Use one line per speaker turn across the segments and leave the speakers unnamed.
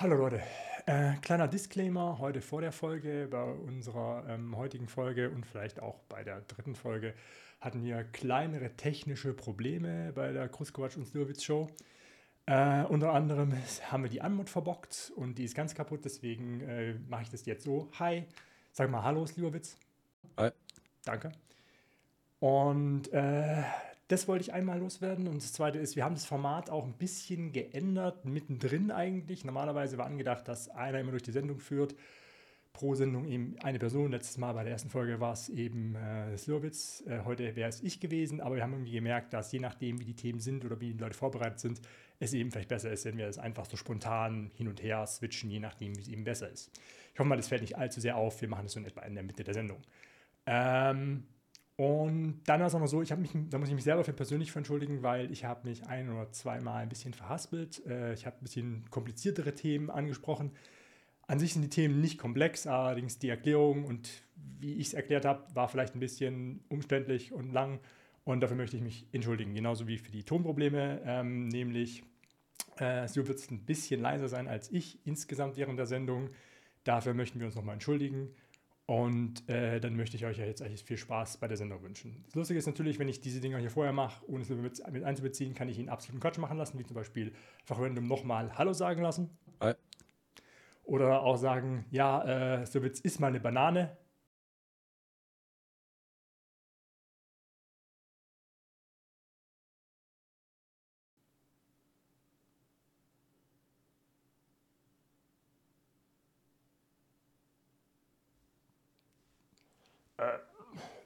Hallo Leute, äh, kleiner Disclaimer heute vor der Folge, bei unserer ähm, heutigen Folge und vielleicht auch bei der dritten Folge hatten wir kleinere technische Probleme bei der Kruskowatsch und Slurwitz Show. Äh, unter anderem haben wir die Anmut verbockt und die ist ganz kaputt, deswegen äh, mache ich das jetzt so. Hi, sag mal Hallo Slurwitz.
Hi.
Danke. Und äh, das wollte ich einmal loswerden. Und das zweite ist, wir haben das Format auch ein bisschen geändert, mittendrin eigentlich. Normalerweise war angedacht, dass einer immer durch die Sendung führt. Pro Sendung eben eine Person. Letztes Mal bei der ersten Folge war es eben äh, Slurwitz. Äh, heute wäre es ich gewesen. Aber wir haben irgendwie gemerkt, dass je nachdem, wie die Themen sind oder wie die Leute vorbereitet sind, es eben vielleicht besser ist, wenn wir das einfach so spontan hin und her switchen, je nachdem, wie es eben besser ist. Ich hoffe mal, das fällt nicht allzu sehr auf. Wir machen das so in etwa in der Mitte der Sendung. Ähm, und dann war es auch noch so, ich mich, da muss ich mich selber für persönlich entschuldigen, weil ich habe mich ein oder zweimal ein bisschen verhaspelt. Äh, ich habe ein bisschen kompliziertere Themen angesprochen. An sich sind die Themen nicht komplex, allerdings die Erklärung und wie ich es erklärt habe, war vielleicht ein bisschen umständlich und lang. Und dafür möchte ich mich entschuldigen, genauso wie für die Tonprobleme, ähm, nämlich äh, so wird es ein bisschen leiser sein als ich insgesamt während der Sendung. Dafür möchten wir uns nochmal entschuldigen. Und äh, dann möchte ich euch ja jetzt eigentlich viel Spaß bei der Sendung wünschen. Das Lustige ist natürlich, wenn ich diese Dinger hier vorher mache, ohne es mit, mit einzubeziehen, kann ich ihn absoluten Quatsch machen lassen, wie zum Beispiel einfach random nochmal Hallo sagen lassen.
Hi.
Oder auch sagen, ja, äh, so Witz ist mal eine Banane.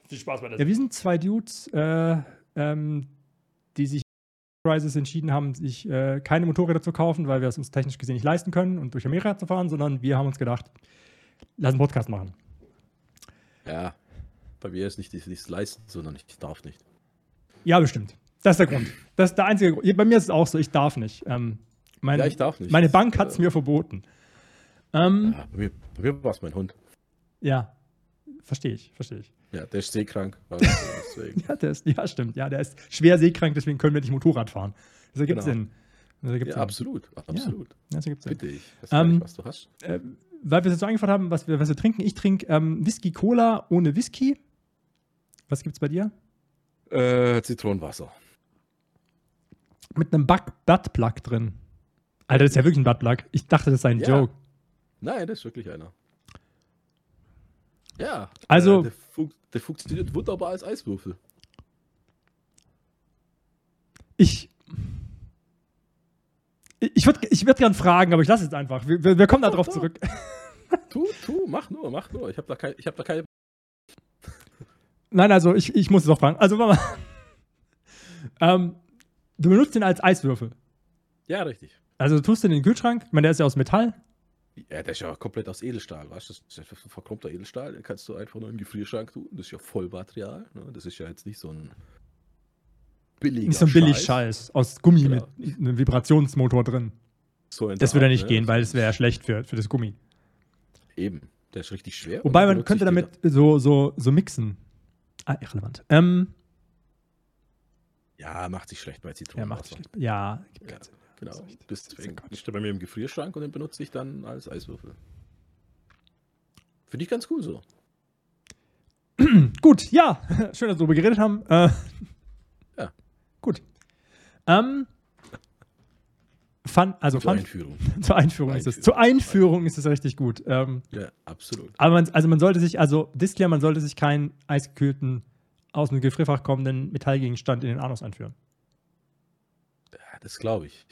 Viel Spaß bei der
Ja, wir sind zwei Dudes, äh, ähm, die sich Rises entschieden haben, sich äh, keine Motorräder zu kaufen, weil wir es uns technisch gesehen nicht leisten können und durch Amerika zu fahren, sondern wir haben uns gedacht, lass einen Podcast machen.
Ja, bei mir ist nicht dieses Leisten, sondern ich darf nicht.
Ja, bestimmt. Das ist der Grund. Das ist der einzige Grund. Bei mir ist es auch so, ich darf nicht. Ähm, meine,
Ja, ich darf nicht.
Meine Bank hat es
Äh,
mir verboten. Ähm,
Ja, bei mir, bei mir war es mein Hund.
ja, verstehe ich, verstehe ich.
Ja, der ist seekrank. also.
Ja, der ist, ja, stimmt. Ja, der ist schwer seekrank, deswegen können wir nicht Motorrad fahren. Das ergibt
Genau.
Sinn. Das ergibt
ja,
Sinn.
absolut, absolut.
Das ergibt Sinn.
Bitte ich. gar
Ähm,
was du hast.
äh, weil wir es jetzt so eingefordert haben, was wir, was wir trinken. Ich trinke ähm, Whisky Cola ohne Whisky. Was gibt's bei dir?
Äh, Zitronenwasser.
Mit einem Butt- Buttplug drin. Alter, das ist ja wirklich ein Buttplug. Ich dachte, das sei ein
Ja.
Joke.
Nein, das ist wirklich einer. Ja.
Also-
Äh, der, fun der funktioniert wunderbar als Eiswürfel.
Ich. Ich würde ich würd gern fragen, aber ich lasse es einfach. Wir, wir, wir kommen da drauf zurück.
Tu, tu, mach nur, mach nur. Ich habe da, kein, ich hab da keine.
Nein, also ich, ich muss es auch fragen. Also, warte mal. ähm, du benutzt den als Eiswürfel.
Ja, richtig.
Also, du tust den in den Kühlschrank. Ich meine, der ist ja aus Metall.
Ja, der ist ja komplett aus Edelstahl, weißt du? Das ist einfach so verkrummter Edelstahl, den kannst du einfach nur in den Gefrierschrank tun. Das ist ja Vollmaterial. Ne? Das ist ja jetzt nicht so ein billiger
Nicht so ein Billig-Scheiß aus Gummi
Genau.
mit einem Vibrationsmotor drin.
So
Das würde
Art,
nicht
ne?
gehen, weil es wäre ja schlecht für, für das Gummi.
Eben, der ist richtig schwer.
Wobei man könnte damit so, so, so mixen. Ah, irrelevant. Ähm,
Ja, macht sich schlecht bei
ja,
Zitronen.
macht schlecht. Ja, gibt
Ja. Genau.
Das ist
Deswegen ist der bei mir im Gefrierschrank und den benutze ich dann als Eiswürfel. Finde ich ganz cool so.
Gut, ja. Schön, dass wir darüber geredet haben. Äh,
Ja.
Gut. Ähm, Fun, also
Zur
Fun,
Einführung.
zur Einführung ist es.
Einführung.
Zur Einführung ist es richtig gut. Ähm,
Ja, absolut.
aber man, also man sollte sich, also Disclaimer, man sollte sich keinen eisgekühlten, aus dem Gefrierfach kommenden Metallgegenstand in den Anus einführen.
Ja, das glaube ich.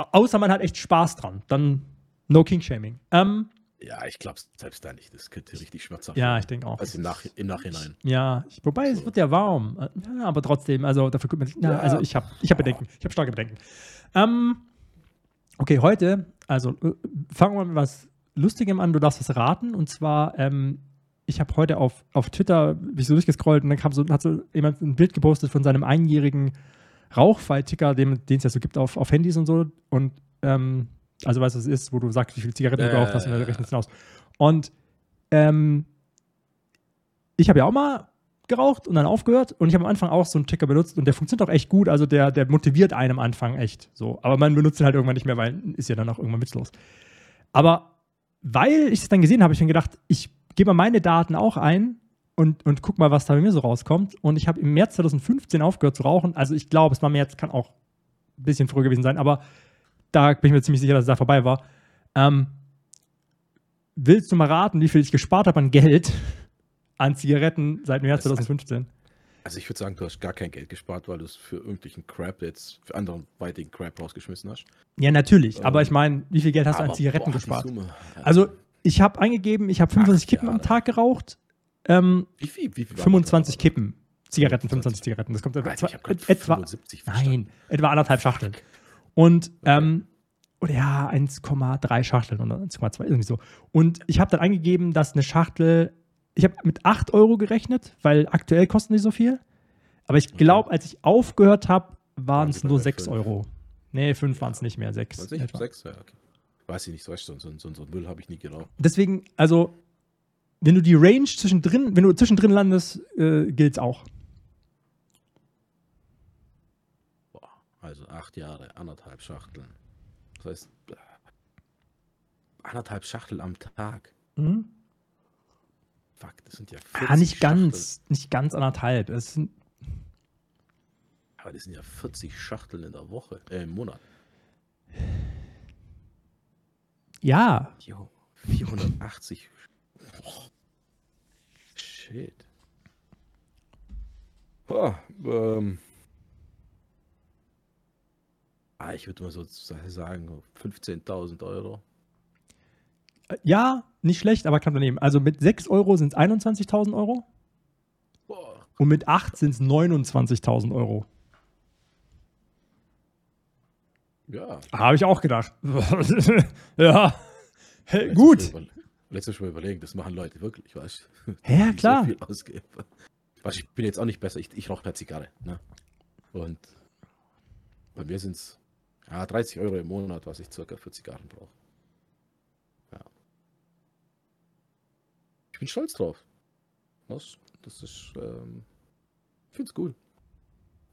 Au- Außer man hat echt Spaß dran. Dann no King-Shaming. Ähm,
Ja, ich glaube selbst da nicht. Das könnte richtig schmerzhaft
ja, ich denke auch.
Also im, Nach im Nachhinein.
Ja, ich, wobei es wird ja warm. Ja, aber trotzdem, also dafür guckt man sich. Ja, also ich habe ich hab Bedenken. Ich habe starke Bedenken. Ähm, okay, heute, also äh, fangen wir mit was Lustigem an. Du darfst was raten. Und zwar, ähm, ich habe heute auf, auf Twitter, bin ich so durchgescrollt und dann kam so, hat so jemand ein Bild gepostet von seinem einjährigen Rauchfall-Ticker, den es ja so gibt auf, auf Handys und so. Und ähm, also weißt du, was es ist, wo du sagst, wie viele Zigaretten du
Ja,
geraucht hast und dann
ja.
rechnest du aus. Und ähm, ich habe ja auch mal geraucht und dann aufgehört. Und ich habe am Anfang auch so einen Ticker benutzt und der funktioniert auch echt gut. Also der, der motiviert einen am Anfang echt so. Aber man benutzt ihn halt irgendwann nicht mehr, weil ist ja dann auch irgendwann witzlos. Aber weil ich es dann gesehen habe, habe ich mir gedacht, ich gebe mal meine Daten auch ein und, und guck mal, was da bei mir so rauskommt. Und ich habe im März 2015 aufgehört zu rauchen. Also ich glaube, es war März, kann auch ein bisschen früher gewesen sein, aber da bin ich mir ziemlich sicher, dass es da vorbei war. Ähm, willst du mal raten, wie viel ich gespart habe an Geld an Zigaretten seit März
Das-
2015?
Also ich würde sagen, du hast gar kein Geld gespart, weil du es für irgendwelchen Crap jetzt, für anderen weitigen Crap rausgeschmissen hast.
Ja, natürlich. aber
Ähm,
ich meine, wie viel Geld hast du an
Aber,
Zigaretten
boah,
gespart? Also, ich habe eingegeben, ich habe 25
Acht
Kippen am
Jahre.
Tag geraucht. Ähm,
wie viel? Wie viel war
25
das?
Kippen. Zigaretten,
25
25 Zigaretten. Das kommt etwa,
Alter, ich hab grad
etwa
75 verstanden.
Nein, etwa anderthalb Schachteln. Und, ähm, oder ja, 1,3 Schachteln oder 1,2, irgendwie so. Und ich habe dann eingegeben, dass eine Schachtel, ich habe mit 8 Euro gerechnet, weil aktuell kosten die so viel. Aber ich glaube, als ich aufgehört habe, waren es nur
bei
6
fünf?
Euro. Nee, 5 waren es nicht mehr, 6.
Weiß ich, sechs? Ja, okay. Weiß ich nicht, so, so, so, so, so Müll habe ich nie geraucht.
Deswegen, also, wenn du die Range zwischendrin, wenn du zwischendrin landest, äh, gilt es auch.
Boah, also acht Jahre, anderthalb Schachteln. Das heißt, äh, anderthalb Schachtel am Tag.
Mhm.
Fuck, das sind ja 40
Ah, nicht
Schachteln.
ganz, nicht ganz anderthalb. Es sind,
Aber das sind ja 40 Schachteln in der Woche, äh, im Monat.
ja,
Jo, 480. Boah. Shit. Ah, ähm. Ah, ich würde mal so sagen, so 15.000 Euro.
Äh, Ja, nicht schlecht, aber knapp daneben. Also mit 6 Euro sind es 21.000 Euro
Boah.
und mit 8 sind es 29.000 Euro.
Ja.
Habe ich auch gedacht. ja, hey, gut.
Über- Letztes Mal überlegen, das machen Leute wirklich, weißt du?
Ja, klar.
So ausgeben. Weißt, ich bin jetzt auch nicht besser, ich, ich rauche per Zigarre. Ne? Und bei mir sind es ja, 30 Euro im Monat, was ich circa für Zigarren brauche. Ja. Ich bin stolz drauf. Das, das ist, ähm, ich finde es cool.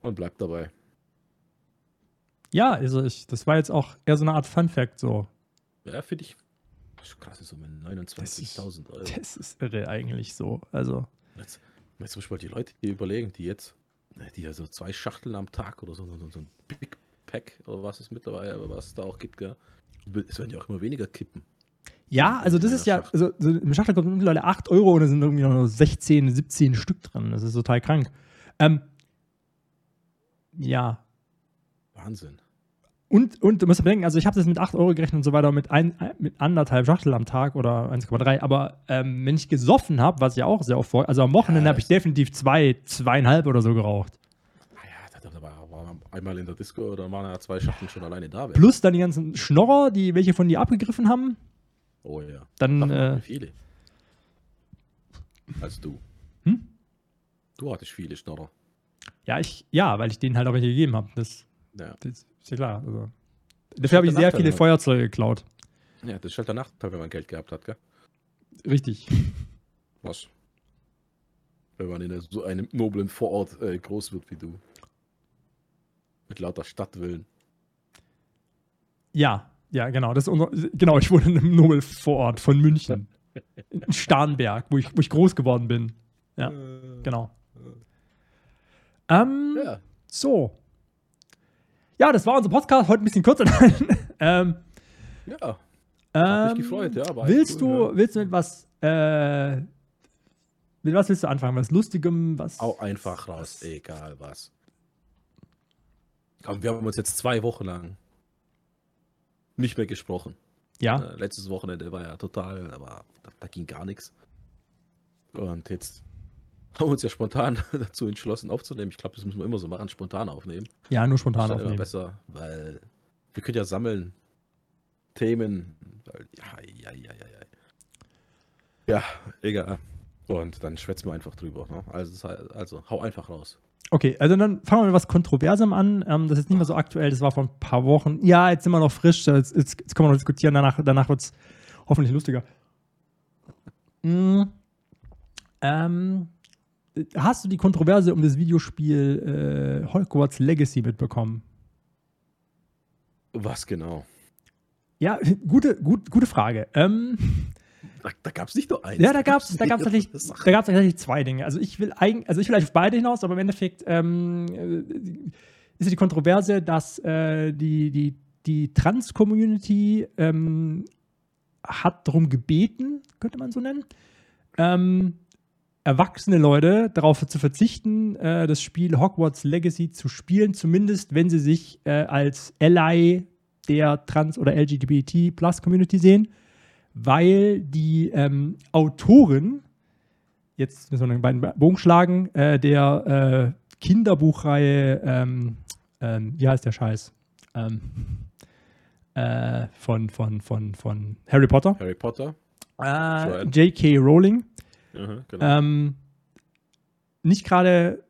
Und bleibt dabei.
Ja, also ich, das war jetzt auch eher so eine Art Fun Fact so.
Ja, finde ich. Das ist Krasse Summe, 29.000 Euro.
Das ist irre eigentlich so. Also,
Jetzt, jetzt muss ich mal die Leute hier überlegen, die jetzt, ne, die ja so zwei Schachteln am Tag oder so, so, so ein Big Pack oder was es mittlerweile, aber was es da auch gibt, gell? Es werden ja auch immer weniger kippen.
ja, also das ist ja, also so im Schachtel kommt mittlerweile 8 Euro und da sind irgendwie nur 16, 17 Stück drin. Das ist total krank. Ähm, ja,
Wahnsinn.
Und, und du musst bedenken, also ich habe das mit 8 Euro gerechnet und so weiter, mit, ein, mit anderthalb Schachtel am Tag oder 1,3. Aber ähm, wenn ich gesoffen habe, was ja auch sehr oft vor, also am Wochenende
Ja,
habe ich
das-
definitiv zwei, zweieinhalb oder so geraucht.
Ah ja, da, da war, einmal in der Disco, da waren ja zwei Schachteln schon alleine da.
Plus dann die ganzen Schnorrer, die welche von dir abgegriffen haben.
Oh ja.
Dann, äh,
viele. Als du.
Hm?
Du hattest viele Schnorrer.
ja, ich, ja, weil ich denen halt auch welche gegeben habe. Das,
Ja.
das ist ja klar. Also. Dafür habe ich sehr viele
ne?
Feuerzeuge geklaut.
ja, das ist halt der Nachteil, wenn man Geld gehabt hat, gell?
Richtig.
Was? Wenn man in so einem noblen Vorort äh, groß wird wie du. Mit lauter Stadtwillen.
Ja, ja, genau. Das ist unser, genau, ich wohne in einem Nobelvorort von München. In Starnberg, wo ich, wo ich groß geworden bin. Ja, genau. Ähm,
Ja.
So. Ja, das war unser Podcast. Heute ein bisschen kürzer. ähm,
Ja.
ähm,
mich gefreut, ja,
Willst du,
ja.
willst du mit was, äh, mit was willst du anfangen? Was Lustigem? Was?
Auch einfach raus, egal was. Komm, wir haben uns jetzt zwei Wochen lang nicht mehr gesprochen.
Ja.
Äh, letztes Wochenende war ja total, aber da, da ging gar nichts. Und jetzt haben wir uns ja spontan dazu entschlossen aufzunehmen. Ich glaube, das müssen wir immer so machen, spontan aufnehmen.
Ja, nur
Das
spontan
ist dann immer
aufnehmen.
besser, weil wir können ja sammeln Themen. Weil, ja, ja, ja, ja, ja. Egal. Und dann schwätzen wir einfach drüber. Ne? Also, das also, hau einfach raus.
Okay, also dann fangen wir mit was Kontroversem an. Ähm, das ist nicht mehr so aktuell, das war vor ein paar Wochen. Ja, jetzt sind wir noch frisch, jetzt, jetzt, jetzt können wir noch diskutieren, danach, danach wird es hoffentlich lustiger. Mm, ähm, hast du die Kontroverse um das Videospiel äh, Hogwarts Legacy mitbekommen?
Was genau?
Ja, gute, gut, gute Frage. Ähm,
Da, da gab es nicht nur eins.
ja, da gab es da gab's tatsächlich,
Sachen.
da gab's tatsächlich zwei Dinge. Also ich will eigentlich, also ich will eigentlich auf beide hinaus, aber im Endeffekt ähm, äh, ist ja die Kontroverse, dass äh, die, die, die Trans-Community ähm, hat darum gebeten, könnte man so nennen, ähm, erwachsene Leute darauf zu verzichten, äh, das Spiel Hogwarts Legacy zu spielen, zumindest wenn sie sich äh, als Ally der Trans- oder LGBT-Plus-Community sehen, weil die ähm, Autorin, jetzt müssen wir einen beiden Bogen schlagen, äh, der äh, Kinderbuchreihe, ähm, ähm, wie heißt der Scheiß? Ähm, äh, von, von, von, von Harry Potter.
Harry Potter. Joanne.
J.K. Rowling.
Mhm, genau.
Ähm, nicht gerade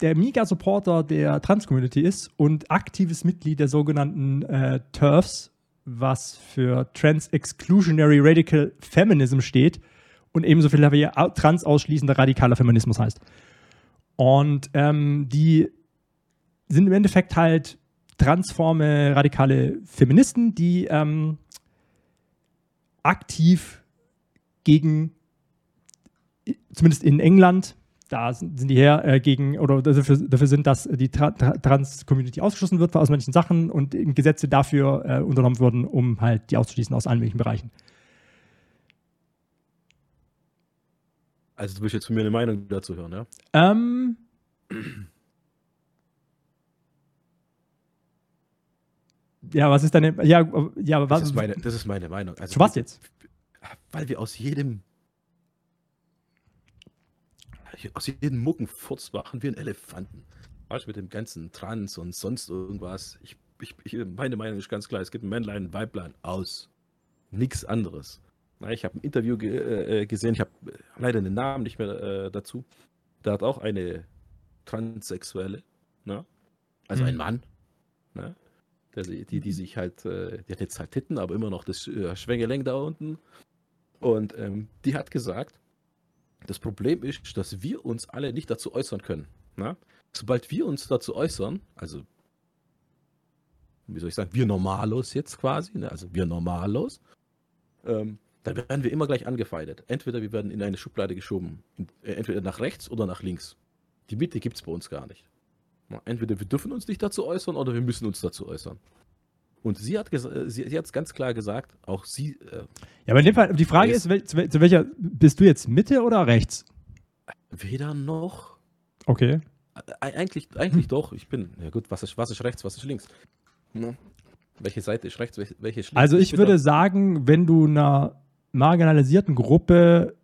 der Mega-Supporter der Trans-Community ist und aktives Mitglied der sogenannten äh, TERFs, was für Trans-Exclusionary Radical Feminism steht und ebenso viel wie au- trans-ausschließender radikaler Feminismus heißt. Und ähm, die sind im Endeffekt halt transforme, radikale Feministen, die ähm, aktiv gegen, zumindest in England, da sind die her, äh, gegen, oder dafür, dafür sind, dass die Tra Tra Trans-Community ausgeschlossen wird aus manchen Sachen und Gesetze dafür äh, unternommen wurden, um halt die auszuschließen aus allen möglichen Bereichen.
also du willst jetzt von mir eine Meinung dazu hören, ja?
Ähm, ja, was ist deine, ja, ja, was,
Das ist meine, das ist meine Meinung. Also,
zu was jetzt?
Weil wir aus jedem aus jedem Muckenfurz machen wir einen Elefanten. Du, mit dem ganzen Trans und sonst irgendwas. Ich, ich, ich, meine Meinung ist ganz klar, es gibt ein Männlein, ein Weiblein, aus. Nichts anderes. Ich habe ein Interview ge äh, gesehen, ich habe leider den Namen nicht mehr äh, dazu. Da hat auch eine Transsexuelle, ne? also ein
Mhm.
Mann, ne? Der, die, die sich halt, äh, die hat jetzt halt Titten, aber immer noch das äh, Schwengelenk da unten. Und ähm, die hat gesagt, das Problem ist, dass wir uns alle nicht dazu äußern können. Na? Sobald wir uns dazu äußern, also wie soll ich sagen, wir Normalos jetzt quasi, ne? also wir Normalos, ähm, dann werden wir immer gleich angefeindet. Entweder wir werden in eine Schublade geschoben, äh, entweder nach rechts oder nach links. Die Mitte gibt es bei uns gar nicht. Entweder wir dürfen uns nicht dazu äußern oder wir müssen uns dazu äußern. Und sie hat ges- äh, sie, sie hat es ganz klar gesagt, auch sie, äh,
Ja, aber in dem Fall, die Frage ist,
Ist-
wel, zu, wel- zu welcher, bist du jetzt Mitte oder rechts?
weder noch
Okay.
Eigentlich, eigentlich doch. Ich bin, ja gut, was ist, was ist rechts, was ist links? Ne? Welche Seite ist rechts, welche, welche ist links?
Also ich
bin
würde sagen, wenn du einer marginalisierten Gruppe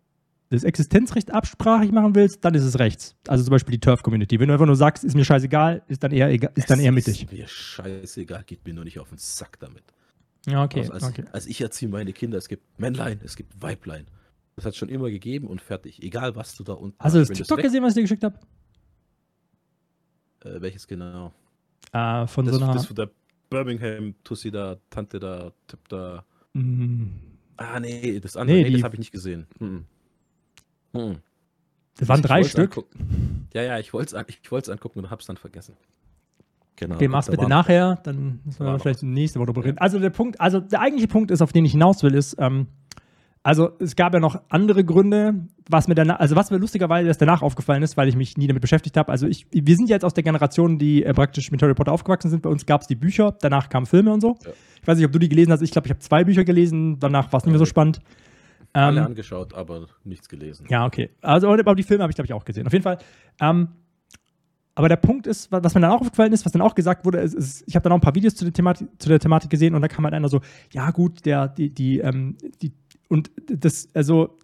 das Existenzrecht absprachig machen willst, dann ist es rechts. Also zum Beispiel die Turf-Community. Wenn du einfach nur sagst, ist mir scheißegal, ist dann eher, egal, ist dann
Es
eher mittig.
Ist mir scheißegal, geht mir nur nicht auf den Sack damit.
Ja, okay.
also, als,
okay.
als ich erziehe meine Kinder, es gibt Männlein, es gibt Weiblein. Das hat schon immer gegeben und fertig. Egal, was du da unten
Hast du das TikTok gesehen, was ich dir geschickt habe?
Äh, welches genau?
Äh, von
Das,
so einer.
das von der Birmingham, Tussi da, Tante da, Tipp da.
Mm,
Ah, nee, das andere,
Nee,
nee,
die-
das habe ich nicht gesehen. Mhm. Mhm.
das waren
Ich
drei Stück.
angucken. Ja, ja, ich wollte es an, ich wollt's angucken und hab's dann vergessen. Genau.
Okay, mach's
da
bitte nachher, dann müssen wir
noch
vielleicht nächste Woche drüber
Ja.
reden. Also der Punkt, also der eigentliche Punkt ist, auf den ich hinaus will, ist, ähm, also es gab ja noch andere Gründe, was mir danach, also was mir lustigerweise erst danach aufgefallen ist, weil ich mich nie damit beschäftigt habe. Also ich, wir sind ja jetzt aus der Generation, die äh, praktisch mit Harry Potter aufgewachsen sind. Bei uns gab es die Bücher, danach kamen Filme und so.
Ja.
Ich weiß nicht, ob du die gelesen hast. Ich glaube, ich habe zwei Bücher gelesen, danach war es nicht mehr so
Ja.
spannend.
Alle
Ähm,
angeschaut, aber nichts gelesen.
ja, okay. Also, aber die Filme habe ich, glaube ich, auch gesehen. Auf jeden Fall. Ähm, aber der Punkt ist, wa- was mir dann auch aufgefallen ist, was dann auch gesagt wurde, ist, ist ich habe dann auch ein paar Videos zu der, Thematik, zu der Thematik gesehen und da kam halt einer so, ja gut, der, die, die, ähm, die, und das, also,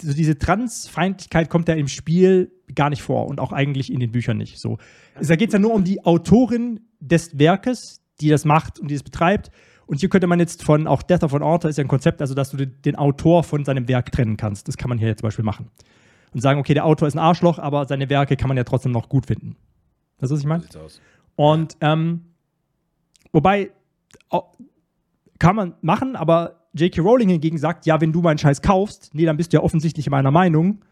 so diese Transfeindlichkeit kommt ja im Spiel gar nicht vor und auch eigentlich in den Büchern nicht. So. Da geht es ja nur um die Autorin des Werkes, die das macht und die es betreibt. Und hier könnte man jetzt von, auch Death of an Author ist ja ein Konzept, also dass du den, Autor von seinem Werk trennen kannst. Das kann man hier jetzt zum Beispiel machen. Und sagen, okay, der Autor ist ein Arschloch, aber seine Werke kann man ja trotzdem noch gut finden. Weißt du, was ich meine? Und ähm, wobei kann man machen, aber J.K. Rowling hingegen sagt, ja, wenn du meinen Scheiß kaufst, nee, dann bist du ja offensichtlich meiner Meinung.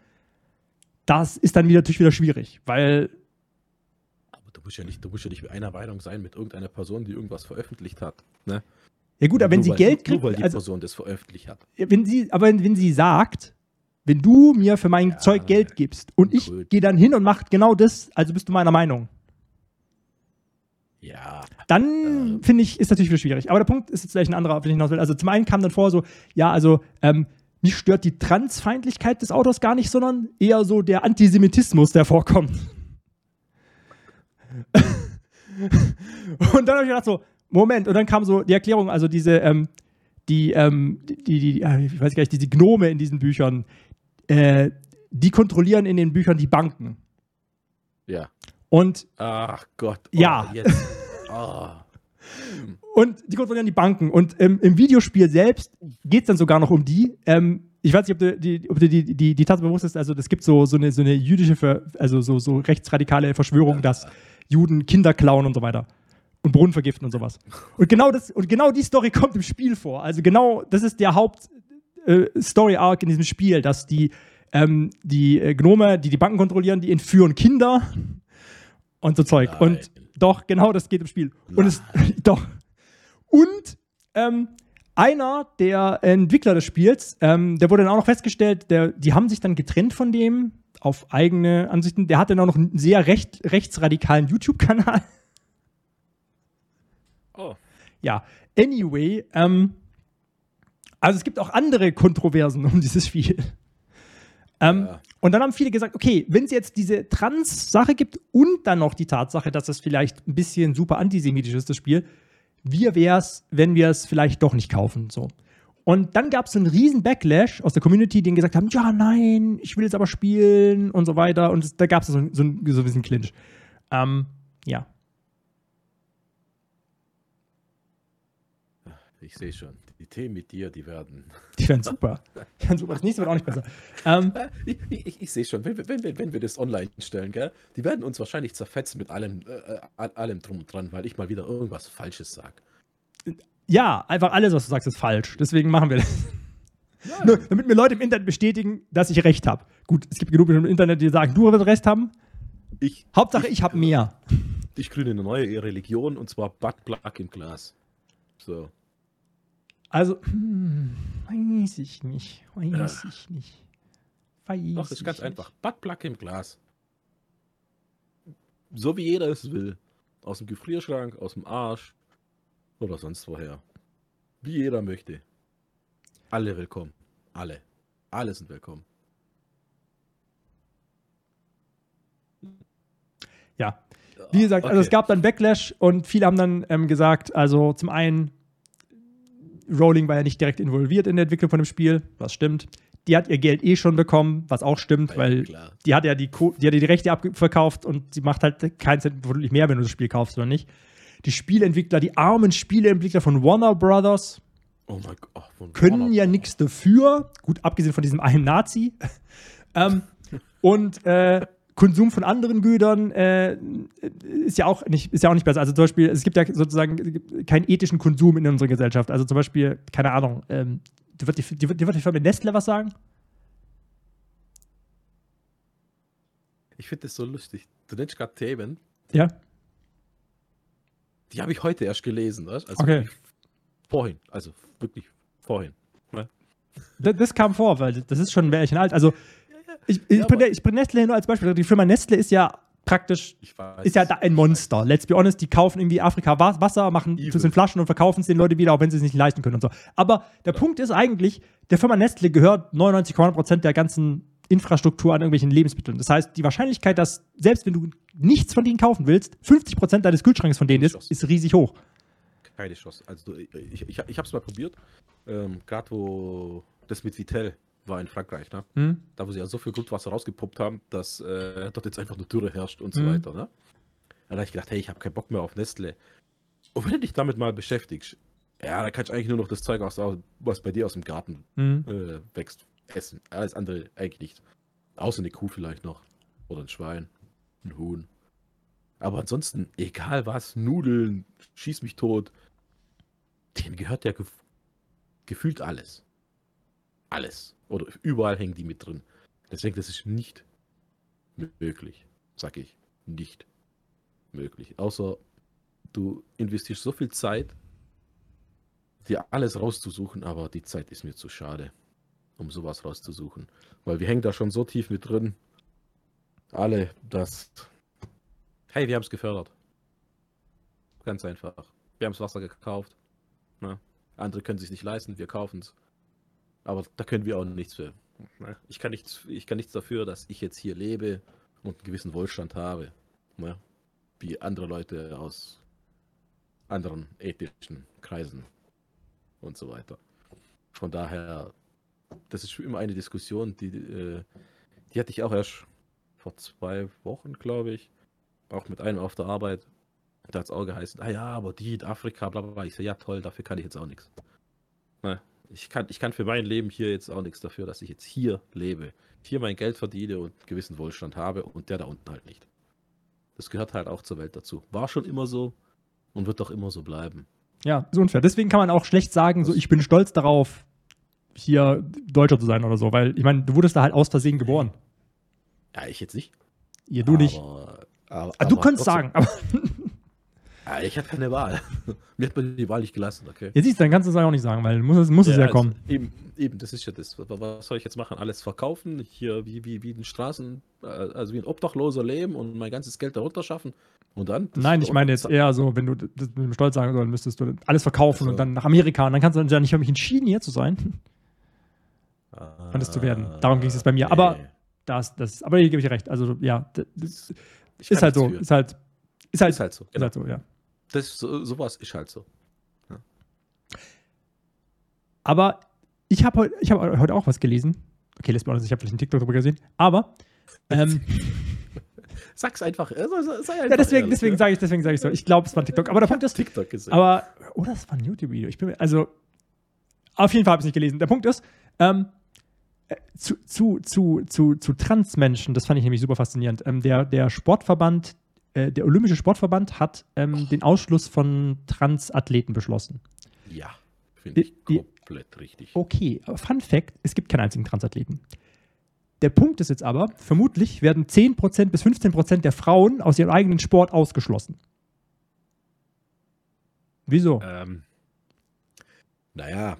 das ist dann wieder, natürlich wieder schwierig, weil
musst ja nicht, du musst ja nicht mit einer Meinung sein mit irgendeiner Person, die irgendwas veröffentlicht hat. Ne?
ja gut, aber wenn
Nur
sie
weil,
Geld
Nur
kriegt,
weil die
also
Person das veröffentlicht hat.
wenn sie, aber wenn, wenn sie sagt, wenn du mir für mein
Ja,
Zeug Geld gibst und ich gehe dann hin und mache genau das, also bist du meiner Meinung.
Ja.
Dann
Ähm.
finde ich, ist natürlich wieder schwierig. Aber der Punkt ist jetzt vielleicht ein anderer, auf den ich hinaus will. Also zum einen kam dann vor so, ja, also ähm, mich stört die Transfeindlichkeit des Autors gar nicht, sondern eher so der Antisemitismus, der vorkommt. und dann habe ich gedacht so, Moment, und dann kam so die Erklärung, also diese, ähm, die, ähm, die, die, die, äh, ich weiß gar nicht, diese Gnome in diesen Büchern, äh, die kontrollieren in den Büchern die Banken.
Ja.
Und
Ach Gott. Oh,
Ja.
Jetzt. Ah.
Und die kontrollieren die Banken. Und ähm, im Videospiel selbst geht es dann sogar noch um die. Ähm, ich weiß nicht, ob du die, ob du die, die, die Tatsache bewusst ist, also es gibt so, so, eine, so eine jüdische, Ver, also so, so rechtsradikale Verschwörung, dass Juden Kinder klauen und so weiter. Und Brunnen vergiften und sowas. Und genau, das, und genau die Story kommt im Spiel vor. Also genau, das ist der Haupt-Story-Arc in diesem Spiel, dass die, ähm, die äh, Gnome, die die Banken kontrollieren, die entführen Kinder und so Zeug.
Nein.
Und doch, genau das geht im Spiel. Und es, doch. Und ähm, einer der Entwickler des Spiels, ähm, der wurde dann auch noch festgestellt, der, die haben sich dann getrennt von dem auf eigene Ansichten. Der hat dann auch noch einen sehr recht, rechtsradikalen YouTube-Kanal.
Oh.
Ja, anyway, ähm, also es gibt auch andere Kontroversen um dieses Spiel. Ähm,
Ja.
Und dann haben viele gesagt, okay, wenn es jetzt diese Trans-Sache gibt und dann noch die Tatsache, dass es vielleicht ein bisschen super antisemitisch ist, das Spiel, wie wäre es, wenn wir es vielleicht doch nicht kaufen? So. Und dann gab es einen riesen Backlash aus der Community, die gesagt haben, ja, nein, ich will es aber spielen und so weiter. Und es, da gab es so, so, so ein bisschen Clinch. Ähm, ja.
Ich sehe schon. Die Themen mit dir, die werden.
Die werden super. Die werden super. Das nächste wird auch nicht besser. Ähm,
Ich, ich, ich sehe schon, wenn, wir- wenn, wir, wenn wir das online stellen, gell, die werden uns wahrscheinlich zerfetzen mit allem, äh, äh, allem drum und dran, weil ich mal wieder irgendwas Falsches sage.
Ja, einfach alles, was du sagst, ist falsch. Deswegen machen wir das. Nur, damit mir Leute im Internet bestätigen, dass ich recht habe. Gut, es gibt genug Menschen im Internet, die sagen, du wirst recht haben.
Ich,
Hauptsache, ich habe mehr.
ich grüne eine neue Religion und zwar Butt Plug im Glas. So.
Also, hm, weiß ich nicht. Weiß ich nicht. Weiß
Doch, das ist ganz
ich
einfach. Butt Plug im Glas. So wie jeder es will. Aus dem Gefrierschrank, aus dem Arsch oder sonst woher. Wie jeder möchte. Alle willkommen. Alle. Alle sind willkommen.
Ja. Wie gesagt, also es
Okay.
gab dann Backlash und viele haben dann ähm, gesagt, also zum einen, Rowling war ja nicht direkt involviert in der Entwicklung von dem Spiel, was stimmt. Die hat ihr Geld eh schon bekommen, was auch stimmt,
Ja,
weil
klar.
die hat ja die, Co die, hat ja die Rechte abverkauft und sie macht halt keinen Cent vermutlich mehr, wenn du das Spiel kaufst oder nicht. Die Spieleentwickler, die armen Spieleentwickler von Warner Brothers,
Oh mein Gott. oh, von
können
Warner
ja
Bros.
nichts dafür. Gut, abgesehen von diesem einen Nazi. ähm, und äh, Konsum von anderen Gütern äh, ist, ja auch nicht, ist ja auch nicht besser. Also zum Beispiel, es gibt ja sozusagen keinen ethischen Konsum in unserer Gesellschaft. Also zum Beispiel, keine Ahnung, ähm, die wird die, die, die, wird die Firma Nestle was sagen?
Ich finde das so lustig. Du nennst gerade Themen,
Ja.
Die habe ich heute erst gelesen. Weißt? Also
Okay.
Vorhin. Also wirklich vorhin. Ne?
Das, das kam vor, weil das ist schon ein Weilchen alt. Also, ich, ich,
Ja,
bringe, ich bringe Nestle nur als Beispiel. Die Firma Nestle ist ja praktisch ist ja ein Monster. Let's be honest, die kaufen irgendwie Afrika Wa- Wasser, machen das in Flaschen und verkaufen es den Leuten wieder, auch wenn sie es nicht leisten können und so. Aber der Punkt ist eigentlich, der Firma Nestle gehört 99,9% der ganzen Infrastruktur an irgendwelchen Lebensmitteln. Das heißt, die Wahrscheinlichkeit, dass selbst wenn du nichts von denen kaufen willst, 50% deines Kühlschranks von denen ist, ist riesig hoch.
Keine Chance. Also du, ich, ich, ich habe es mal probiert. Ähm, Gerade wo das mit Vitel war in Frankreich, ne?
Hm?
Da wo sie ja so viel Grundwasser rausgepumpt haben, dass äh, dort jetzt einfach nur Dürre herrscht und so
Mhm.
weiter, ne? Dann habe ich gedacht, hey, ich habe keinen Bock mehr auf Nestle. Und wenn du dich damit mal beschäftigst, ja, da kannst du eigentlich nur noch das Zeug aus, was bei dir aus dem Garten
Hm?
äh, wächst, essen. Alles andere eigentlich nicht. Außer eine Kuh vielleicht noch. Oder ein Schwein. Ein Huhn. Aber ansonsten, egal was, Nudeln, schieß mich tot. Denen gehört ja gef gefühlt alles. Alles. Oder überall hängen die mit drin. Deswegen, das ist nicht möglich, sag ich, nicht möglich. Außer du investierst so viel Zeit, dir alles rauszusuchen, aber die Zeit ist mir zu schade, um sowas rauszusuchen. Weil wir hängen da schon so tief mit drin. Alle, dass. Hey, wir haben es gefördert. Ganz einfach. Wir haben das Wasser gekauft. Na, andere können sich nicht leisten, wir kaufen es. Aber da können wir auch nichts für. Na, ich, kann nichts, ich kann nichts dafür, dass ich jetzt hier lebe und einen gewissen Wohlstand habe. Na, wie andere Leute aus anderen ethischen Kreisen und so weiter. Von daher, das ist immer eine Diskussion, die, äh, die hatte ich auch erst vor zwei Wochen, glaube ich, auch mit einem auf der Arbeit. Da hat es auch geheißen, ah ja, aber die in Afrika, bla bla bla. Ich so, ja toll, dafür kann ich jetzt auch nichts. Na, ich, kann, ich kann für mein Leben hier jetzt auch nichts dafür, dass ich jetzt hier lebe, hier mein Geld verdiene und einen gewissen Wohlstand habe und der da unten halt nicht. Das gehört halt auch zur Welt dazu. War schon immer so und wird doch immer so bleiben.
Ja, ist unfair. Deswegen kann man auch schlecht sagen, so ich bin stolz darauf, hier Deutscher zu sein oder so, weil ich meine, du wurdest da halt aus Versehen geboren.
Ja, ich jetzt nicht.
Ja, du nicht.
Aber, aber,
Ah, du
aber
kannst
trotzdem-
sagen, aber
Ja, ich hatte keine Wahl. Mir hat man die Wahl nicht gelassen, okay?
jetzt siehst du, dann kannst du es auch nicht sagen, weil muss es, muss es ja
also,
kommen.
Eben, eben, das ist ja das. Was- soll ich jetzt machen? Alles verkaufen? Hier wie, wie, wie in Straßen, äh, also wie ein Obdachloser leben und mein ganzes Geld darunter schaffen? Und dann?
Nein, ich meine jetzt eher so, wenn du das mit dem Stolz sagen sollst, müsstest du alles verkaufen
Ach so.
und dann nach Amerika und dann kannst du dann nicht für mich entschieden, hier zu sein.
Ah,
es zu werden. Darum ging es jetzt bei mir. Aber- Das, das, aber hier gebe ich dir recht. Also ja, das, ist halt so,
für.
ist halt, ist halt,
Ist halt so.
ist
Genau.
halt so, ja.
Das ist so, sowas ist halt so.
Aber ich habe heute, ich habe heute auch was gelesen. Okay, lässt mal ich habe vielleicht einen TikTok darüber gesehen. Aber ähm,
Sag's einfach. äh, sei- sei
ja,
einfach
deswegen,
ehrlich,
deswegen
ja.
sage ich, deswegen sage ich so. Ich glaube, es war ein TikTok. Aber der Punkt ist,
TikTok gesehen.
aber oder es war ein YouTube-Video. Ich bin mir, also auf jeden Fall habe ich es nicht gelesen. Der Punkt ist, ähm, äh, zu, zu, zu, zu, zu Transmenschen, das fand ich nämlich super faszinierend. Ähm, der, der Sportverband, äh, der Olympische Sportverband hat ähm, den Ausschluss von Transathleten beschlossen.
ja, finde ich
Die-
komplett richtig.
Okay, Fun Fact: Es gibt keinen einzigen Transathleten. Der Punkt ist jetzt aber, vermutlich werden 10% bis 15% der Frauen aus ihrem eigenen Sport ausgeschlossen. Wieso?
Ähm, naja,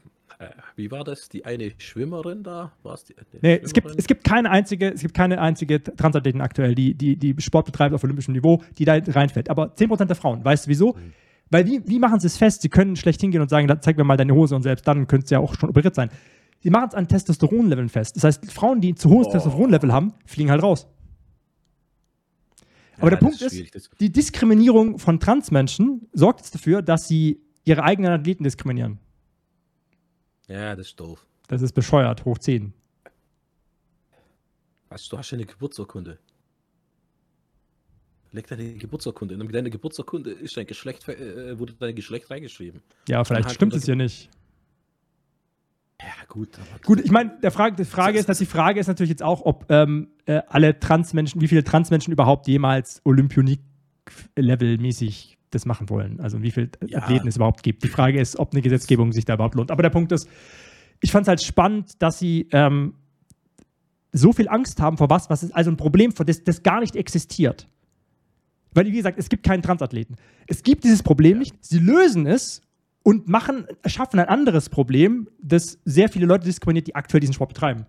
wie war das? Die eine Schwimmerin da? War es die? die
Nee, es gibt, es gibt keine einzige, es gibt keine einzige Transathleten aktuell, die, die, die Sport betreibt auf olympischem Niveau, die da reinfällt. Aber 10% der Frauen. Weißt du wieso?
Mhm.
Weil wie, wie machen sie es fest? Sie können schlecht hingehen und sagen, "Da- zeig mir mal deine Hose und selbst dann könnte es ja auch schon operiert sein. Sie machen es an Testosteronleveln fest. Das heißt, Frauen, die zu hohes
Oh.
Testosteronlevel haben, fliegen halt raus. Aber
Ja,
der Punkt ist.
Das,
die Diskriminierung von Transmenschen sorgt jetzt dafür, dass sie ihre eigenen Athleten diskriminieren.
Ja, das ist doof.
Das ist bescheuert, hoch 10.
Weißt du, hast ja eine Geburtsurkunde. Leg deine Geburtsurkunde. In deine Geburtsurkunde ist dein Geschlecht, äh, wurde dein Geschlecht reingeschrieben.
Ja, vielleicht
halt
stimmt es ja nicht.
Ja, gut. Aber
Gut, ich meine, der Frage, die Frage ist, dass die Frage ist natürlich jetzt auch, ob ähm, äh, alle Transmenschen, wie viele Transmenschen überhaupt jemals Olympionik-Level-mäßig das machen wollen. Also wie viele
Ja.
Athleten es überhaupt gibt. Die Frage ist, ob eine Gesetzgebung sich da überhaupt lohnt. Aber der Punkt ist, ich fand es halt spannend, dass sie ähm, so viel Angst haben vor was, was ist also ein Problem, vor das, das gar nicht existiert. Weil, wie gesagt, es gibt keinen Transathleten. Es gibt dieses Problem nicht. Sie lösen es und machen, schaffen ein anderes Problem, das sehr viele Leute diskriminiert, die aktuell diesen Sport betreiben.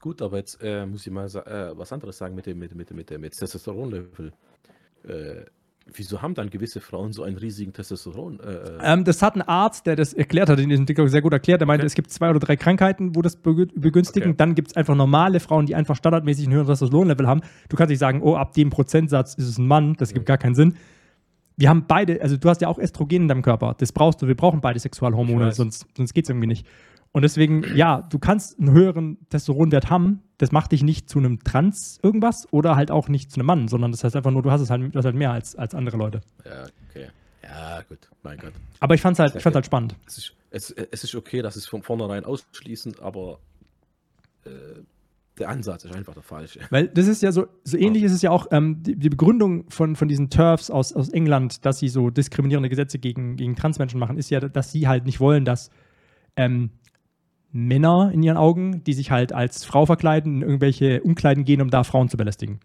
Gut, aber jetzt äh, muss ich mal äh, was anderes sagen mit dem, mit, mit, mit mit Testosteronlevel. Äh, wieso haben dann gewisse Frauen so einen riesigen Testosteron? Äh, äh,
Ähm, das hat ein Arzt, der das erklärt hat, in diesem TikTok sehr gut erklärt. Der meinte,
Okay.
es gibt zwei oder drei Krankheiten, wo das begü- begünstigen.
Okay.
Dann gibt es einfach normale Frauen, die einfach standardmäßig ein höheres Testosteronlevel haben. Du kannst nicht sagen, oh, ab dem Prozentsatz ist es ein Mann. Das gibt gar keinen Sinn. Wir haben beide, also du hast ja auch Östrogen in deinem Körper. Das brauchst du. Wir brauchen beide Sexualhormone, sonst, sonst geht es irgendwie nicht. Und deswegen, ja, du kannst einen höheren Testosteronwert haben. Das macht dich nicht zu einem Trans irgendwas oder halt auch nicht zu einem Mann, sondern das heißt einfach nur, du hast es halt, hast halt mehr als, als andere Leute.
ja, okay. Ja, gut. Mein Gott.
Aber ich fand's halt, ich fand's halt spannend.
Es ist, es, es ist okay, dass es von vornherein ausschließen, aber äh, der Ansatz ist einfach der falsche.
Weil das ist ja so, so ähnlich ist es ja auch ähm, die, die Begründung von, von diesen TERFs aus, aus England, dass sie so diskriminierende Gesetze gegen, gegen Transmenschen machen, ist ja, dass sie halt nicht wollen, dass ähm, Männer in ihren Augen, die sich halt als Frau verkleiden, in irgendwelche Umkleiden gehen, um da Frauen zu belästigen.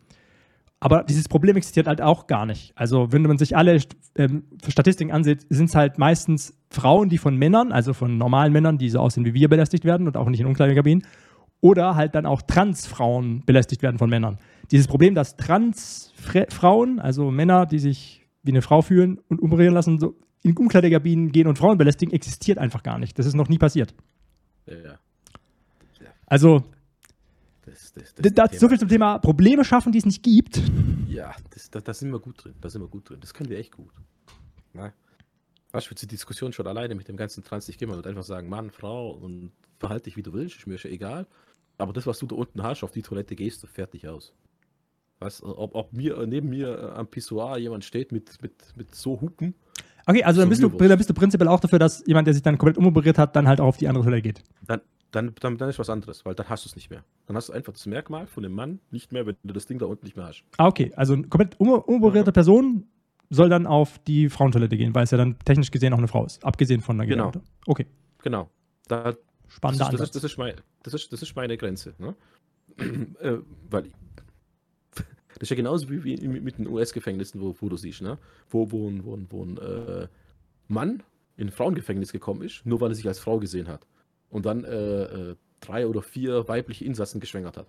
Aber dieses Problem existiert halt auch gar nicht. Also, wenn man sich alle ähm, Statistiken ansieht, sind es halt meistens Frauen, die von Männern, also von normalen Männern, die so aussehen wie wir, belästigt werden und auch nicht in Umkleidekabinen, oder halt dann auch Transfrauen belästigt werden von Männern. Dieses Problem, dass Transfrauen, also Männer, die sich wie eine Frau fühlen und umrühren lassen, so in Umkleidekabinen gehen und Frauen belästigen, existiert einfach gar nicht. Das ist noch nie passiert.
Ja.
Also,
Das, das,
das, das, so viel zum Thema Probleme schaffen, die es nicht gibt.
Ja, das, da, da sind wir gut drin. Da sind wir gut drin. Das können wir echt gut. Na? Weißt du, die Diskussion schon alleine mit dem ganzen Trans, ich gehe mal einfach sagen, Mann, Frau und verhalte dich wie du willst, ist mir schon egal. Aber das, was du da unten hast, auf die Toilette gehst du fertig aus. Was, ob, ob mir, neben mir am Pissoir jemand steht mit, mit, mit so Hupen,
Okay, also dann bist, du, dann bist du prinzipiell auch dafür, dass jemand, der sich dann komplett umoperiert hat, dann halt auch auf die andere Toilette geht.
dann, dann, dann, dann ist was anderes, weil dann hast du es nicht mehr. Dann hast du einfach das Merkmal von dem Mann nicht mehr, wenn du das Ding da unten nicht mehr hast.
Ah, okay. Also eine komplett um, umoperierte Person soll dann auf die Frauentoilette gehen, weil es ja dann technisch gesehen auch eine Frau ist. Abgesehen von der
Genau.
Gesamte. Okay,
Genau. Da, Das
spannender
ist, das, ist, das, ist mein, das, ist, das ist meine Grenze. Ne? äh, weil das ist ja genauso wie, wie mit mit den US-Gefängnissen, wo, wo du siehst, ne? wo, wo, ein- wo, ein- wo ein äh, Mann in ein Frauengefängnis gekommen ist, nur weil er sich als Frau gesehen hat. Und dann äh, äh, drei oder vier weibliche Insassen geschwängert hat.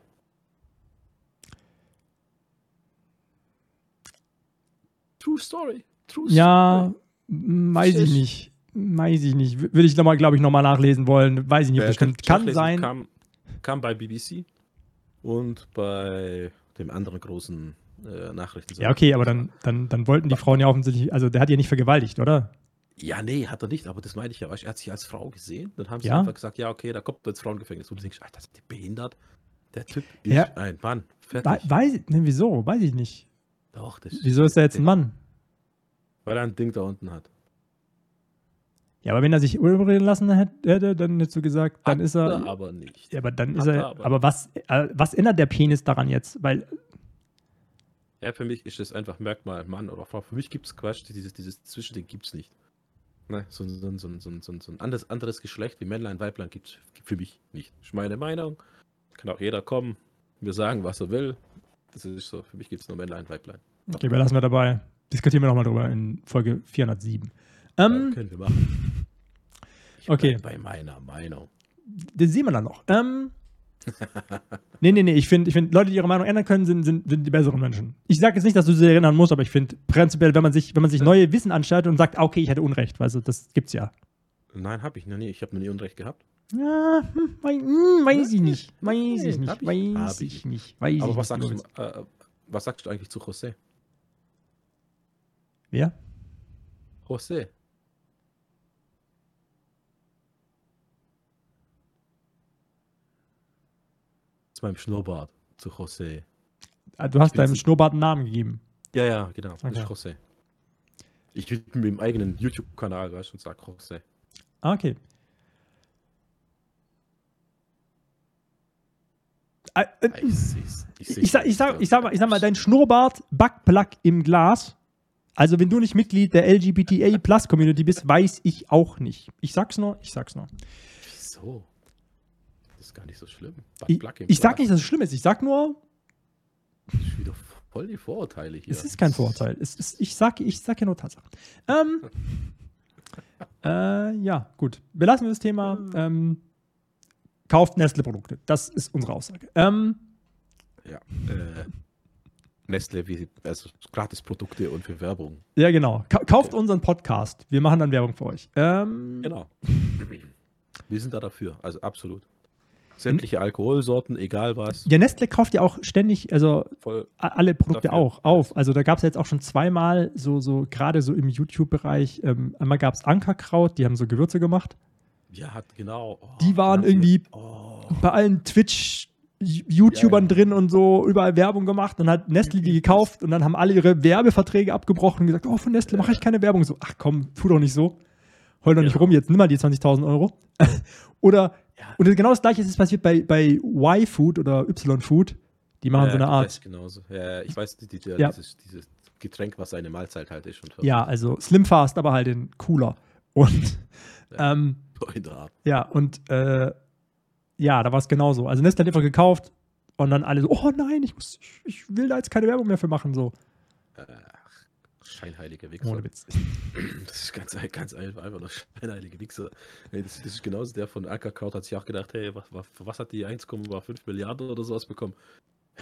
True Story. True
ja,
Story.
m- weiß ich nicht. Weiß ich nicht. Würde ich nochmal, glaube ich, nochmal nachlesen wollen. Weiß ich nicht, ob
Ja,
das stimmt. Kann
nachlesen.
sein.
Kam, kam bei BBC und bei dem anderen großen äh, Nachrichten.
Ja, okay, aber dann, dann, dann wollten die Frauen ja offensichtlich, also der hat ja nicht vergewaltigt, oder?
Ja, nee, hat er nicht, aber das meine ich ja. Weißt, er hat sich als Frau gesehen. Dann haben sie
Ja.
einfach gesagt, ja, okay, da kommt ins Frauengefängnis. Und du denkst, Alter, sind die behindert? Der Typ ist
Ja.
ein Mann. Fertig.
weiß, ne, wieso? Weiß ich nicht.
Doch, das
Wieso ist er jetzt ein Mann?
Weil er ein Ding da unten hat.
Ja, aber wenn er sich umoperieren lassen hätte, dann hättest du gesagt, dann
Hat
ist er.
aber nicht.
Ja, aber dann ist
Hat er
er.
aber.
Aber was, äh, was ändert der Penis daran jetzt? Weil,
Ja, für mich ist das einfach Merkmal Mann oder Frau. Für mich gibt es Quatsch, dieses, dieses Zwischending gibt es nicht. Ne, so, ein- so, ein- so, ein- so, ein- so, ein- so ein anderes, anderes Geschlecht wie Männlein, Weiblein gibt es für mich nicht. Das ist meine Meinung. Kann auch jeder kommen, mir sagen, was er will. Das ist so. Für mich gibt es nur Männlein, Weiblein.
okay, belassen wir dabei. Diskutieren wir nochmal drüber in Folge 407.
Ja,
Ähm,
können wir machen. Ich
okay.
bei meiner Meinung.
das sehen wir dann noch. Ähm, nee, nee, nee, ich finde, ich find, Leute, die ihre Meinung ändern können, sind, sind, sind die besseren Menschen. Ich sage jetzt nicht, dass du sie erinnern musst, aber ich finde prinzipiell, wenn man sich, wenn man sich neue Wissen anschaut und sagt, ah, okay, ich hatte Unrecht, weißt du, das gibt's ja.
Nein, habe ich noch nie. Ich habe noch nie Unrecht gehabt.
Ja, hm, wei- hm, weiß ich nicht. Weiß ich nicht.
ich-
Weiß ich
ich.
nicht. Weiß
Aber
ich
was
nicht,
sagst, du, äh, was sagst du eigentlich zu José?
Wer?
José. Zu meinem Schnurrbart. Zu José.
Ah, Du hast deinem Schnurrbart einen Namen gegeben.
Ja, ja, genau. Das
Okay.
ist José. Ich bin mit dem eigenen YouTube-Kanal, weißt du, und sag José.
Ah, okay. Ah, äh,
Ich seh's. Ich, seh's
Ich sag, ich, sag, ich, sag mal, ich sag mal, dein Schnurrbart, Backplug im Glas. Also, wenn du nicht Mitglied der LGBTA Plus Community bist, weiß ich auch nicht. Ich sag's nur, ich sag's nur.
Wieso? Das ist gar nicht so schlimm.
Ich, ich sag nicht, dass es schlimm ist. Ich sag nur,
Das ist wieder voll die Vorurteile hier.
es ist kein Vorurteil. Ist, ich, sag, ich sag ja nur Tatsachen. Ähm, äh, ja, gut. Belassen wir das Thema. Ähm, kauft Nestle-Produkte. Das ist unsere Aussage. Ähm,
Ja. Äh, Nestle, wie, also Gratisprodukte und für Werbung.
ja, genau. Ka kauft unseren Podcast. Wir machen dann Werbung für euch. Ähm,
Genau. Wir sind da dafür, also absolut. Sämtliche Alkoholsorten, egal was,
Ja, Nestle kauft ja auch ständig, also
voll.
alle Produkte
Dafür.
auch auf. Also da gab es jetzt auch schon zweimal so, so gerade so im YouTube-Bereich, ähm, einmal gab es Ankerkraut, die haben so Gewürze gemacht.
Ja, hat genau. Oh,
Die waren irgendwie
Oh,
bei allen Twitch-YouTubern
Ja, ja.
drin und so überall Werbung gemacht. Dann hat Nestle die gekauft und dann haben alle ihre Werbeverträge abgebrochen und gesagt, oh, von Nestle mache ich keine Werbung. So, ach komm, tu doch nicht so. Heul doch nicht
Ja.
rum, jetzt nimm mal die 20.000 Euro. oder,
Ja.
und genau das gleiche ist passiert bei, bei Y-Food oder Y-Food. Die machen
ja,
so eine Art
Genauso. Ja, ich weiß, die, die,
Ja.
dieses, dieses Getränk, was eine Mahlzeit halt ist.
Ja, also Slim Fast, aber halt in cooler. Und
Ja.
ähm, ja, und äh, ja, da war es genauso. Also Nestle hat einfach gekauft, Und dann alle so, oh nein, ich, muss, ich, ich will da jetzt keine Werbung mehr für machen. So.
Scheinheilige Wichser.
Ohne Witz.
Das ist ganz, ganz einfach, einfach nur scheinheilige Wichser. Das, das ist genauso der von Ackerkraut hat sich auch gedacht, hey, was, was, was hat die 1,5 Milliarden oder sowas bekommen?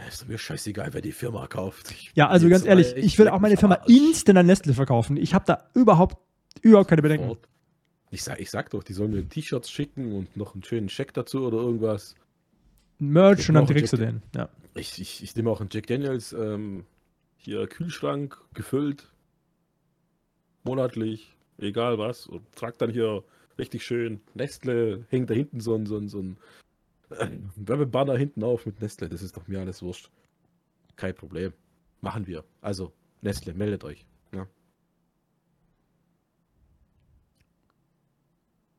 Ist mir scheißegal, wer die Firma kauft. Ich
Ja, also ganz ehrlich,
mal-
ich würde auch meine Firma instant an Nestle verkaufen. Ich habe da überhaupt, überhaupt keine Bedenken.
Ich sag, ich sag doch, die sollen mir T-Shirts schicken und noch einen schönen Scheck dazu oder irgendwas.
Merch
Ich
und dann kriegst du den. Ja.
Ich, ich, ich nehme auch einen Jack Daniels ähm, hier Kühlschrank gefüllt. Monatlich, egal was. Und trag dann hier richtig schön Nestle, hängt da hinten so ein, so ein, so ein äh, Werbebanner hinten auf mit Nestle. Das ist doch mir alles wurscht. Kein Problem. Machen wir. Also, Nestle, meldet euch.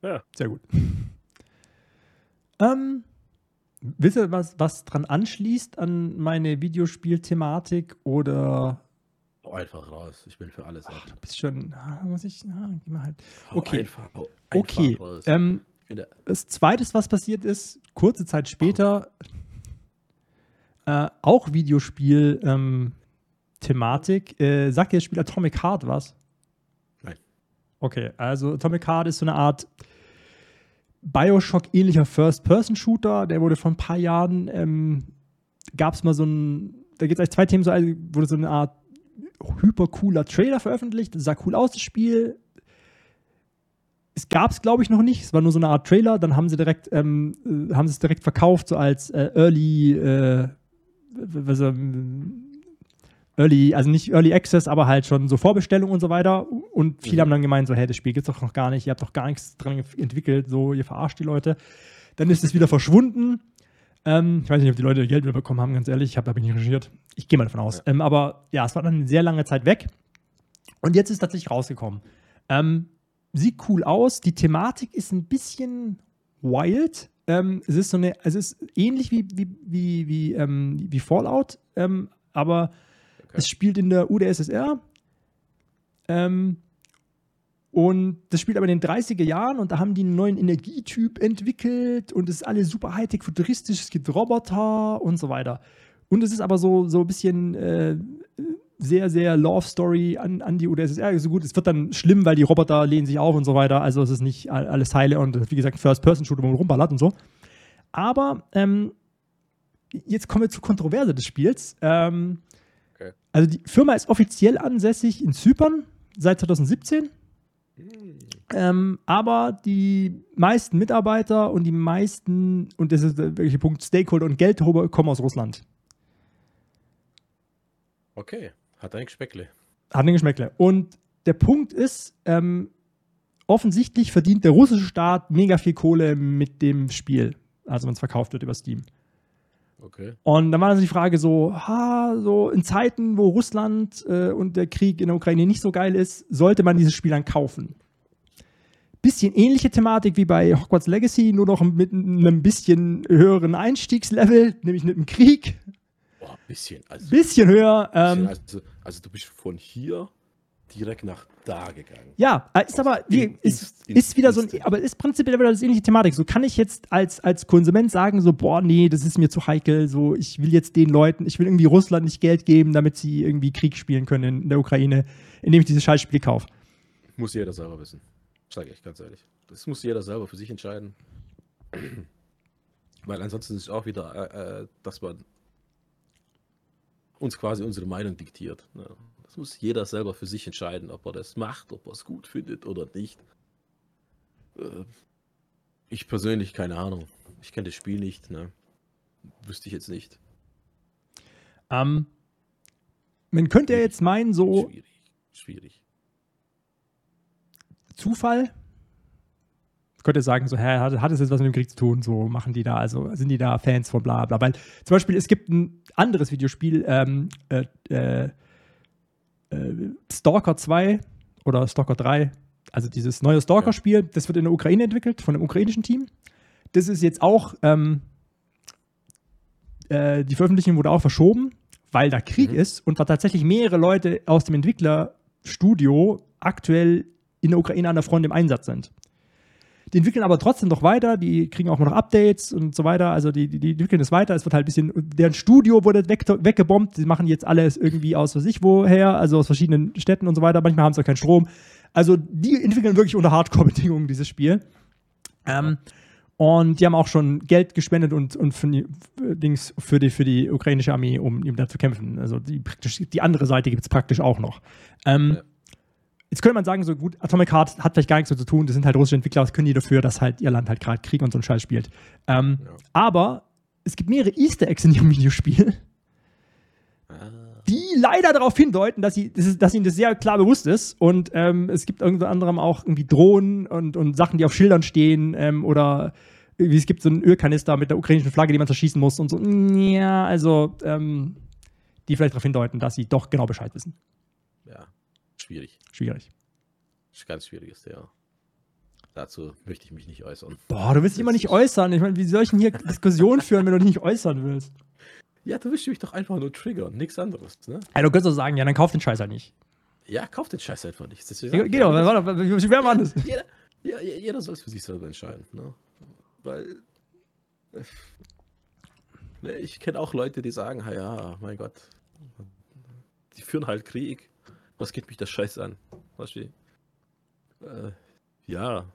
Ja.
Sehr gut. ähm, wisst ihr, was, was dran anschließt an meine Videospielthematik oder
Hau einfach raus. Ich bin für alles.
Ach,
offen.
du bist schon, muss ich, ah, geh mal halt. Okay.
Einfach, einfach
Okay, ähm, das zweite, was passiert ist, kurze Zeit später, äh, auch Videospiel ähm. Äh, sagt dir das Spiel Atomic Heart was?
Nein.
Okay, also Atomic Heart ist so eine Art Bioshock-ähnlicher First-Person-Shooter. Der wurde vor ein paar Jahren, ähm, gab es mal so ein, da gibt es eigentlich zwei Themen, so, also wurde so eine Art hyper-cooler Trailer veröffentlicht. Das sah cool aus, das Spiel. Es gab es, glaube ich, noch nicht. Es war nur so eine Art Trailer. Dann haben sie direkt, ähm, äh, haben sie es direkt verkauft, so als äh, Early, äh, was, ähm, Early, also nicht Early Access, aber halt schon so Vorbestellung und so weiter. Und viele
Mhm.
haben dann gemeint, so, hey, das Spiel gibt's doch noch gar nicht, ihr habt doch gar nichts dran entwickelt, so, ihr verarscht die Leute. Dann ist es wieder verschwunden. Ähm, ich weiß nicht, ob die Leute ihr Geld wieder bekommen haben, ganz ehrlich, ich habe da bin ich nicht recherchiert. Ich gehe mal davon aus.
Ja.
Ähm, aber ja, es war dann eine sehr lange Zeit weg. Und jetzt ist es tatsächlich rausgekommen. Ähm, sieht cool aus. Die Thematik ist ein bisschen wild. Ähm, es ist so eine, es ist ähnlich wie, wie, wie, wie, ähm, wie Fallout, ähm, aber
Okay.
es spielt in der UdSSR. Ähm, und das spielt aber in den 30er Jahren und da haben die einen neuen Energietyp entwickelt und es ist alles super high-tech, futuristisch, es gibt Roboter und so weiter. Und es ist aber so, so ein bisschen äh, sehr, sehr Love Story an, an die UdSSR. So gut, es wird dann schlimm, weil die Roboter lehnen sich auf und so weiter. Also es ist nicht all- alles heile und wie gesagt, First-Person-Shooter, wo man rumballert und so. Aber ähm, jetzt kommen wir zur Kontroverse des Spiels. Ähm,
Okay.
Also die Firma ist offiziell ansässig in Zypern seit 2017.
Hm.
Ähm, aber die meisten Mitarbeiter und die meisten, und das ist der wirkliche Punkt, Stakeholder und Geldhober kommen aus Russland.
Okay, hat ein Speckle.
Hat ein Geschmäckle. Und der Punkt ist, ähm, offensichtlich verdient der russische Staat mega viel Kohle mit dem Spiel. Also wenn es verkauft wird über Steam.
Okay.
Und dann war also die Frage so, ha, so in Zeiten, wo Russland äh, und der Krieg in der Ukraine nicht so geil ist, sollte man dieses Spiel dann kaufen. Bisschen ähnliche Thematik wie bei Hogwarts Legacy, nur noch mit einem bisschen höheren Einstiegslevel, nämlich mit dem Krieg.
Boah, ein bisschen. Also,
Bisschen höher.
bisschen,
Ähm,
also, also du bist von hier direkt nach da gegangen.
ja, äh, ist aber wie,
In-
ist,
in-
ist wieder so ein, aber ist prinzipiell wieder das ähnliche Thematik. So kann ich jetzt als, als Konsument sagen, so, boah, nee, das ist mir zu heikel, so, ich will jetzt den Leuten, ich will irgendwie Russland nicht Geld geben, damit sie irgendwie Krieg spielen können in der Ukraine, indem ich dieses Scheißspiel kaufe.
Muss jeder selber wissen. Sage ich ganz ehrlich. Das muss jeder selber für sich entscheiden. Weil ansonsten ist es auch wieder, äh, äh, dass man uns quasi unsere Meinung diktiert. Ne? Das muss jeder selber für sich entscheiden, ob er das macht, ob er es gut findet oder nicht. Äh, ich persönlich keine Ahnung. Ich kenne das Spiel nicht. Ne? Wüsste ich jetzt nicht.
Ähm, man könnte ja jetzt meinen, so
Schwierig. Schwierig.
Zufall. Könnte sagen, so, hä, hat, hat es jetzt was mit dem Krieg zu tun? So machen die da, also sind die da Fans von bla bla. Weil zum Beispiel, es gibt ein anderes Videospiel, ähm, äh, äh, äh, Stalker 2 oder Stalker 3, also dieses neue Stalker-Spiel, das wird in der Ukraine entwickelt, von einem ukrainischen Team. Das ist jetzt auch, ähm, äh, die Veröffentlichung wurde auch verschoben, weil da Krieg
Mhm.
ist und da tatsächlich mehrere Leute aus dem Entwicklerstudio aktuell in der Ukraine an der Front im Einsatz sind. die entwickeln aber trotzdem noch weiter, die kriegen auch noch Updates und so weiter, also die, die, die entwickeln es weiter, es wird halt ein bisschen, deren Studio wurde weg, weggebombt, die machen jetzt alles irgendwie aus was ich woher, also aus verschiedenen Städten und so weiter, manchmal haben sie auch keinen Strom. Also die entwickeln wirklich unter Hardcore-Bedingungen dieses Spiel. Ähm, und die haben auch schon Geld gespendet und, und für, die, Dings für, die, für die ukrainische Armee, um, um da zu kämpfen. Also die, praktisch, die andere Seite gibt es praktisch auch noch. Ähm, ja. Jetzt könnte man sagen, so gut, Atomic Heart hat vielleicht gar nichts so zu tun, das sind halt russische Entwickler, das können die dafür, dass halt ihr Land halt gerade Krieg und so einen Scheiß spielt. Ähm, ja. Aber es gibt mehrere Easter Eggs in ihrem Videospiel, die leider darauf hindeuten, dass, sie, dass ihnen das sehr klar bewusst ist. Und ähm, es gibt unter anderem auch irgendwie Drohnen und, und Sachen, die auf Schildern stehen ähm, oder es gibt so einen Ölkanister mit der ukrainischen Flagge, die man zerschießen muss und so. Ja, also ähm, die vielleicht darauf hindeuten, dass sie doch genau Bescheid wissen.
Ja, schwierig.
Schwierig.
Ganz schwieriges Thema. Dazu möchte ich mich nicht äußern.
Boah, du willst dich immer nicht äußern. Ich meine, wie soll ich denn hier Diskussionen führen, wenn du dich nicht äußern willst?
Ja, du willst mich doch einfach nur triggern, nichts anderes. Ne?
Ja, du könntest doch sagen, ja, dann kauf den Scheiß halt nicht.
Ja, kauf den Scheiß einfach nicht.
Das ja, genau, warte, wie wäre man das?
Jeder, ja, jeder soll es für sich selber entscheiden. Ne? weil ne, ich kenne auch Leute, die sagen, ja, mein Gott, die führen halt Krieg. Was geht mich das Scheiß an? Was wie? Äh, ja.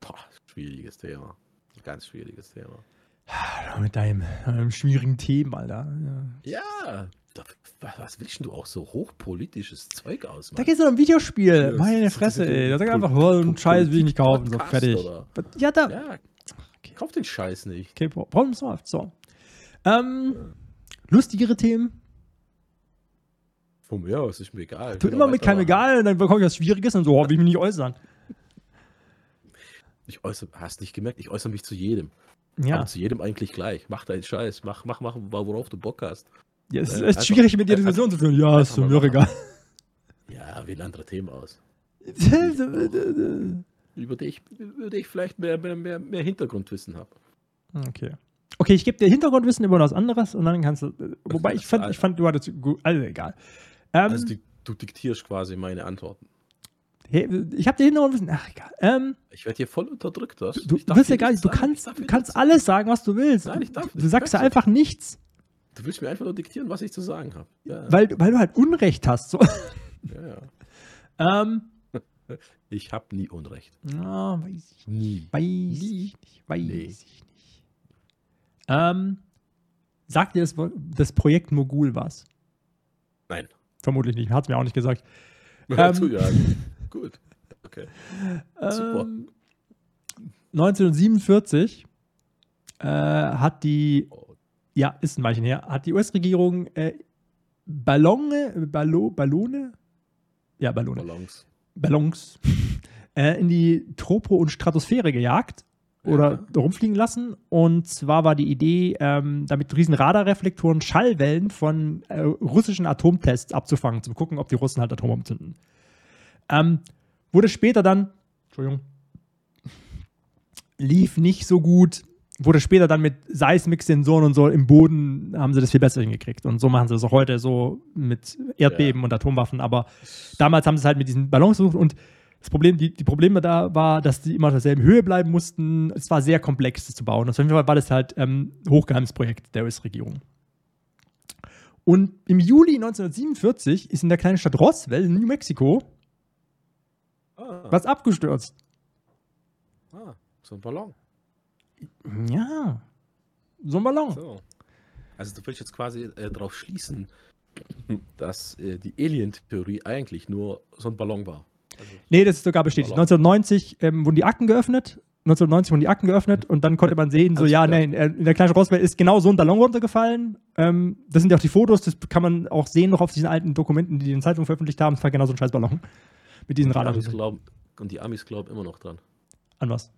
Boah, schwieriges Thema. Ganz schwieriges Thema.
Mit deinem, deinem schwierigen Thema, Alter.
Ja. ja was willst du auch so hochpolitisches Zeug aus?
Da geht es um Videospiel. Ja, Meine Fresse, ey. Da sag einfach, oh, einen Scheiß will ich nicht kaufen. So, fertig.
Ja, da. Ja, okay. Kauf den Scheiß nicht.
Okay, Problem solved. So. Ähm, lustigere Themen.
Von mir aus, ist mir egal.
Tu immer mit keinem egal, dann bekomme ich was Schwieriges und so, oh, will ich mich nicht äußern.
Ich äußere, hast nicht gemerkt, ich äußere mich zu jedem.
Ja.
Aber zu jedem eigentlich gleich. Mach deinen Scheiß, mach, mach, mach, worauf du Bock hast.
Ja, es ist echt einfach, schwierig, mit dir Diskussion zu führen. Ja, ist mir egal.
Ja, wähle andere Themen aus. über die ich, über die ich vielleicht mehr, mehr, mehr, mehr Hintergrundwissen habe.
Okay. Okay, ich gebe dir Hintergrundwissen über was anderes und dann kannst du. Wobei ich fand, ich fand du hattest gut. Also egal.
Ähm, also die, du diktierst quasi meine Antworten.
Hey, ich habe dir Hintergrundwissen. Ach egal. Ähm,
ich werde hier voll unterdrückt.
Was? Du, du willst ja gar nicht. Du kannst, du kannst alles sagen, was du willst.
Nein, ich darf
Du sagst ja einfach nichts.
Du willst mir einfach nur diktieren, was ich zu sagen habe.
Ja. Weil, weil du halt Unrecht hast. So.
Ja, ja.
ähm,
ich habe nie Unrecht.
Ja, weiß ich
nie.
Weiß nie. ich nicht. Weiß nee. ich nicht. Ähm, sagt dir das, das Projekt Mogul was?
Nein.
Vermutlich nicht. Hat es mir auch nicht gesagt.
Ähm, ja. Gut. Okay. Super. Ähm,
1947 äh, hat die ja, ist ein Weilchen her, hat die US-Regierung äh, Ballone, Ballo, Ballone? Ja, Ballone.
Ballons.
Ballons äh, in die Tropo- und Stratosphäre gejagt oder ja. rumfliegen lassen. Und zwar war die Idee, ähm, damit riesen Radarreflektoren Schallwellen von äh, russischen Atomtests abzufangen, zu gucken, ob die Russen halt Atombomben zünden. Ähm, wurde später dann, Entschuldigung, lief nicht so gut wurde später dann mit Seismik-Sensoren und so im Boden, haben sie das viel besser hingekriegt. Und so machen sie es auch heute so mit Erdbeben ja. und Atomwaffen. Aber damals haben sie es halt mit diesen Ballons versucht und das Problem, die, die Probleme da war, dass die immer auf derselben Höhe bleiben mussten. Es war sehr komplex, das zu bauen. Auf jeden Fall war das halt ähm, hochgeheimes Projekt der US-Regierung. Und im Juli 1947 ist in der kleinen Stadt Roswell in New Mexico ah. was abgestürzt.
Ah, so ein Ballon.
Ja, so ein Ballon. So.
Also du willst jetzt quasi äh, darauf schließen, dass äh, die Alien-Theorie eigentlich nur so ein Ballon war.
Also, nee, das ist sogar bestätigt. 1990 ähm, wurden die Akten geöffnet. 1990 wurden die Akten geöffnet und dann konnte man sehen, so, ja, nee, in der kleinen Roswell ist genau so ein Ballon runtergefallen. Ähm, das sind ja auch die Fotos, das kann man auch sehen noch auf diesen alten Dokumenten, die die in Zeitungen veröffentlicht haben. Es war genau so ein scheiß Ballon. Mit diesen Radar.
Und die Amis glauben immer noch dran.
An was?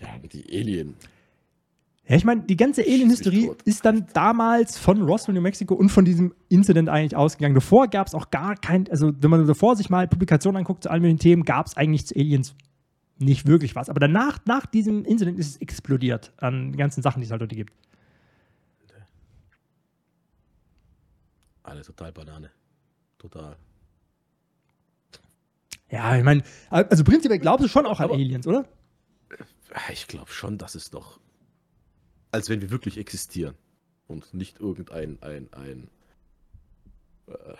Ja, die Alien.
Ja, ich meine, die ganze Alien-Hysterie ist dann damals von Roswell, New Mexico und von diesem Incident eigentlich ausgegangen. Davor gab es auch gar kein, also wenn man davor sich mal Publikationen anguckt zu allen möglichen Themen, gab es eigentlich zu Aliens nicht wirklich was. Aber danach, nach diesem Incident ist es explodiert an ganzen Sachen, die es halt heute gibt.
Alle total Banane. Total.
Ja, ich meine, also prinzipiell glaubst du schon auch an
Aber-
Aliens, oder?
Ich glaube schon, dass es noch, als wenn wir wirklich existieren und nicht irgendein, ein, ein,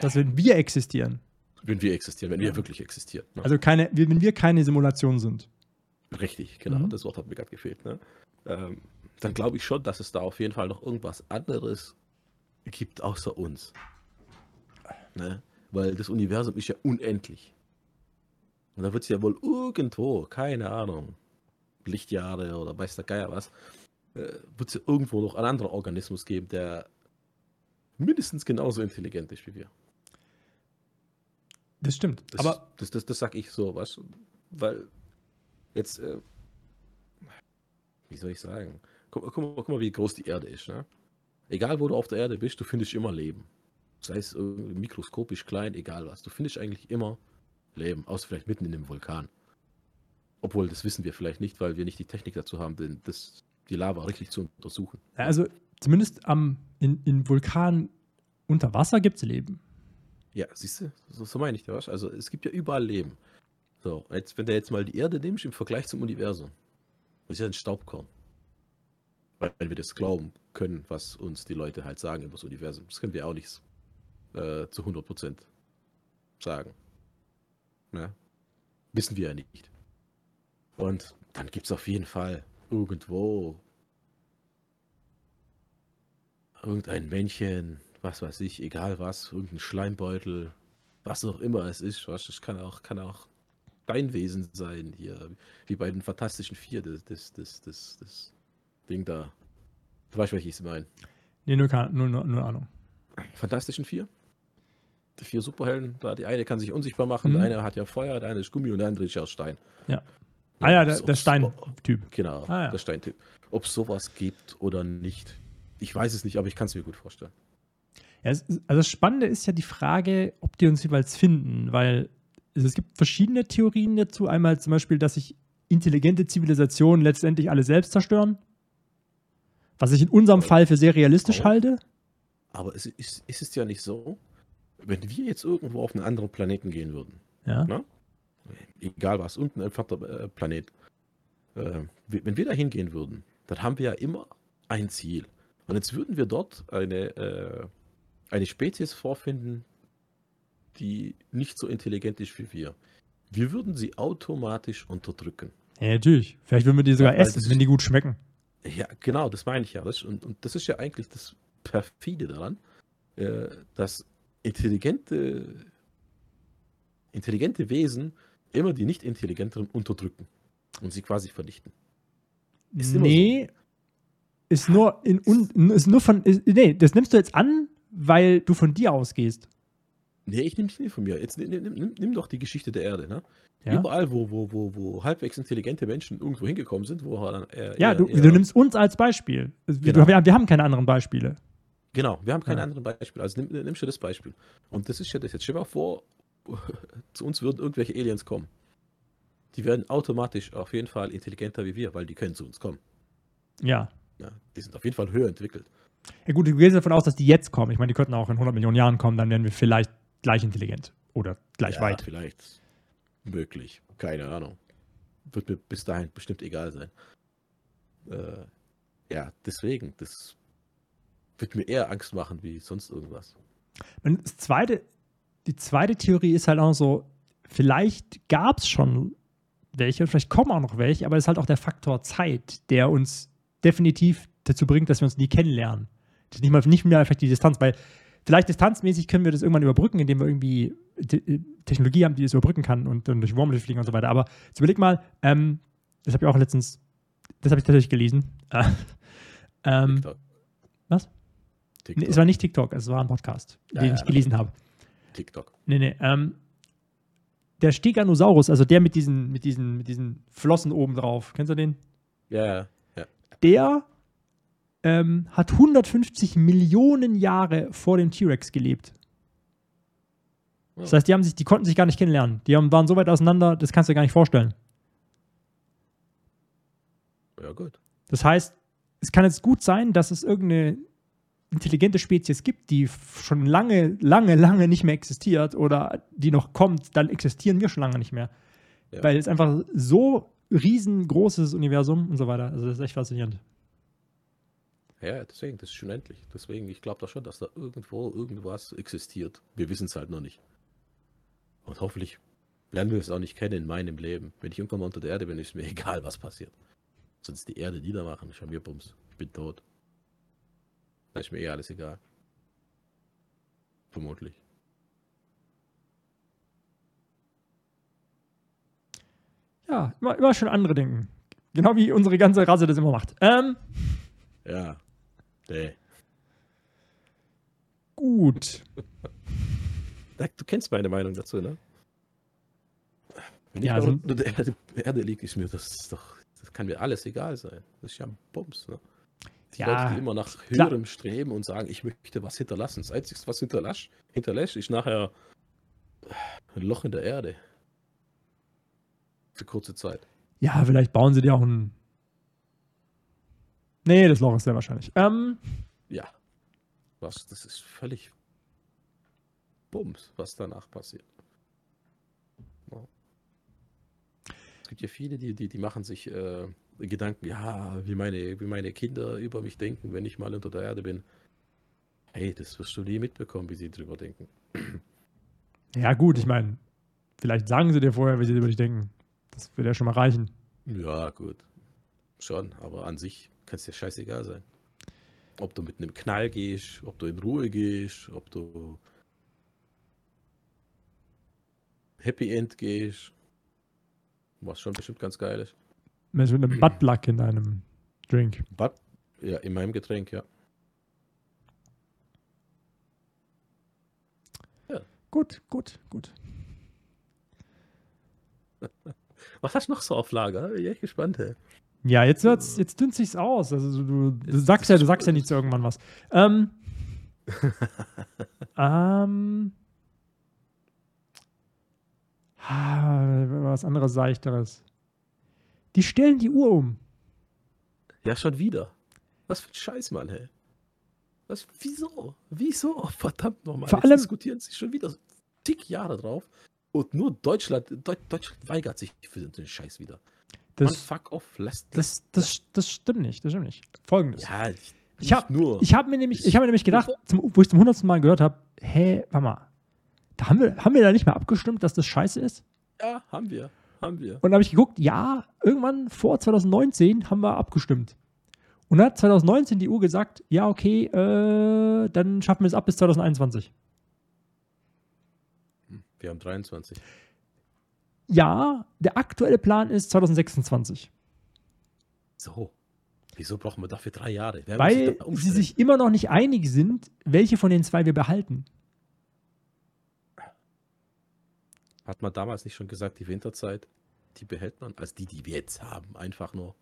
Dass wenn wir existieren.
wenn wir existieren, wenn wir wirklich existieren. Ne?
Also keine, wenn wir keine Simulation sind.
Richtig, genau,
Mhm.
das Wort hat mir gerade gefehlt. Ne? Ähm, dann glaube ich schon, dass es da auf jeden Fall noch irgendwas anderes gibt außer uns. Ne? Weil das Universum ist ja unendlich. Und da wird es ja wohl irgendwo, keine Ahnung, Lichtjahre oder weiß der Geier was, äh, wird es ja irgendwo noch einen anderen Organismus geben, der mindestens genauso intelligent ist wie wir.
Das stimmt.
Das,
Aber
das, das, das sag ich so, was? Weil jetzt, äh, wie soll ich sagen? Guck, guck, mal, guck mal, wie groß die Erde ist. Ne? Egal, wo du auf der Erde bist, du findest immer Leben. Sei es mikroskopisch klein, egal was. Du findest eigentlich immer Leben, außer vielleicht mitten in einem Vulkan. Obwohl, das wissen wir vielleicht nicht, weil wir nicht die Technik dazu haben, denn das, die Lava richtig zu untersuchen.
also zumindest am, in, in Vulkanen unter Wasser gibt es Leben.
Ja, siehst du, so, so meine ich das. Also es gibt ja überall Leben. So, jetzt, wenn du jetzt mal die Erde nimmst im Vergleich zum Universum, das ist ja ein Staubkorn. Weil wenn wir das glauben können, was uns die Leute halt sagen über das Universum. Das können wir auch nicht äh, zu 100% sagen. Ne? Wissen wir ja nicht. Und dann gibt es auf jeden Fall irgendwo irgendein Männchen, was weiß ich, egal was, irgendein Schleimbeutel, was auch immer es ist, was, das kann auch, kann auch Steinwesen sein, hier, wie bei den Fantastischen Vier, das, das, das, das, das Ding da. Du weißt, welches ich meine.
Nee, nur, keine- nur, nur, nur Ahnung.
Fantastischen Vier? Die vier Superhelden, da die eine kann sich unsichtbar machen,
Mhm.
der eine hat ja Feuer, der eine ist Gummi und der andere ist ja aus Stein.
Ja. Ah ja, der, der Stein-Typ.
Genau,
Ah, ja.
der Steintyp. Ob es sowas gibt oder nicht, ich weiß es nicht, aber ich kann es mir gut vorstellen.
Ja, es, also das Spannende ist ja die Frage, ob die uns jeweils finden, weil es, es gibt verschiedene Theorien dazu. Einmal zum Beispiel, dass sich intelligente Zivilisationen letztendlich alle selbst zerstören. Was ich in unserem
Aber-
Fall für sehr realistisch
aber-
halte.
Aber es ist, ist es ja nicht so, wenn wir jetzt irgendwo auf einen anderen Planeten gehen würden,
Ja.
Ne? Egal was, unten ein entfernter äh, Planet, äh, wenn wir da hingehen würden, dann haben wir ja immer ein Ziel. Und jetzt würden wir dort eine, äh, eine Spezies vorfinden, die nicht so intelligent ist wie wir. Wir würden sie automatisch unterdrücken.
ja, natürlich. Vielleicht würden wir die sogar
Ja,
essen, wenn die gut schmecken.
Ja, genau, das meine ich ja. Das, und, und das ist ja eigentlich das Perfide daran, äh, dass intelligente, intelligente Wesen immer die nicht intelligenteren unterdrücken und sie quasi vernichten. Ist
nee, ist nur in un, ist nur von ist, nee, das nimmst du jetzt an, weil du von dir ausgehst.
Nee, ich nehme es nicht von mir. Jetzt nimm, nimm, nimm, doch die Geschichte der Erde. Ne?
Ja,
Überall, wo, wo, wo, wo halbwegs intelligente Menschen irgendwo hingekommen sind, wo dann eher,
ja
eher,
du,
eher,
du nimmst uns als Beispiel. Also, wir-
Genau.
Wir, wir haben keine anderen Beispiele.
Genau, wir haben keine
Ja.
anderen Beispiele. Also nimm, nimmst du das Beispiel. Und das ist ja das. Jetzt stell dir mal vor, zu uns würden irgendwelche Aliens kommen. Die werden automatisch auf jeden Fall intelligenter wie wir, weil die können zu uns kommen.
Ja.
Ja, die sind auf jeden Fall höher entwickelt.
Ja gut, du gehst davon aus, dass die jetzt kommen. Ich meine, die könnten auch in 100 Millionen Jahren kommen, dann wären wir vielleicht gleich intelligent oder gleich
ja,
weit.
Vielleicht möglich. Keine Ahnung. Wird mir bis dahin bestimmt egal sein. Äh, ja, deswegen, das wird mir eher Angst machen wie sonst irgendwas.
Das zweite, die zweite Theorie ist halt auch so, vielleicht gab es schon welche, vielleicht kommen auch noch welche, aber es ist halt auch der Faktor Zeit, der uns definitiv dazu bringt, dass wir uns nie kennenlernen. Das nicht, mal, nicht mehr einfach die Distanz, weil vielleicht distanzmäßig können wir das irgendwann überbrücken, indem wir irgendwie Te- Technologie haben, die das überbrücken kann und dann durch Wurmluft fliegen und so weiter. Aber jetzt überleg mal, ähm, das habe ich auch letztens, das habe ich tatsächlich gelesen. Äh, ähm, was?
TikTok.
nee, es war nicht TikTok, es war ein Podcast,
Ja,
den
ja,
ich gelesen habe.
TikTok.
Nee, nee. Ähm, der Steganosaurus, also der mit diesen, mit diesen, mit diesen Flossen oben drauf, kennst du den?
Ja, ja.
Der ähm, hat 150 Millionen Jahre vor dem T-Rex gelebt. Das
Ja.
heißt, die, haben sich, die konnten sich gar nicht kennenlernen. Die haben, waren so weit auseinander, das kannst du dir gar nicht vorstellen.
Ja, gut.
Das heißt, es kann jetzt gut sein, dass es irgendeine intelligente Spezies gibt, die schon lange, lange, lange nicht mehr existiert oder die noch kommt, dann existieren wir schon lange nicht mehr.
Ja.
Weil es einfach so riesengroßes Universum und so weiter. Also das ist echt faszinierend.
Ja, deswegen, das ist schon endlich. Deswegen, ich glaube doch schon, dass da irgendwo irgendwas existiert. Wir wissen es halt noch nicht. Und hoffentlich lernen wir es auch nicht kennen in meinem Leben. Wenn ich irgendwann mal unter der Erde bin, ist mir egal, was passiert. Sonst die Erde niedermachen, ich habe mir Bums. Ich bin tot. Da ist mir eh alles egal. Vermutlich.
Ja, immer, immer schon andere denken. Genau wie unsere ganze Rasse das immer macht. Ähm,
Ja. Nee.
gut.
Du kennst meine Meinung dazu, ne? Wenn
Ja,
ich
also-
unter der Erde, Erde liege, ist mir das ist doch, das kann mir alles egal sein. Das ist ja ein Bums, ne? Die
Ja,
Leute, die immer nach
klar.
höherem streben und sagen, ich möchte was hinterlassen. Das Einzige, was hinterlasse, hinterlässt, ist nachher ein Loch in der Erde. Für kurze Zeit.
Ja, vielleicht bauen sie dir auch ein. Nee, das Loch ist sehr wahrscheinlich. Ähm,
Ja. Was, das ist völlig Bums, was danach passiert. Es gibt ja viele, die, die, die machen sich äh, Gedanken, ja, wie meine, wie meine Kinder über mich denken, wenn ich mal unter der Erde bin. Hey, das wirst du nie mitbekommen, wie sie drüber denken.
ja, gut, ich meine, vielleicht sagen sie dir vorher, wie sie über dich denken. Das wird ja schon mal reichen.
Ja, gut. Schon, aber an sich kann es dir scheißegal sein. Ob du mit einem Knall gehst, ob du in Ruhe gehst, ob du Happy End gehst. Was schon bestimmt ganz geil ist.
Mensch, mit einem Buttplug in deinem Drink.
But, ja, in meinem Getränk, ja.
Gut, gut, gut.
Was hast du noch so auf Lager? Bin ich echt gespannt, ey.
Ja, jetzt wird's, jetzt dünnt sich's aus. Also du, du sagst ja, du sagst ja nicht irgendwann was. Ähm, ähm, ah, was anderes Seichteres. Die stellen die Uhr um.
Ja, schon wieder. Was für ein Scheiß, Mann, hey. Was, wieso? Wieso? Verdammt nochmal.
Vor allem-
diskutieren sie schon wieder dick Jahre drauf. Und nur Deutschland, Deu Deutschland weigert sich für den Scheiß wieder.
Das,
fuck off, lässt
das, das, das stimmt nicht. Das stimmt nicht. Folgendes.
Ja, ich,
Ich hab- habe mir nämlich, ich habe mir nämlich gedacht, zum, wo ich zum hundertsten Mal gehört habe, hä, warte mal, da haben wir, haben wir da nicht mehr abgestimmt, dass das scheiße ist?
ja, haben wir. Haben wir.
Und dann habe ich geguckt, ja, irgendwann vor 2019 haben wir abgestimmt. Und dann hat 2019 die Uhr gesagt, ja, okay, äh, dann schaffen wir es ab bis 2021.
Wir haben 23.
Ja, der aktuelle Plan ist 2026.
So. Wieso brauchen wir dafür drei Jahre? Wer
Weil sie sich immer noch nicht einig sind, welche von den zwei wir behalten.
Hat man damals nicht schon gesagt, die Winterzeit, die behält man? Als die, die wir jetzt haben. Einfach nur.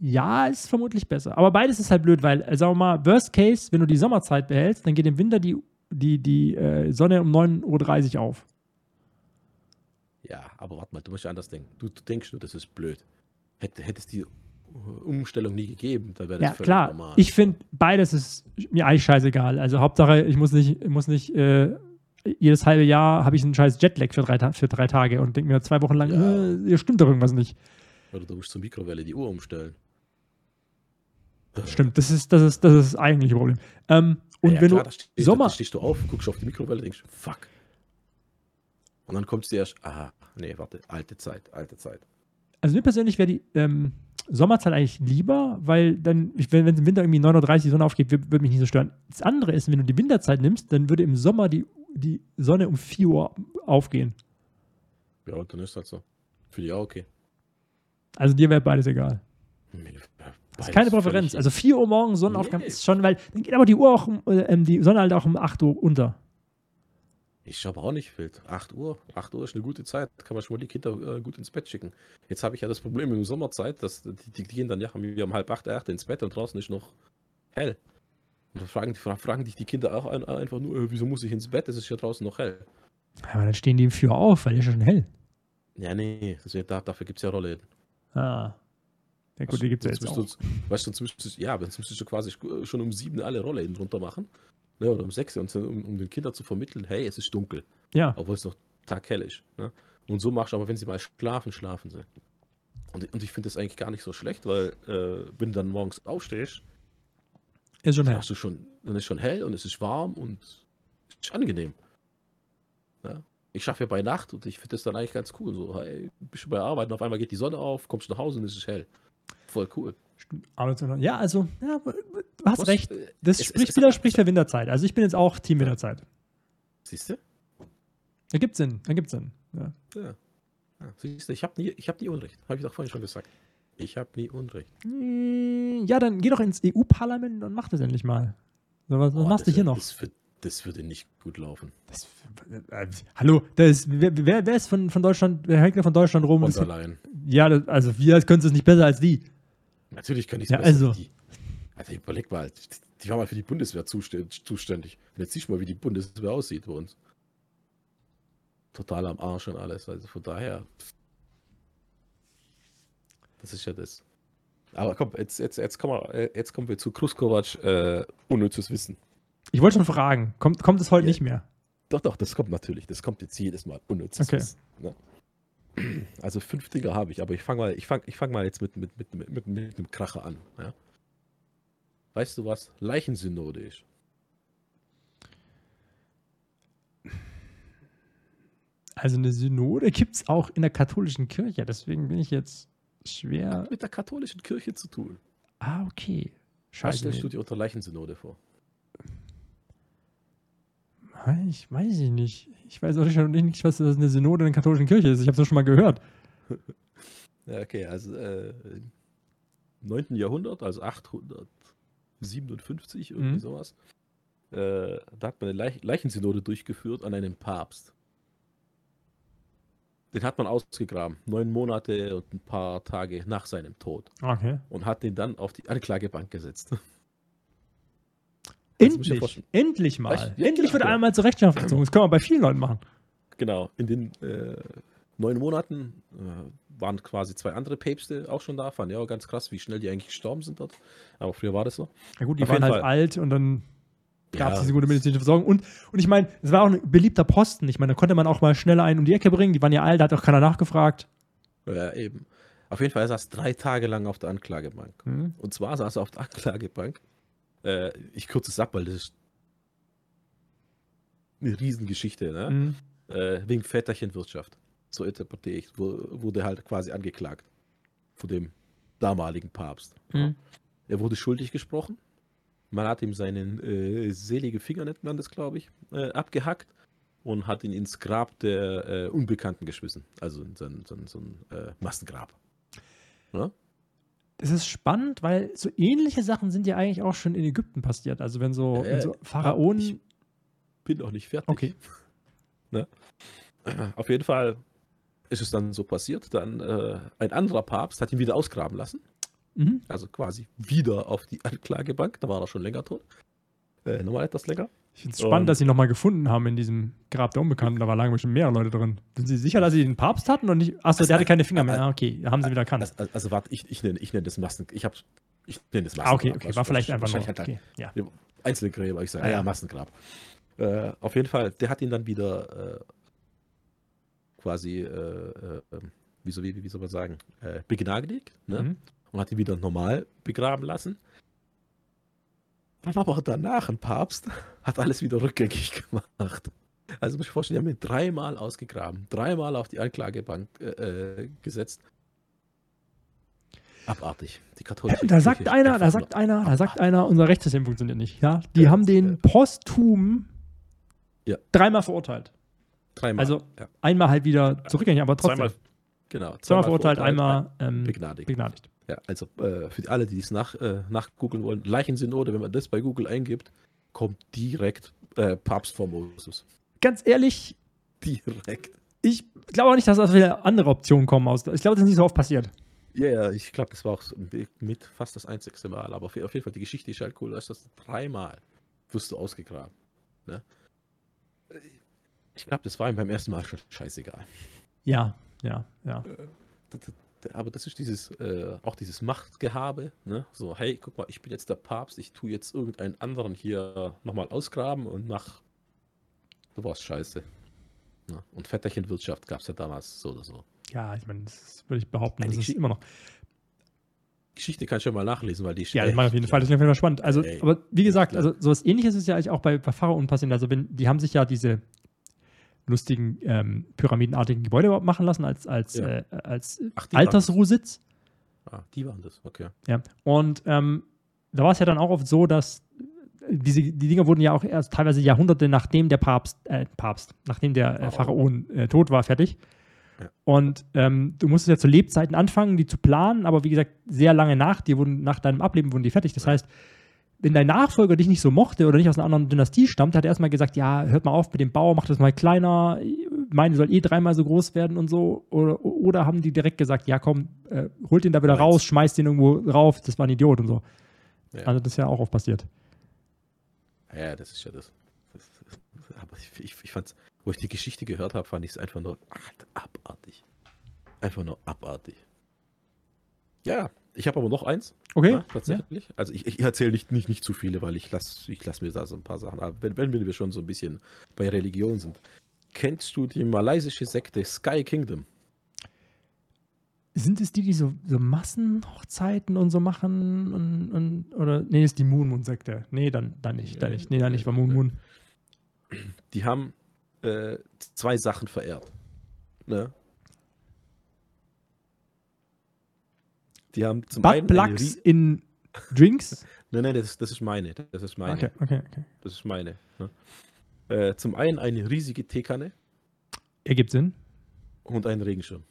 Ja, ist vermutlich besser. Aber beides ist halt blöd, weil, äh, sagen wir mal, Worst Case, wenn du die Sommerzeit behältst, dann geht im Winter die, die, die äh, Sonne um 9.30 Uhr auf.
Ja, aber warte mal, du musst ja anders denken. Du, du denkst nur, das ist blöd. Hätte, hätte es die uh, Umstellung nie gegeben, dann wäre das
Ja,
völlig
klar.
normal.
Ich finde, beides ist mir eigentlich scheißegal. Also Hauptsache, ich muss nicht, ich muss nicht äh, jedes halbe Jahr habe ich einen scheiß Jetlag für drei, für drei Tage und denke mir zwei Wochen lang,
Ja.
äh, hier stimmt doch irgendwas nicht.
Oder du musst zur Mikrowelle die Uhr umstellen.
Stimmt, das ist das, ist, das, ist eigentliche Problem. Ähm, und
ja,
wenn
klar,
du
stehst,
Sommer-
stehst du auf, guckst auf die Mikrowelle, denkst, fuck. Und dann kommst du erst, aha, nee, warte, alte Zeit, alte Zeit.
Also mir persönlich wäre die ähm, Sommerzeit eigentlich lieber, weil dann, wenn, es im Winter irgendwie 9.30 Uhr die Sonne aufgeht, würde würd mich nicht so stören. Das andere ist, wenn du die Winterzeit nimmst, dann würde im Sommer die, die Sonne um 4 Uhr aufgehen.
Ja, und dann ist halt so. Für die auch okay.
Also dir wäre beides egal.
Mir-
Das ist keine Präferenz. Also 4 Uhr morgens Sonnenaufgang
Nee.
ist schon, weil dann geht aber die Uhr auch, ähm, die Sonne halt auch um 8 Uhr unter.
Ich habe auch nicht wild. 8 Uhr. 8 Uhr ist eine gute Zeit. Kann man schon mal die Kinder äh, gut ins Bett schicken. Jetzt habe ich ja das Problem in der Sommerzeit, dass die, die, gehen dann ja um halb acht, acht ins Bett und draußen ist noch hell. Und dann fragen, fra- fragen dich die Kinder auch ein, einfach nur, äh, wieso muss ich ins Bett? Es ist ja draußen noch hell.
Aber dann stehen die im 4 Uhr auf, weil ist ja schon hell.
Ja, nee, ist ja, da, dafür gibt es ja Rollläden.
Ah. Ja, gut, die gibt es ja jetzt auch.
du- Weißt du, sonst müsstest du, ja, sonst müsstest du quasi schon um sieben alle Rollläden drunter machen. Ne, oder um sechs, und um, um den Kindern zu vermitteln, hey, es ist dunkel,
Ja,
obwohl es noch taghell ist. Ne? Und so machst du aber, wenn sie mal schlafen, schlafen sie. Und, und ich finde das eigentlich gar nicht so schlecht, weil äh, wenn du dann morgens aufstehst,
ist schon
dann,
her.
hast du schon, dann ist schon hell und es ist warm und es ist angenehm. Ja? Ich schaffe ja bei Nacht und ich finde das dann eigentlich ganz cool. So, hey, bist du bei Arbeit und auf einmal geht die Sonne auf, kommst nach Hause und es ist hell. Voll cool.
Ja, also, ja, du hast
Was,
recht. Das
es-
spricht,
es-
widerspricht der Winterzeit. Also ich bin jetzt auch Team Winterzeit.
Siehst du?
Da gibt Sinn, da gibt Sinn. Ja.
Ja. ja siehst du, ich habe nie, ich hab nie Unrecht. Habe ich doch vorhin schon gesagt. Ich habe nie Unrecht.
Mm, ja, dann geh doch ins EU-Parlament und mach das endlich mal. So, was was
Oh,
machst du
das
hier noch?
Das, wird, das würde nicht gut laufen.
Das, äh, hallo, da ist, wer, wer, wer ist von, von Deutschland, wer hängt da von Deutschland rum?
Von
Das-
Leyen.
ja, das, also wir können es nicht besser als die.
Natürlich kann ich
Ja, also.
Die. Also überleg mal, die, die war mal für die Bundeswehr zuständig. Und jetzt siehst du mal, wie die Bundeswehr aussieht bei uns. Total am Arsch und alles. Also von daher. Das ist ja das. Aber komm, jetzt, jetzt, jetzt, kommen, wir, äh, jetzt kommen wir zu Kruskovac, äh, unnützes Wissen.
Ich wollte schon fragen, kommt, kommt es heute
Ja.
nicht mehr?
Doch, doch, das kommt natürlich. Das kommt jetzt jedes Mal. Unnützes
Okay.
Wissen. Ne? Also fünf Dinger habe ich, aber ich fange mal, ich fang, ich fang mal jetzt mit, mit, mit, mit, mit, mit einem Kracher an. Ja? Weißt du, was Leichensynode ist?
Also eine Synode gibt es auch in der katholischen Kirche, deswegen bin ich jetzt schwer.
Hat mit der katholischen Kirche zu tun.
Ah, okay.
Was
Scheiße.
stellst du dir unter Leichensynode vor?
Ich weiß ich nicht. Ich weiß auch nicht, nicht, was das eine Synode in der katholischen Kirche ist. Ich habe es schon mal gehört.
Ja, okay, also äh, im 9. Jahrhundert, also 857, irgendwie
Mhm.
sowas, äh, da hat man eine Leich Leichensynode durchgeführt an einem Papst. Den hat man ausgegraben, neun Monate und ein paar Tage nach seinem Tod
Okay.
und hat den dann auf die Anklagebank gesetzt.
Endlich, endlich mal.
Weißt- ja,
endlich wird
ja.
einmal zur Rechenschaft gezogen. Das können wir bei vielen Leuten machen.
Genau, in den äh, neun Monaten äh, waren quasi zwei andere Päpste auch schon da. Fand ja auch ganz krass, wie schnell die eigentlich gestorben sind dort. Aber früher war das so.
Ja gut, die
Auf
waren halt
Fall.
alt und dann gab es
Ja,
diese gute medizinische Versorgung. Und, und ich meine, es war auch ein beliebter Posten. Ich meine, da konnte man auch mal schneller einen um die Ecke bringen. Die waren ja alt, da hat auch keiner nachgefragt.
Ja, eben. Auf jeden Fall er saß drei Tage lang auf der Anklagebank.
Hm.
Und zwar saß er auf der Anklagebank. Äh, ich kürze es ab, weil das ist eine Riesengeschichte, ne?
Hm.
Äh, wegen Väterchenwirtschaft. So interpretiere ich. Wurde halt quasi angeklagt. Von dem damaligen Papst.
Hm.
Er wurde schuldig gesprochen. Man hat ihm seinen äh, selige Finger, nennt man das, glaube ich, äh, abgehackt und hat ihn ins Grab der äh, Unbekannten geschmissen. Also in so ein, so ein, so ein äh, Massengrab. Ja?
Es ist spannend, weil so ähnliche Sachen sind ja eigentlich auch schon in Ägypten passiert. Also wenn so,
Ja,
wenn so Pharaonen.
ich- Bin noch nicht fertig.
Okay.
Ne? Auf jeden Fall ist es dann so passiert. Dann äh, ein anderer Papst hat ihn wieder ausgraben lassen.
Mhm.
Also quasi wieder auf die Anklagebank. Da war er schon länger tot. Äh, nochmal etwas länger.
Ich finde es spannend, dass sie nochmal gefunden haben in diesem Grab der Unbekannten. Da waren lange bestimmt mehr Leute drin. Sind Sie sicher, dass sie den Papst hatten und nicht. Achso, der hatte keine Finger mehr. Ah, okay, haben sie wieder erkannt.
Also, also warte, ich, ich nenne ich nenn das Massen. Ich, hab, ich nenne das
Ah, okay,
Massengrab.
okay. War vielleicht einfach nur.
Er
Okay, ja.
Einzelne Gräber. Ich sage,
Ah,
ja,
ja.
Massengrab. Äh, auf jeden Fall, der hat ihn dann wieder äh, quasi, äh, äh, ähm, wie, soll, wie, wie soll man sagen, äh, begnadigt ne?
Mhm.
Und hat ihn wieder normal begraben lassen. Aber danach ein Papst hat alles wieder rückgängig gemacht. Also muss ich vorstellen, die haben ihn dreimal ausgegraben, dreimal auf die Anklagebank äh, äh, gesetzt. Abartig. Die katholische
Da sagt einer, da sagt einer, da sagt einer, unser Rechtssystem funktioniert nicht. Ja, die
Ja,
haben den
ja.
posthum
Ja.
dreimal verurteilt.
Dreimal.
Also einmal halt wieder zurückgängig, aber trotzdem.
zweimal, genau,
zweimal verurteilt, einmal ähm,
begnadigt.
begnadigt.
Ja, also äh, für alle, die es nach, äh, nachgoogeln wollen, Leichensynode, wenn man das bei Google eingibt, kommt direkt äh, Papst Formosus.
Ganz ehrlich,
Direkt.
ich glaube auch nicht, dass da viele andere Optionen kommen aus. Ich glaube, das ist nicht so oft passiert.
Ja, ja, ich glaube, das war auch mit fast das einzigste Mal. Aber auf, jeden Fall, die Geschichte ist halt cool. Da ist das dreimal wirst du ausgegraben. Ne? Ich glaube, das war ihm beim ersten Mal schon scheißegal.
Ja, ja, ja.
aber das ist dieses, äh, auch dieses Machtgehabe, ne? So, hey, guck mal, ich bin jetzt der Papst, ich tue jetzt irgendeinen anderen hier nochmal ausgraben und mach sowas scheiße. Ne? Und Vetterchenwirtschaft gab es ja damals so oder so.
Ja, ich meine, das würde ich behaupten,
Eine
das ist
Geschichte-
immer noch.
Geschichte kann ich ja mal nachlesen, weil die ist
Ja, das
echt-
mache ich auf jeden Fall. Das ist auf jeden Fall spannend. Also,
Ey.
aber wie gesagt,
klar.
also sowas ähnliches ist ja eigentlich auch bei, bei Pharaonen passiert. Also, wenn, die haben sich ja diese lustigen ähm, pyramidenartigen Gebäude machen lassen als, als,
Ja.
äh, als
Ach.
Altersruhsitz.
Ah, die waren das, okay.
Ja. Und ähm, da war es ja dann auch oft so, dass diese, die Dinger wurden ja auch erst teilweise Jahrhunderte nachdem der Papst, äh, Papst, nachdem der äh,
Pharaon.
Pharaon äh, tot war, fertig.
Ja.
Und ähm, du musstest ja zu Lebzeiten anfangen, die zu planen, aber wie gesagt, sehr lange nach dir wurden, nach deinem Ableben wurden die fertig. Das heißt, wenn dein Nachfolger dich nicht so mochte oder nicht aus einer anderen Dynastie stammt, hat er erstmal gesagt, ja, hört mal auf mit dem Bau, macht das mal kleiner, meine soll eh dreimal so groß werden und so. Oder, oder haben die direkt gesagt, ja komm, äh, holt den da wieder raus, schmeißt den irgendwo rauf, das war ein Idiot und so.
Ja.
Also das ist ja auch oft passiert.
Ja, das ist ja das. das, das aber ich, ich, ich fand's, wo ich die Geschichte gehört habe, fand ich es einfach nur abartig. Einfach nur abartig. Ja, ich habe aber noch eins.
Okay.
Ja, tatsächlich. Also ich, ich erzähle nicht, nicht, nicht zu viele, weil ich lasse ich lass mir da so ein paar Sachen ab. Wenn, wenn wir schon so ein bisschen bei Religion sind. Kennst du die malaysische Sekte Sky Kingdom?
Sind es die, die so, so Massenhochzeiten und so machen? Und, und, oder, nee, ist die Moon Moon Sekte. Nee, dann, dann nicht, dann nicht. Nee, dann nicht, war Moon Moon.
Die haben äh, zwei Sachen verehrt. Ne? Die haben zum
Butt
einen. eine
Plugs
rie-
in Drinks?
Nein, nein, das, das ist meine. Das ist meine.
Okay, okay, okay.
Das ist meine. Ne? Äh, zum einen eine riesige Teekanne
Ergibt Sinn.
und einen Regenschirm.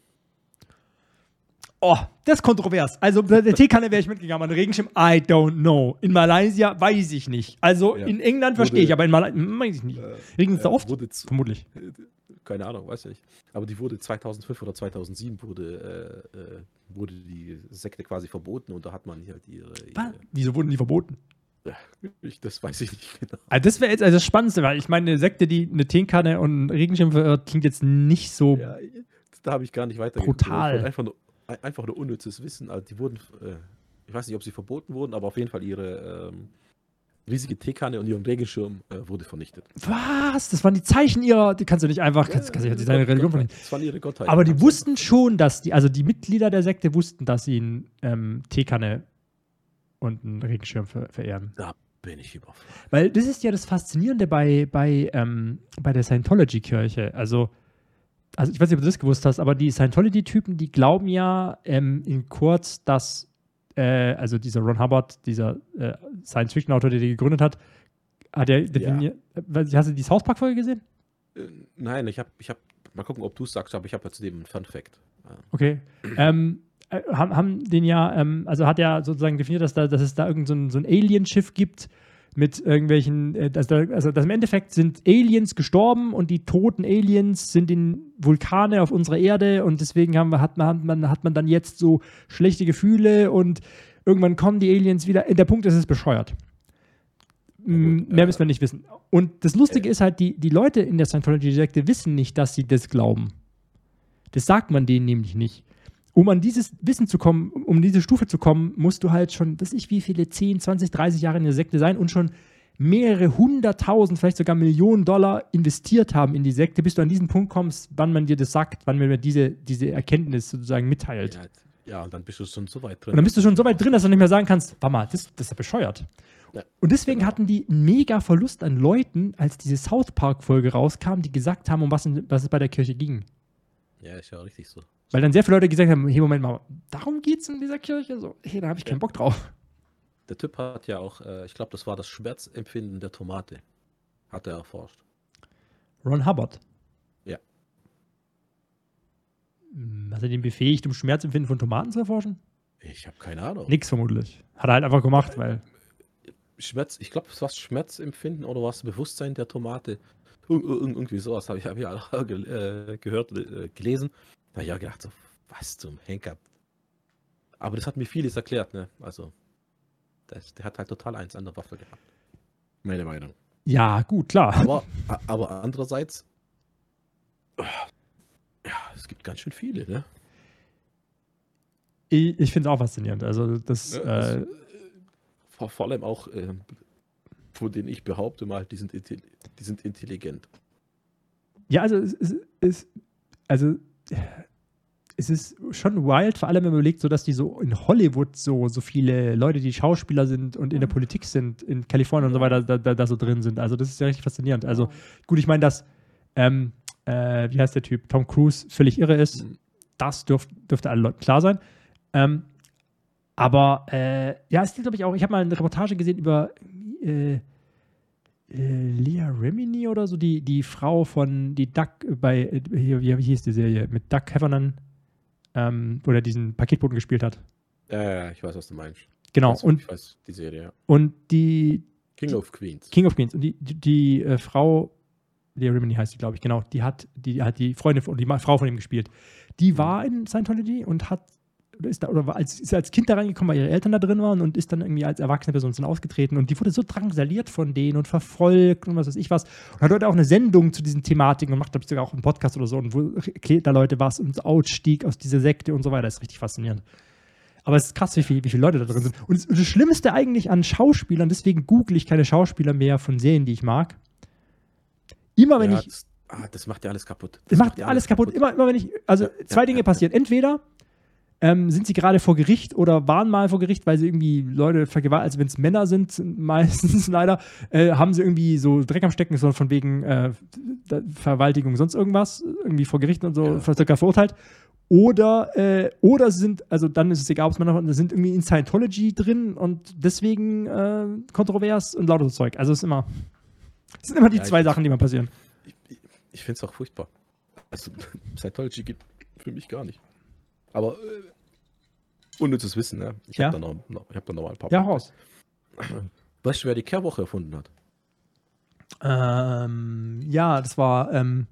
Oh, das ist kontrovers. Also, bei der Teekanne wäre ich mitgegangen, aber ein Regenschirm, I don't know. In Malaysia weiß ich nicht. Also,
Ja.
in England verstehe ich, aber in Malaysia weiß ich nicht. Regnet es da
Äh,
oft?
Wurde zu,
Vermutlich.
keine Ahnung, weiß ich nicht. Aber die wurde 2005 oder 2007 wurde, äh, äh, wurde die Sekte quasi verboten und da hat man halt ihre. Ihre
Wieso wurden die verboten?
ich, das weiß ich nicht genau.
Also das wäre jetzt also das Spannendste, weil ich meine, eine Sekte, die eine Teekanne und einen Regenschirm verirrt, klingt jetzt nicht so.
Ja, da habe ich gar nicht weiter
Brutal.
Einfach nur, einfach nur unnützes Wissen. Also die wurden, äh, ich weiß nicht, ob sie verboten wurden, aber auf jeden Fall ihre ähm, riesige Teekanne und ihren Regenschirm äh, wurde vernichtet.
Was? Das waren die Zeichen ihrer. Die kannst du nicht einfach. Kannst, kannst du nicht deine Religion
Gottheit.
vernichten.
Das waren ihre Gottheiten.
Aber die wussten schon, dass die, also die Mitglieder der Sekte wussten, dass sie eine ähm, Teekanne und einen Regenschirm ver verehren.
einfach. Da bin ich überfragt.
Weil das ist ja das Faszinierende bei, bei, ähm, bei der Scientology-Kirche. Also, also ich weiß nicht, ob du das gewusst hast, aber die Scientology-Typen, die glauben ja ähm, in kurz, dass äh, also dieser Ron Hubbard, dieser äh, Science-Fiction-Autor, der die gegründet hat, hat er definiert. Äh, Hast du die South Park-Folge gesehen?
Äh, nein, ich habe, ich hab, mal gucken, ob du es sagst, aber ich habe ja zudem einen Fun Fact. Äh,
Okay. ähm, äh, haben, haben den ja, ähm, also hat er sozusagen definiert, dass, da, dass es da irgend so ein, so ein Alien-Schiff gibt mit irgendwelchen, äh, dass da, also dass im Endeffekt sind Aliens gestorben und die toten Aliens sind in Vulkane auf unserer Erde und deswegen haben wir, hat, man, hat, man, hat man dann jetzt so schlechte Gefühle und irgendwann kommen die Aliens wieder. Der Punkt ist, es ist bescheuert.
Gut,
Mehr
äh,
müssen wir nicht wissen. Und das Lustige ist halt, die, die Leute in der Scientology-Sekte wissen nicht, dass sie das glauben. Das sagt man denen nämlich nicht. Um an dieses Wissen zu kommen, um- diese Stufe zu kommen, musst du halt schon, weiß ich wie viele, 10, 20, 30 Jahre in der Sekte sein und schon mehrere hunderttausend, vielleicht sogar Millionen Dollar investiert haben in die Sekte, bis du an diesen Punkt kommst, wann man dir das sagt, wann man dir diese, diese Erkenntnis sozusagen mitteilt.
ja, ja, und dann bist du schon so weit drin.
Und dann bist du schon so weit drin, dass du nicht mehr sagen kannst, warte mal, das, das ist ja bescheuert.
Ja,
Und deswegen
genau.
hatten die einen mega Verlust an Leuten, als diese South Park-Folge rauskam, die gesagt haben, um was, in, was es bei der Kirche ging.
ja, ist ja richtig so.
Weil dann sehr viele Leute gesagt haben, hey, Moment mal, darum geht es in dieser Kirche? So, hey, da habe ich keinen. Bock drauf.
Der Typ hat ja auch, äh, ich glaube, das war das Schmerzempfinden der Tomate. Hat er erforscht.
Ron Hubbard.
Ja.
Hm, Hat er den befähigt, um Schmerzempfinden von Tomaten zu erforschen?
Ich habe keine Ahnung.
Nix vermutlich. Hat er halt einfach gemacht, weil.
Schmerz, ich glaube, es war Schmerzempfinden oder war es Bewusstsein der Tomate? Ir ir irgendwie sowas habe ich, hab ich äh, gehört, äh, gelesen. Da hab ich ja gedacht, so, was zum Henker. Aber das hat mir vieles erklärt, ne? Also, das, der hat halt total eins an der Waffe gehabt. Meine Meinung.
Ja, gut, klar.
Aber, aber andererseits, äh, ja, es gibt ganz schön viele, ne?
Ich, ich finde es auch faszinierend. Also das,
Ja,
äh,
das- Vor, vor allem auch, ähm, von denen ich behaupte mal, die sind, die sind intelligent.
ja, also es ist, es, also es ist schon wild, vor allem wenn man überlegt, so dass die so in Hollywood so, so viele Leute, die Schauspieler sind und in der Politik sind, in Kalifornien und so weiter, da, da, da so drin sind. Also das ist ja richtig faszinierend. Also gut, ich meine, dass, ähm, äh, wie heißt der Typ, Tom Cruise völlig irre ist,
Mhm.
das dürf, dürfte allen Leuten klar sein. Ähm, aber äh, ja, es gibt, glaube ich, auch, ich habe mal eine Reportage gesehen über äh, äh, Leah Remini oder so, die, die Frau von die Duck bei, äh, hier, wie, hieß die Serie, mit Duck Heffernan, ähm, wo er diesen Paketboten gespielt hat.
Ja, ja, ich weiß, was du meinst.
Genau,
ich weiß,
und,
ich weiß die Serie, ja.
und die
King of Queens.
King of Queens und die, die, die äh, Frau, Leah Remini heißt sie, glaube ich, genau, die hat die, hat die Freundin von, die Frau von ihm gespielt. Die
Mhm.
war in Scientology und hat oder ist da oder als, ist als Kind da reingekommen, weil ihre Eltern da drin waren und ist dann irgendwie als erwachsene Person sind ausgetreten und die wurde so drangsaliert von denen und verfolgt und was weiß ich was und hat heute auch eine Sendung zu diesen Thematiken und macht glaube ich sogar auch einen Podcast oder so und wo erklärt da Leute was und Ausstieg aus dieser Sekte und so weiter, das ist richtig faszinierend. Aber es ist krass, wie, viel, wie viele Leute da drin sind. Und das, das Schlimmste eigentlich an Schauspielern, deswegen google ich keine Schauspieler mehr von Serien, die ich mag. Immer wenn
ja,
ich.
das, ah, das macht ja alles kaputt.
Das macht alles kaputt. Immer, immer wenn ich. Also
Ja,
zwei
ja,
Dinge
ja,
passieren. Entweder ähm, sind sie gerade vor Gericht oder waren mal vor Gericht, weil sie irgendwie Leute vergewaltigen, also wenn es Männer sind, meistens leider, äh, haben sie irgendwie so Dreck am Stecken, so von wegen äh, Vergewaltigung, sonst irgendwas, irgendwie vor Gericht und so,
Ja.
sogar verurteilt. Oder, äh, oder sind, also dann ist es egal, ob es Männer sind, sind irgendwie in Scientology drin und deswegen äh, kontrovers und lauter so Zeug. Also es ist immer, es sind immer die
Ja,
zwei Sachen, die mal passieren.
Ich, ich, ich finde es auch furchtbar. Also, Scientology gibt für mich gar nicht. Aber äh, unnützes Wissen, ne? Ich
Ja.
habe da, noch, ich hab da noch mal ein paar.
Ja, raus.
Weißt du, wer die Kehrwoche erfunden hat?
Ähm, ja, das war ähm,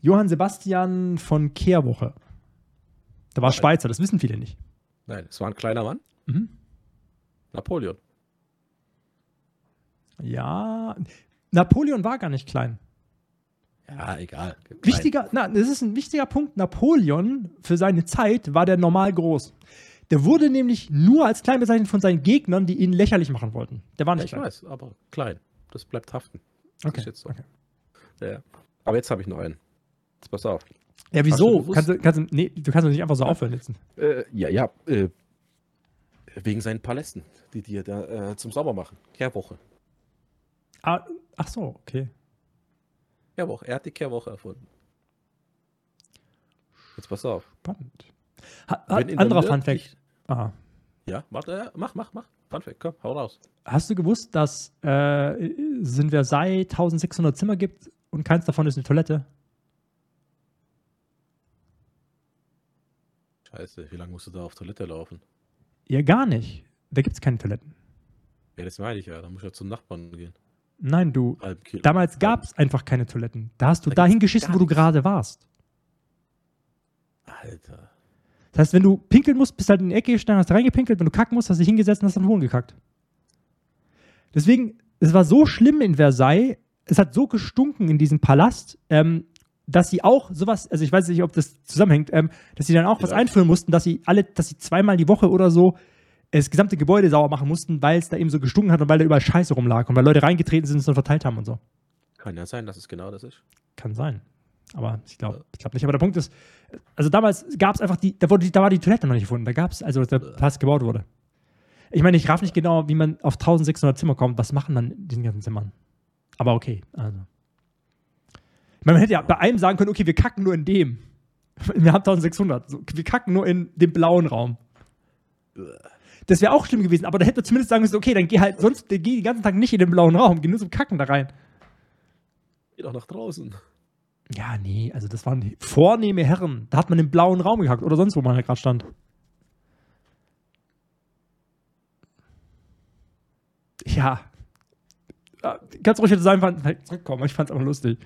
Johann Sebastian von Kehrwoche. Der war
Nein.
Schweizer, das wissen viele nicht.
Nein, es war ein kleiner Mann.
Mhm.
Napoleon.
Ja, Napoleon war gar nicht klein.
Ja, egal.
Wichtiger, na, das ist ein wichtiger Punkt. Napoleon für seine Zeit war der normal groß. Der wurde nämlich nur als klein bezeichnet von seinen Gegnern, die ihn lächerlich machen wollten. Der war
Ja,
nicht
ich
klein.
weiß, aber klein. Das bleibt haften. Das
Okay.
so.
okay.
Ja. Aber jetzt habe ich noch einen. Jetzt pass auf.
Ja,
du
wieso? Kannst du, kannst du, nee, du kannst doch nicht einfach so aufhören jetzt.
Äh, ja, ja. Äh, wegen seinen Palästen, die die da äh, zum Sauber machen. Kehrwoche.
Ah, ach so, okay.
Kehrwoche. Er hat die Kehrwoche erfunden. Jetzt pass auf.
Spannend. Ha, ha, anderer Fun
nördlich-
Fact. Aha.
Ja, mach, mach, mach, mach. Fun Fact, komm, hau raus.
Hast du gewusst, dass äh, es in Versailles 1600 Zimmer gibt und keins davon ist eine Toilette?
Scheiße, wie lange musst du da auf Toilette laufen?
Ja, gar nicht. Da gibt es keine Toiletten.
Ja, das meine ich ja. Da muss ich ja zum Nachbarn gehen.
Nein, du. Damals gab es einfach keine Toiletten. Da hast du
Da
dahin geschissen, wo du gerade warst.
Alter.
Das heißt, wenn du pinkeln musst, bist halt in die Ecke gestanden, hast reingepinkelt. Wenn du kacken musst, hast du dich hingesetzt und hast am Boden gekackt. Deswegen, es war so schlimm in Versailles, es hat so gestunken in diesem Palast, ähm, dass sie auch sowas, also ich weiß nicht, ob das zusammenhängt, ähm, dass sie dann auch was
Ja.
einführen mussten, dass sie alle, dass sie zweimal die Woche oder so das gesamte Gebäude sauber machen mussten, weil es da eben so gestunken hat und weil da überall Scheiße rumlag und weil Leute reingetreten sind und es dann verteilt haben und so.
Kann ja sein, dass es genau das ist.
Kann sein. Aber ich glaube ich glaub nicht. Aber der Punkt ist, also damals gab es einfach die, da, wurde die, da war die Toilette noch nicht gefunden. Da gab es, also der Pass gebaut wurde. Ich meine, ich raff nicht genau, wie man auf 1600 Zimmer kommt. Was machen dann in diesen ganzen Zimmern? Aber okay, also. Ich meine, man hätte ja bei einem sagen können, okay, wir kacken nur in dem. Wir haben 1600. So, wir kacken nur in dem blauen Raum. Das wäre auch schlimm gewesen, aber da hätte man zumindest sagen müssen, okay, dann geh halt sonst, geh den ganzen Tag nicht in den blauen Raum, geh nur zum Kacken da rein.
Geh doch nach draußen.
Ja, nee, also das waren vornehme Herren. Da hat man im blauen Raum gehackt oder sonst, wo man halt gerade stand. Ja. Ganz ruhig hätte sein, zurückkommen. Ich fand's auch lustig.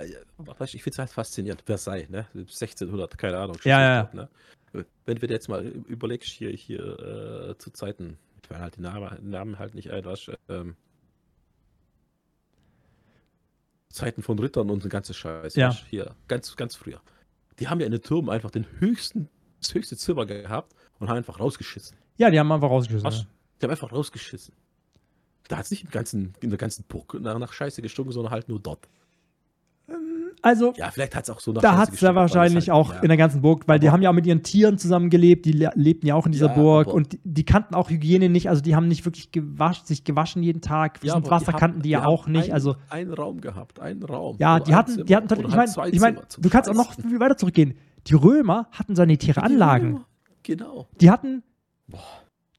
Ich finde es halt faszinierend. Versailles, ne? 1600, keine Ahnung.
Ja, ja,
Ne? Wenn du dir jetzt mal überlegst, hier, hier äh, zu Zeiten, ich weiß halt die Namen, Namen halt nicht ein, du, ähm, Zeiten von Rittern und den ganzen Scheiß.
Ja.
weißt Hier, ganz, ganz früher. Die haben ja in den Türmen einfach den höchsten das höchste Zimmer gehabt und haben einfach rausgeschissen.
Ja, die haben einfach rausgeschissen.
Was?
Ja.
Die haben einfach rausgeschissen. Da hat es nicht im ganzen, in der ganzen Burg nach, nach Scheiße gestunken, sondern halt nur dort.
Also,
Ja, vielleicht hat es auch so
da hat es ja wahrscheinlich
halt,
auch
ja.
in der ganzen Burg, weil die
Aber-
haben ja auch mit ihren Tieren zusammengelebt, die le lebten ja auch in dieser
Ja,
Burg und die, die kannten auch Hygiene nicht, also die haben nicht wirklich gewasch, sich gewaschen jeden Tag.
Ja, aber
Wasser
haben-
kannten die ja
haben
auch nicht.
Einen,
Also
einen Raum gehabt, einen Raum.
ja, die hatten, die hatten, ich meine, ich mein, du kannst auch noch viel weiter zurückgehen. Die Römer hatten sanitäre Anlagen.
Genau.
Die hatten,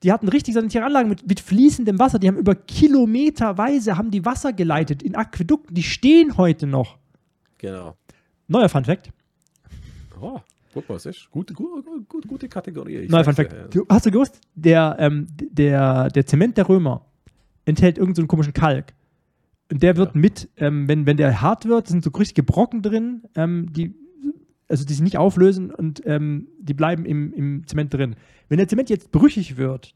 die hatten richtig sanitäre Anlagen mit, mit fließendem Wasser. Die haben über Kilometerweise haben die Wasser geleitet in Aquädukten. Die stehen heute noch.
Genau.
Neuer Fun Fact.
Oh, guck mal, ist gute, gute, gute, gute Kategorie. Ich
Neuer Fun Fact.
dir,
Du, hast du gewusst, der, ähm, der, der Zement der Römer enthält irgendeinen so einen komischen Kalk. Und der wird
Ja.
mit, ähm, wenn, wenn der hart wird, sind so richtige Brocken drin, ähm, die, also die sich nicht auflösen und ähm, die bleiben im, im Zement drin. Wenn der Zement jetzt brüchig wird,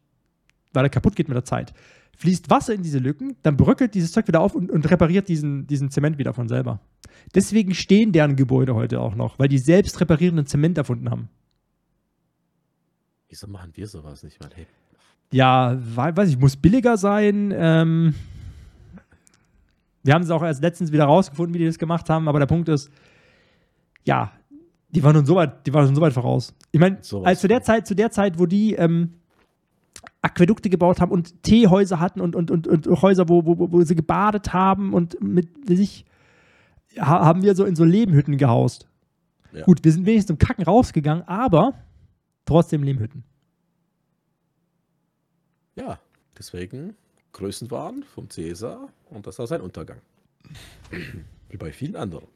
weil er kaputt geht mit der Zeit, fließt Wasser in diese Lücken, dann bröckelt dieses Zeug wieder auf und, und repariert diesen, diesen Zement wieder von selber. Deswegen stehen deren Gebäude heute auch noch, weil die selbst reparierenden Zement erfunden haben.
Wieso machen wir sowas nicht mal? Hey,
Ja, wei- weiß ich, muss billiger sein. Ähm, wir haben es auch erst letztens wieder rausgefunden, wie die das gemacht haben, aber der Punkt ist, ja, die waren nun so weit, die waren schon so weit voraus. Ich meine,
Sowas
als zu der. Zeit, zu der Zeit, wo die ähm, Aquädukte gebaut haben und Teehäuser hatten und, und, und, und Häuser, wo, wo, wo sie gebadet haben und mit sich ha, haben wir so in so Lehmhütten gehaust.
Ja.
Gut, wir sind wenigstens zum Kacken rausgegangen, aber trotzdem Lehmhütten.
Ja, deswegen Größenwahn vom Cäsar und das war sein Untergang. Wie bei vielen anderen.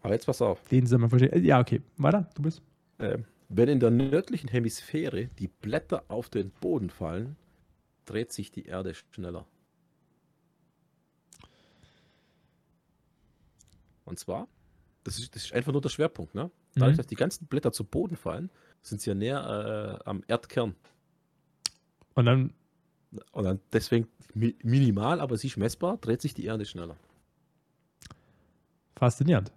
Aber jetzt pass auf.
Den soll man verstehen. Ja, okay. Weiter, du bist.
Ähm, wenn in der nördlichen Hemisphäre die Blätter auf den Boden fallen, dreht sich die Erde schneller. Und zwar, das ist, das ist einfach nur der Schwerpunkt, ne? Dadurch,
Mhm.
dass die ganzen Blätter zu Boden fallen, sind sie ja näher äh, am Erdkern.
Und dann,
Und dann deswegen mi minimal, aber sie ist messbar, dreht sich die Erde schneller.
faszinierend.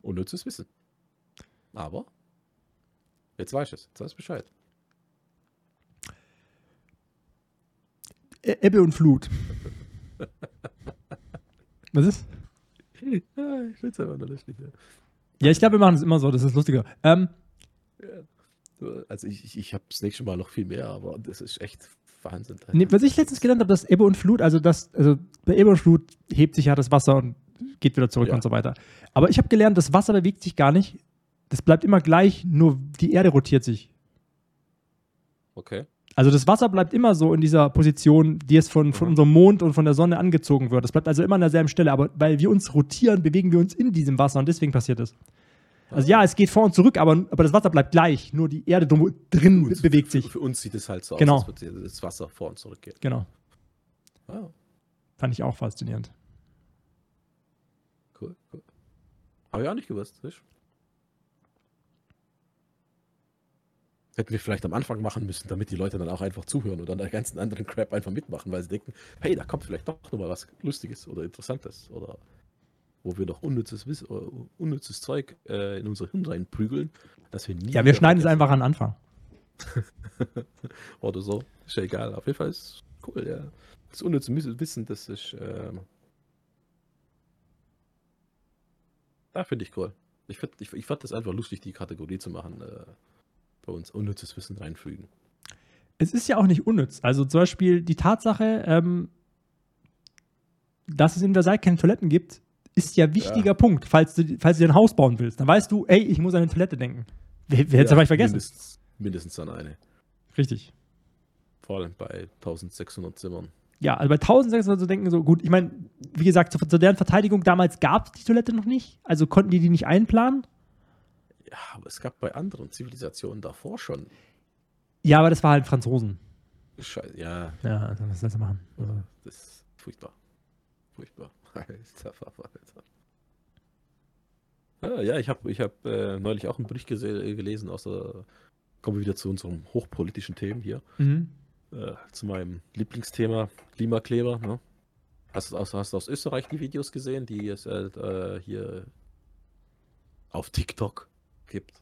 Unnützes Wissen. Aber jetzt weiß ich es, jetzt weiß ich Bescheid.
E Ebbe und Flut. Was ist?
Ja, ich finde es einfach nur lustig. Ja.
Ja, ich glaube, wir machen es immer so, das ist lustiger. Ähm,
Also ich, ich, ich habe das nächste Mal noch viel mehr, aber das ist echt Wahnsinn.
nee, was ich letztens gelernt habe, dass Ebbe und Flut, also das, also bei Ebbe und Flut hebt sich ja das Wasser und geht wieder zurück
Ja.
und so weiter. Aber ich habe gelernt, das Wasser bewegt sich gar nicht. Das bleibt immer gleich, nur die Erde rotiert sich.
Okay.
Also das Wasser bleibt immer so in dieser Position, die es von, von
Mhm.
unserem Mond und von der Sonne angezogen wird. Das bleibt also immer an derselben Stelle, aber weil wir uns rotieren, bewegen wir uns in diesem Wasser und deswegen passiert es. Also ja, es geht vor und zurück, aber, aber das Wasser bleibt gleich, nur die Erde drin
Für uns-
bewegt
für,
sich.
Für uns sieht es halt so
Genau.
aus, als würde das Wasser vor und zurück geht.
Genau,
Ah,
fand ich auch faszinierend.
cool, cool. Habe ich auch nicht gewusst. Siehst? Hätten wir vielleicht am Anfang machen müssen, damit die Leute dann auch einfach zuhören und dann der ganzen anderen Crap einfach mitmachen, weil sie denken, hey, da kommt vielleicht doch noch mal was Lustiges oder Interessantes oder wo wir noch unnützes, Wiss äh, unnützes Zeug äh, in unser Hirn reinprügeln, dass wir nie
Ja, wir schneiden es einfach an den Anfang.
oder so. Ist ja egal. Auf jeden Fall ist cool, ja. Das unnütze Wissen, das ist. Ähm, ja, finde ich cool. Ich, find, ich, ich fand das einfach lustig, die Kategorie zu machen. Äh, bei uns unnützes Wissen reinfügen.
Es ist ja auch nicht unnütz. Also zum Beispiel die Tatsache, ähm, dass es in Versailles keine Toiletten gibt, ist ja wichtiger Punkt, falls du, falls du dir ein Haus bauen willst. Dann weißt du, ey, ich muss an eine Toilette denken. Wer, wer hätte es
Ja,
vergessen?
Mindestens, mindestens an eine.
Richtig.
Vor allem bei 1600 Zimmern.
Ja, also bei 1600 so denken so, gut, ich meine, wie gesagt, zu, zu deren Verteidigung damals gab es die Toilette noch nicht, also konnten die die nicht einplanen.
Ja, aber es gab bei anderen Zivilisationen davor schon.
Ja, aber das war halt Franzosen.
Scheiße, ja,
Ja, also was sollst du machen? Also,
das ist furchtbar. Furchtbar. Alter, Verwalter. Ah, ja, ich habe ich hab, äh, neulich auch einen Bericht gelesen aus der. Kommen wir wieder zu unserem hochpolitischen Themen hier.
mhm.
Äh, zu meinem Lieblingsthema Klimakleber. Ne? Hast, du aus, hast du aus Österreich die Videos gesehen, die es äh, hier auf TikTok gibt?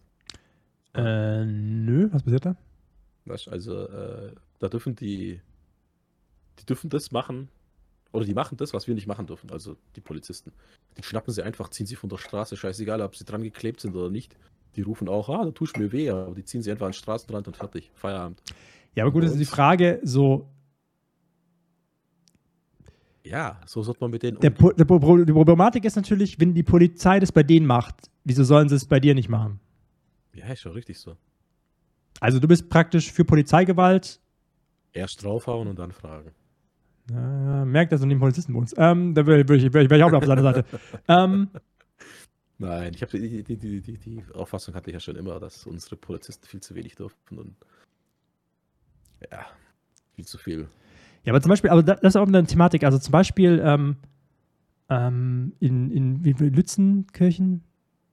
Was passiert da?
Weißt, also äh, da dürfen die, die dürfen das machen, oder die machen das, was wir nicht machen dürfen, also die Polizisten. Die schnappen sie einfach, ziehen sie von der Straße, scheißegal, ob sie dran geklebt sind oder nicht. Die rufen auch, ah, da tust mir weh, aber die ziehen sie einfach an den Straßenrand und fertig, Feierabend.
Ja, aber gut, das ist die Frage, so,
Ja, so sollte man mit denen
der,
umgehen.
Po- die Problematik ist natürlich, wenn die Polizei das bei denen macht, wieso sollen sie es bei dir nicht machen?
Ja, ist schon richtig so.
Also du bist praktisch für Polizeigewalt,
Erst draufhauen und dann fragen.
äh, merkt, dass du neben Polizisten wohnst. Ähm, da wäre wär ich, wär ich, wär ich auch auf seiner Seite. ähm,
Nein, ich habe die, die, die, die, die Auffassung hatte ich ja schon immer, dass unsere Polizisten viel zu wenig dürfen und ja, viel zu viel.
Ja, aber zum Beispiel, aber da- das ist auch eine Thematik. Also zum Beispiel ähm, ähm, in, in wie Lützenkirchen,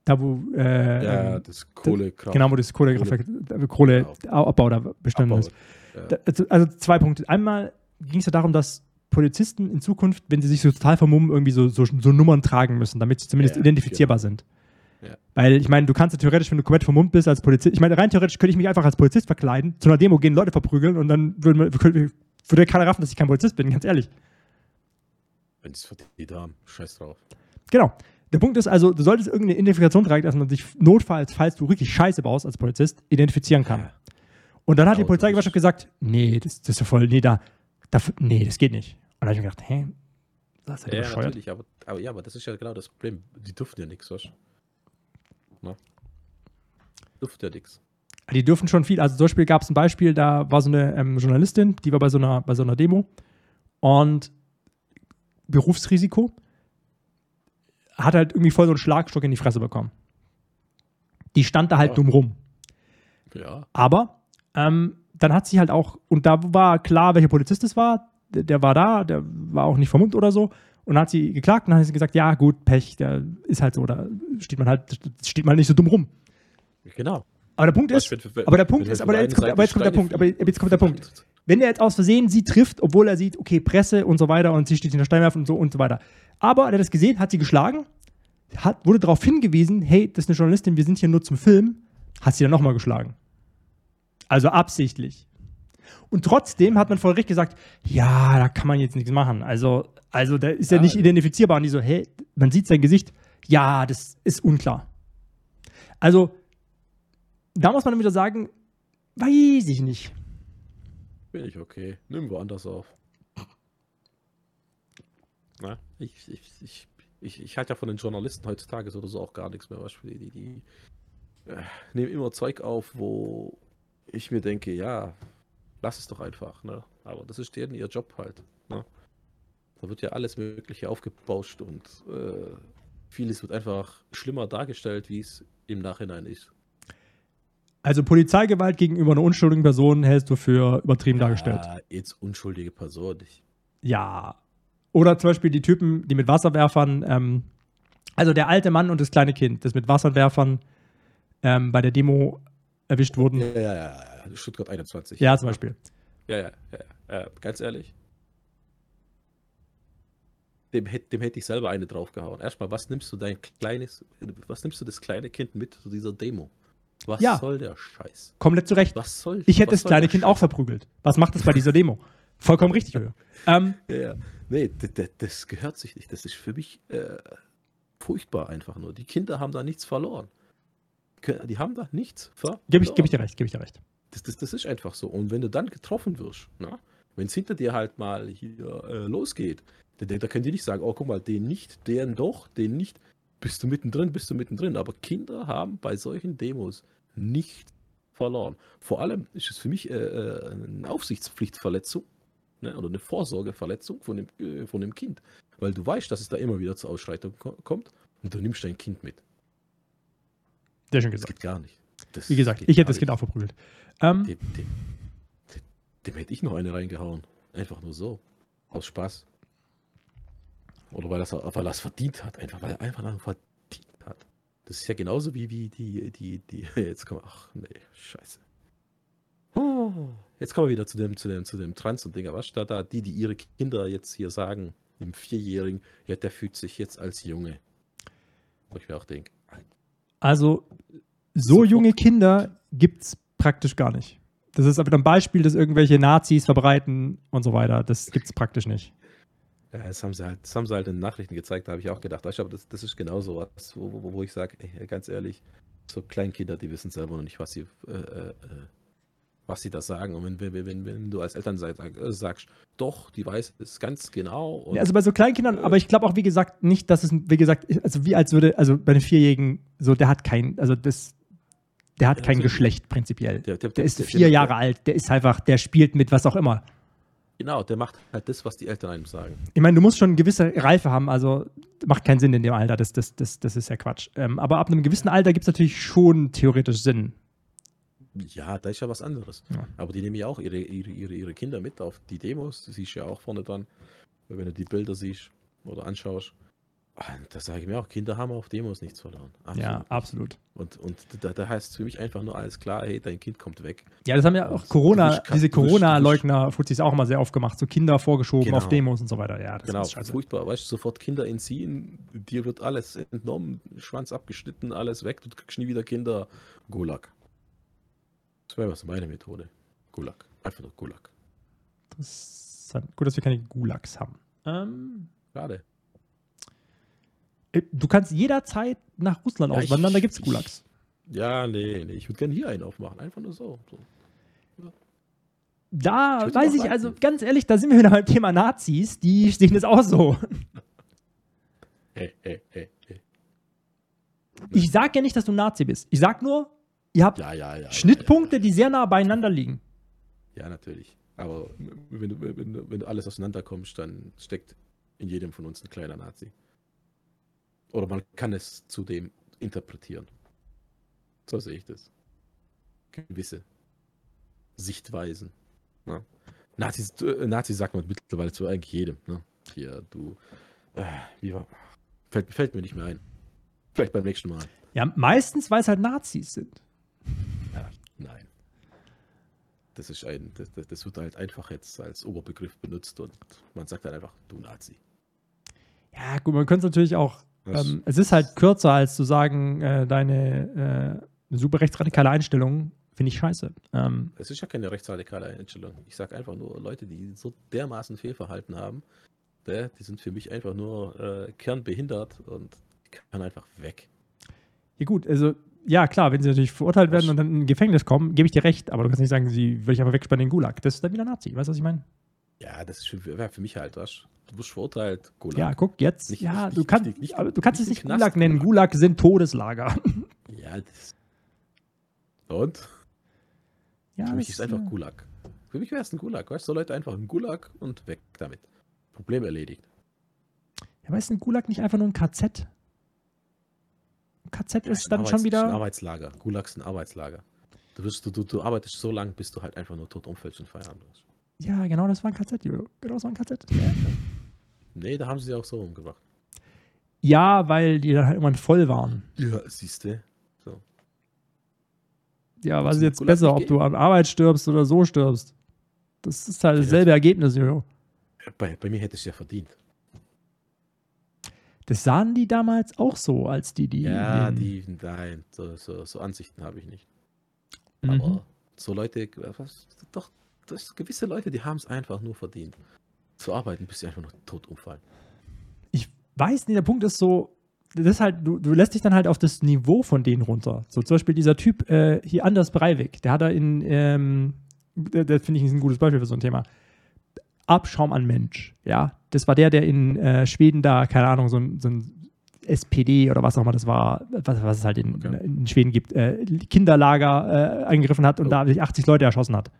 da wo äh,
Ja,
ähm,
das Kohlekraft.
genau, wo das Kohlekraftwerk, äh, Kohleabbau da bestanden
Abbau.
ist.
Ja.
Da, also, also zwei Punkte. Einmal ging es ja darum, dass Polizisten in Zukunft, wenn sie sich so total vermummen, irgendwie so, so, so Nummern tragen müssen, damit sie zumindest
Ja,
identifizierbar sind.
Ja.
Weil ich meine, du kannst ja theoretisch, wenn du komplett vermummt bist als Polizist, ich meine, rein theoretisch könnte ich mich einfach als Polizist verkleiden, zu einer Demo gehen, Leute verprügeln und dann würde, man- würde, keiner raffen, dass ich kein Polizist bin, ganz ehrlich.
Wenn sie es verdient haben, scheiß drauf.
Genau. Der Punkt ist also, du solltest irgendeine Identifikation tragen, dass man sich notfalls, falls du richtig Scheiße baust als Polizist, identifizieren kann.
Ja.
Und dann hat die Polizeigewerkschaft gesagt, nee, das, das ist ja voll, nee, da, da, nee, das geht nicht. Und dann habe ich mir gedacht, hä, das ist ja,
Ja,
bescheuert.
natürlich, aber, aber ja, aber das ist ja genau das Problem. Die dürfen ja nichts, du? Na? Dürfen ja nichts.
Die dürfen schon viel. Also zum Beispiel gab es ein Beispiel, da war so eine ähm, Journalistin, die war bei so einer, bei so einer Demo und Berufsrisiko hat halt irgendwie voll so einen Schlagstock in die Fresse bekommen. Die stand da halt
Ja.
dumm rum.
Ja,
Aber ähm, dann hat sie halt auch, und da war klar, welcher Polizist es war, der, der war da, der war auch nicht vermummt oder so. Und dann hat sie geklagt und dann hat sie gesagt, ja gut, Pech, der ist halt so, da steht man halt, steht man nicht so dumm rum.
genau.
Aber der Punkt ist,
wenn- wenn-
aber der Punkt ist,
halt
aber jetzt kommt, aber jetzt kommt der Punkt, aber jetzt kommt der Punkt. Wenn er jetzt aus Versehen sie trifft, obwohl er sieht, okay, Presse und so weiter und sie steht in der Steinwerfer und so und so weiter. Aber er hat das gesehen, hat sie geschlagen, hat, wurde darauf hingewiesen, hey, das ist eine Journalistin, wir sind hier nur zum Film, hat sie dann nochmal geschlagen. Also absichtlich. Und trotzdem hat man vor Gericht gesagt, ja, da kann man jetzt nichts machen. Also, also da ist ja
Ja,
nicht identifizierbar. Und die so, hey, man sieht sein Gesicht, ja, das ist unklar. Also, da muss man wieder sagen, weiß ich nicht.
Bin ich okay. Nimm woanders auf. Na, ich, ich, ich, ich, ich halte ja von den Journalisten heutzutage so oder so auch gar nichts mehr. Die, die, die äh, nehmen immer Zeug auf, wo ich mir denke, ja, lass es doch einfach. Ne? Aber das ist deren ihr Job halt. Ne? Da wird ja alles Mögliche aufgebauscht und äh, vieles wird einfach schlimmer dargestellt, wie es im Nachhinein ist.
Also Polizeigewalt gegenüber einer unschuldigen Person hältst du für übertrieben dargestellt.
Ja, jetzt unschuldige Person. Ich,
Ja. Oder zum Beispiel die Typen, die mit Wasserwerfern, ähm, also der alte Mann und das kleine Kind, das mit Wasserwerfern ähm, bei der Demo erwischt wurden.
ja,
Ja,
ja, ja, ja, Stuttgart 21.
zum Beispiel.
Ja, ja, ja, ja. Äh, ganz ehrlich. Dem, dem hätte ich selber eine draufgehauen. Erstmal, was nimmst du dein kleines, was nimmst du das kleine Kind mit zu dieser Demo? Was
Ja.
soll der Scheiß?
Komplett zurecht.
Was soll
Ich hätte das kleine Kind auch verprügelt. Was macht das bei dieser Demo? Vollkommen richtig. Ähm,
Scheiß? Ja, ja. Nee, das gehört sich nicht. Das ist für mich äh, furchtbar einfach nur. Die Kinder haben da nichts verloren. Die haben da nichts verloren.
Gebe ich, geb ich dir recht, gebe ich dir recht.
Das, das, das ist einfach so. Und wenn du dann getroffen wirst, wenn es hinter dir halt mal hier äh, losgeht, da, da können die nicht sagen, oh guck mal, den nicht, den doch, den nicht. Bist du mittendrin, bist du mittendrin. Aber Kinder haben bei solchen Demos nicht verloren. Vor allem ist es für mich äh, äh, eine Aufsichtspflichtverletzung ne, oder eine Vorsorgeverletzung von dem, äh, von dem Kind. Weil du weißt, dass es da immer wieder zur Ausschreitung ko kommt und du nimmst dein Kind mit.
Sehr schön
Das
gesagt.
geht gar nicht. Das
Wie gesagt, ich hätte das Kind
nicht.
auch verprügelt. Ähm,
Dem, dem, dem, dem hätte ich noch eine reingehauen. Einfach nur so. Aus Spaß. Oder weil er weil es verdient hat. Einfach weil er einfach noch verdient hat. Das ist ja genauso wie, wie die, die, die. Jetzt kommen Ach nee, scheiße. Oh, jetzt kommen wir wieder zu dem, zu dem, zu dem Trans und Dinger. Was da, da, die, die ihre Kinder jetzt hier sagen, dem Vierjährigen, ja, der fühlt sich jetzt als Junge. Wo ich mir auch denke,
also, so
Sofort.
junge Kinder gibt es praktisch gar nicht. Das ist aber ein Beispiel, dass irgendwelche Nazis verbreiten und so weiter. Das gibt es praktisch nicht.
Ja, das haben sie halt, das haben sie halt in den Nachrichten gezeigt, da habe ich auch gedacht. Ich glaube, das, das ist genau so was, wo, wo, wo ich sage, ganz ehrlich, so Kleinkinder, die wissen selber noch nicht, was sie, äh, äh, was sie da sagen. Und wenn, wenn, wenn, wenn du als Eltern sag, äh, sagst, doch, die weiß es ganz genau.
Ja, also bei so Kleinkindern, aber ich glaube auch, wie gesagt, nicht, dass es, wie gesagt, also wie als würde, also bei einem Vierjährigen, so, der hat kein, also das, der hat kein
so-
Geschlecht prinzipiell.
Der, der,
Der ist
der-
vier
der-
Jahre alt, der ist einfach, der spielt mit was auch immer.
Genau, der macht halt das, was die Eltern einem sagen.
Ich meine, du musst schon eine gewisse Reife haben, also macht keinen Sinn in dem Alter, das, das, das, das ist ja Quatsch. Ähm, aber ab einem gewissen Alter gibt es natürlich schon theoretisch Sinn.
Ja, da ist ja was anderes.
Ja.
Aber die nehmen ja auch ihre, ihre, ihre, ihre Kinder mit auf die Demos. Siehst du ja auch vorne dran. Wenn du die Bilder siehst oder anschaust. Ah, Da sage ich mir auch, Kinder haben auf Demos nichts verloren.
Ja,
nicht.
absolut.
Und, und da, da heißt es für mich einfach nur alles klar, hey, dein Kind kommt weg.
Ja, das haben ja auch Corona, diese Corona-Leugner-Fuzis auch immer sehr oft gemacht. So Kinder vorgeschoben
Genau.
auf Demos und so weiter. Ja, das
genau,
ist scheiße.
furchtbar. Weißt du, sofort Kinder entziehen, dir wird alles entnommen, Schwanz abgeschnitten, alles weg, du kriegst nie wieder Kinder. Gulag. Das wäre was meine Methode. Gulag. Einfach nur Gulag.
Interessant. Gut, dass wir keine Gulags haben. Ähm,
Schade.
Äh, du kannst jederzeit nach Russland
Ja, ich-
auswandern, da gibt es
ich-
Gulags.
Ja, nee, nee. Ich würde gerne hier einen aufmachen. Einfach nur so. so.
Da
Ich
weiß ich, also ganz ehrlich, da sind wir wieder beim Thema Nazis, die sehen das auch so.
Hey, hey, hey, hey.
Ich sag ja nicht, dass du Nazi bist. Ich sag nur, ihr habt
Ja, ja, ja.
Schnittpunkte, die sehr nah beieinander liegen.
Ja, ja, natürlich. Aber wenn du, wenn, du, wenn du alles auseinanderkommst, dann steckt in jedem von uns ein kleiner Nazi. Oder man kann es zudem interpretieren. So sehe ich das. Gewisse Sichtweisen. Ne? Nazis, äh, Nazi sagt man mittlerweile zu eigentlich jedem. Ne? Hier, du. Äh, wie war. Fällt, fällt mir nicht mehr ein. Vielleicht beim nächsten Mal.
Ja, meistens, weil es halt Nazis sind.
Ja, nein. Das ist ein, das, das- das wird halt einfach jetzt als Oberbegriff benutzt und man sagt dann einfach, du Nazi.
Ja, gut, man könnte es natürlich auch. Ähm, es ist halt kürzer, als zu sagen, äh, deine äh, super rechtsradikale Einstellung finde ich scheiße. Ähm,
Es ist ja keine rechtsradikale Einstellung. Ich sage einfach nur, Leute, die so dermaßen Fehlverhalten haben, ne, die sind für mich einfach nur äh, kernbehindert und die kann einfach weg.
ja, gut, also, ja, klar, wenn sie natürlich verurteilt werden und dann in Gefängnis kommen, gebe ich dir recht, aber du kannst nicht sagen, sie würde ich einfach wegsperren in den Gulag. Das ist dann wieder Nazi. Weißt du, was ich meine?
Ja, das ist für mich halt was. Du wirst verurteilt, Gulag.
Ja, guck, jetzt.
Nicht-
ja,
nicht-
du,
nicht-
kannst,
nicht- nicht-
aber du kannst
nicht
es nicht
Knast
Gulag nennen.
Gulag.
Gulag sind Todeslager.
Ja, das. Und?
ja,
Für mich ist einfach
äh,
Gulag. Für mich wäre es ein Gulag. Weißt du, so Leute einfach ein Gulag und weg damit. Problem erledigt.
Ja, aber ist ein Gulag nicht einfach nur ein KZ? Ein KZ
Ja,
ist dann
Arbeits-
schon
ist Ein
wieder.
Arbeitslager. Gulag ist ein Arbeitslager. Du, wirst, du, du, du arbeitest so lange, bis du halt einfach nur tot umfällst und Feierabend hast.
Ja, genau, das war ein KZ, Julo. Genau, das war ein KZ.
Nee, da haben sie auch so umgebracht.
Ja, weil die dann halt irgendwann voll waren.
Ja, siehst du. So.
Ja, was ist jetzt besser, ob du an Arbeit stirbst oder so stirbst? Das ist halt
Ja.
dasselbe Ergebnis, Julo.
Bei, bei mir hätte ich es ja verdient.
Das sahen die damals auch so, als die die.
Ja, die, nein, so, so, so Ansichten habe ich nicht.
Mhm.
Aber so Leute, was, doch, das gewisse Leute, die haben es einfach nur verdient. Zu arbeiten, bis sie einfach nur tot umfallen.
ich weiß nicht, der Punkt ist so, das ist halt, du, du lässt dich dann halt auf das Niveau von denen runter. So zum Beispiel dieser Typ äh, hier, Anders Breivik, der hat da in, ähm, der, der finde ich ein gutes Beispiel für so ein Thema. Abschaum an Mensch, ja. Das war der, der in äh, Schweden da, keine Ahnung, so ein, so ein SPD oder was auch immer das war, was, was es halt in,
Okay.
in Schweden gibt, äh, Kinderlager äh, eingegriffen hat und
Oh.
da sich 80 Leute erschossen hat.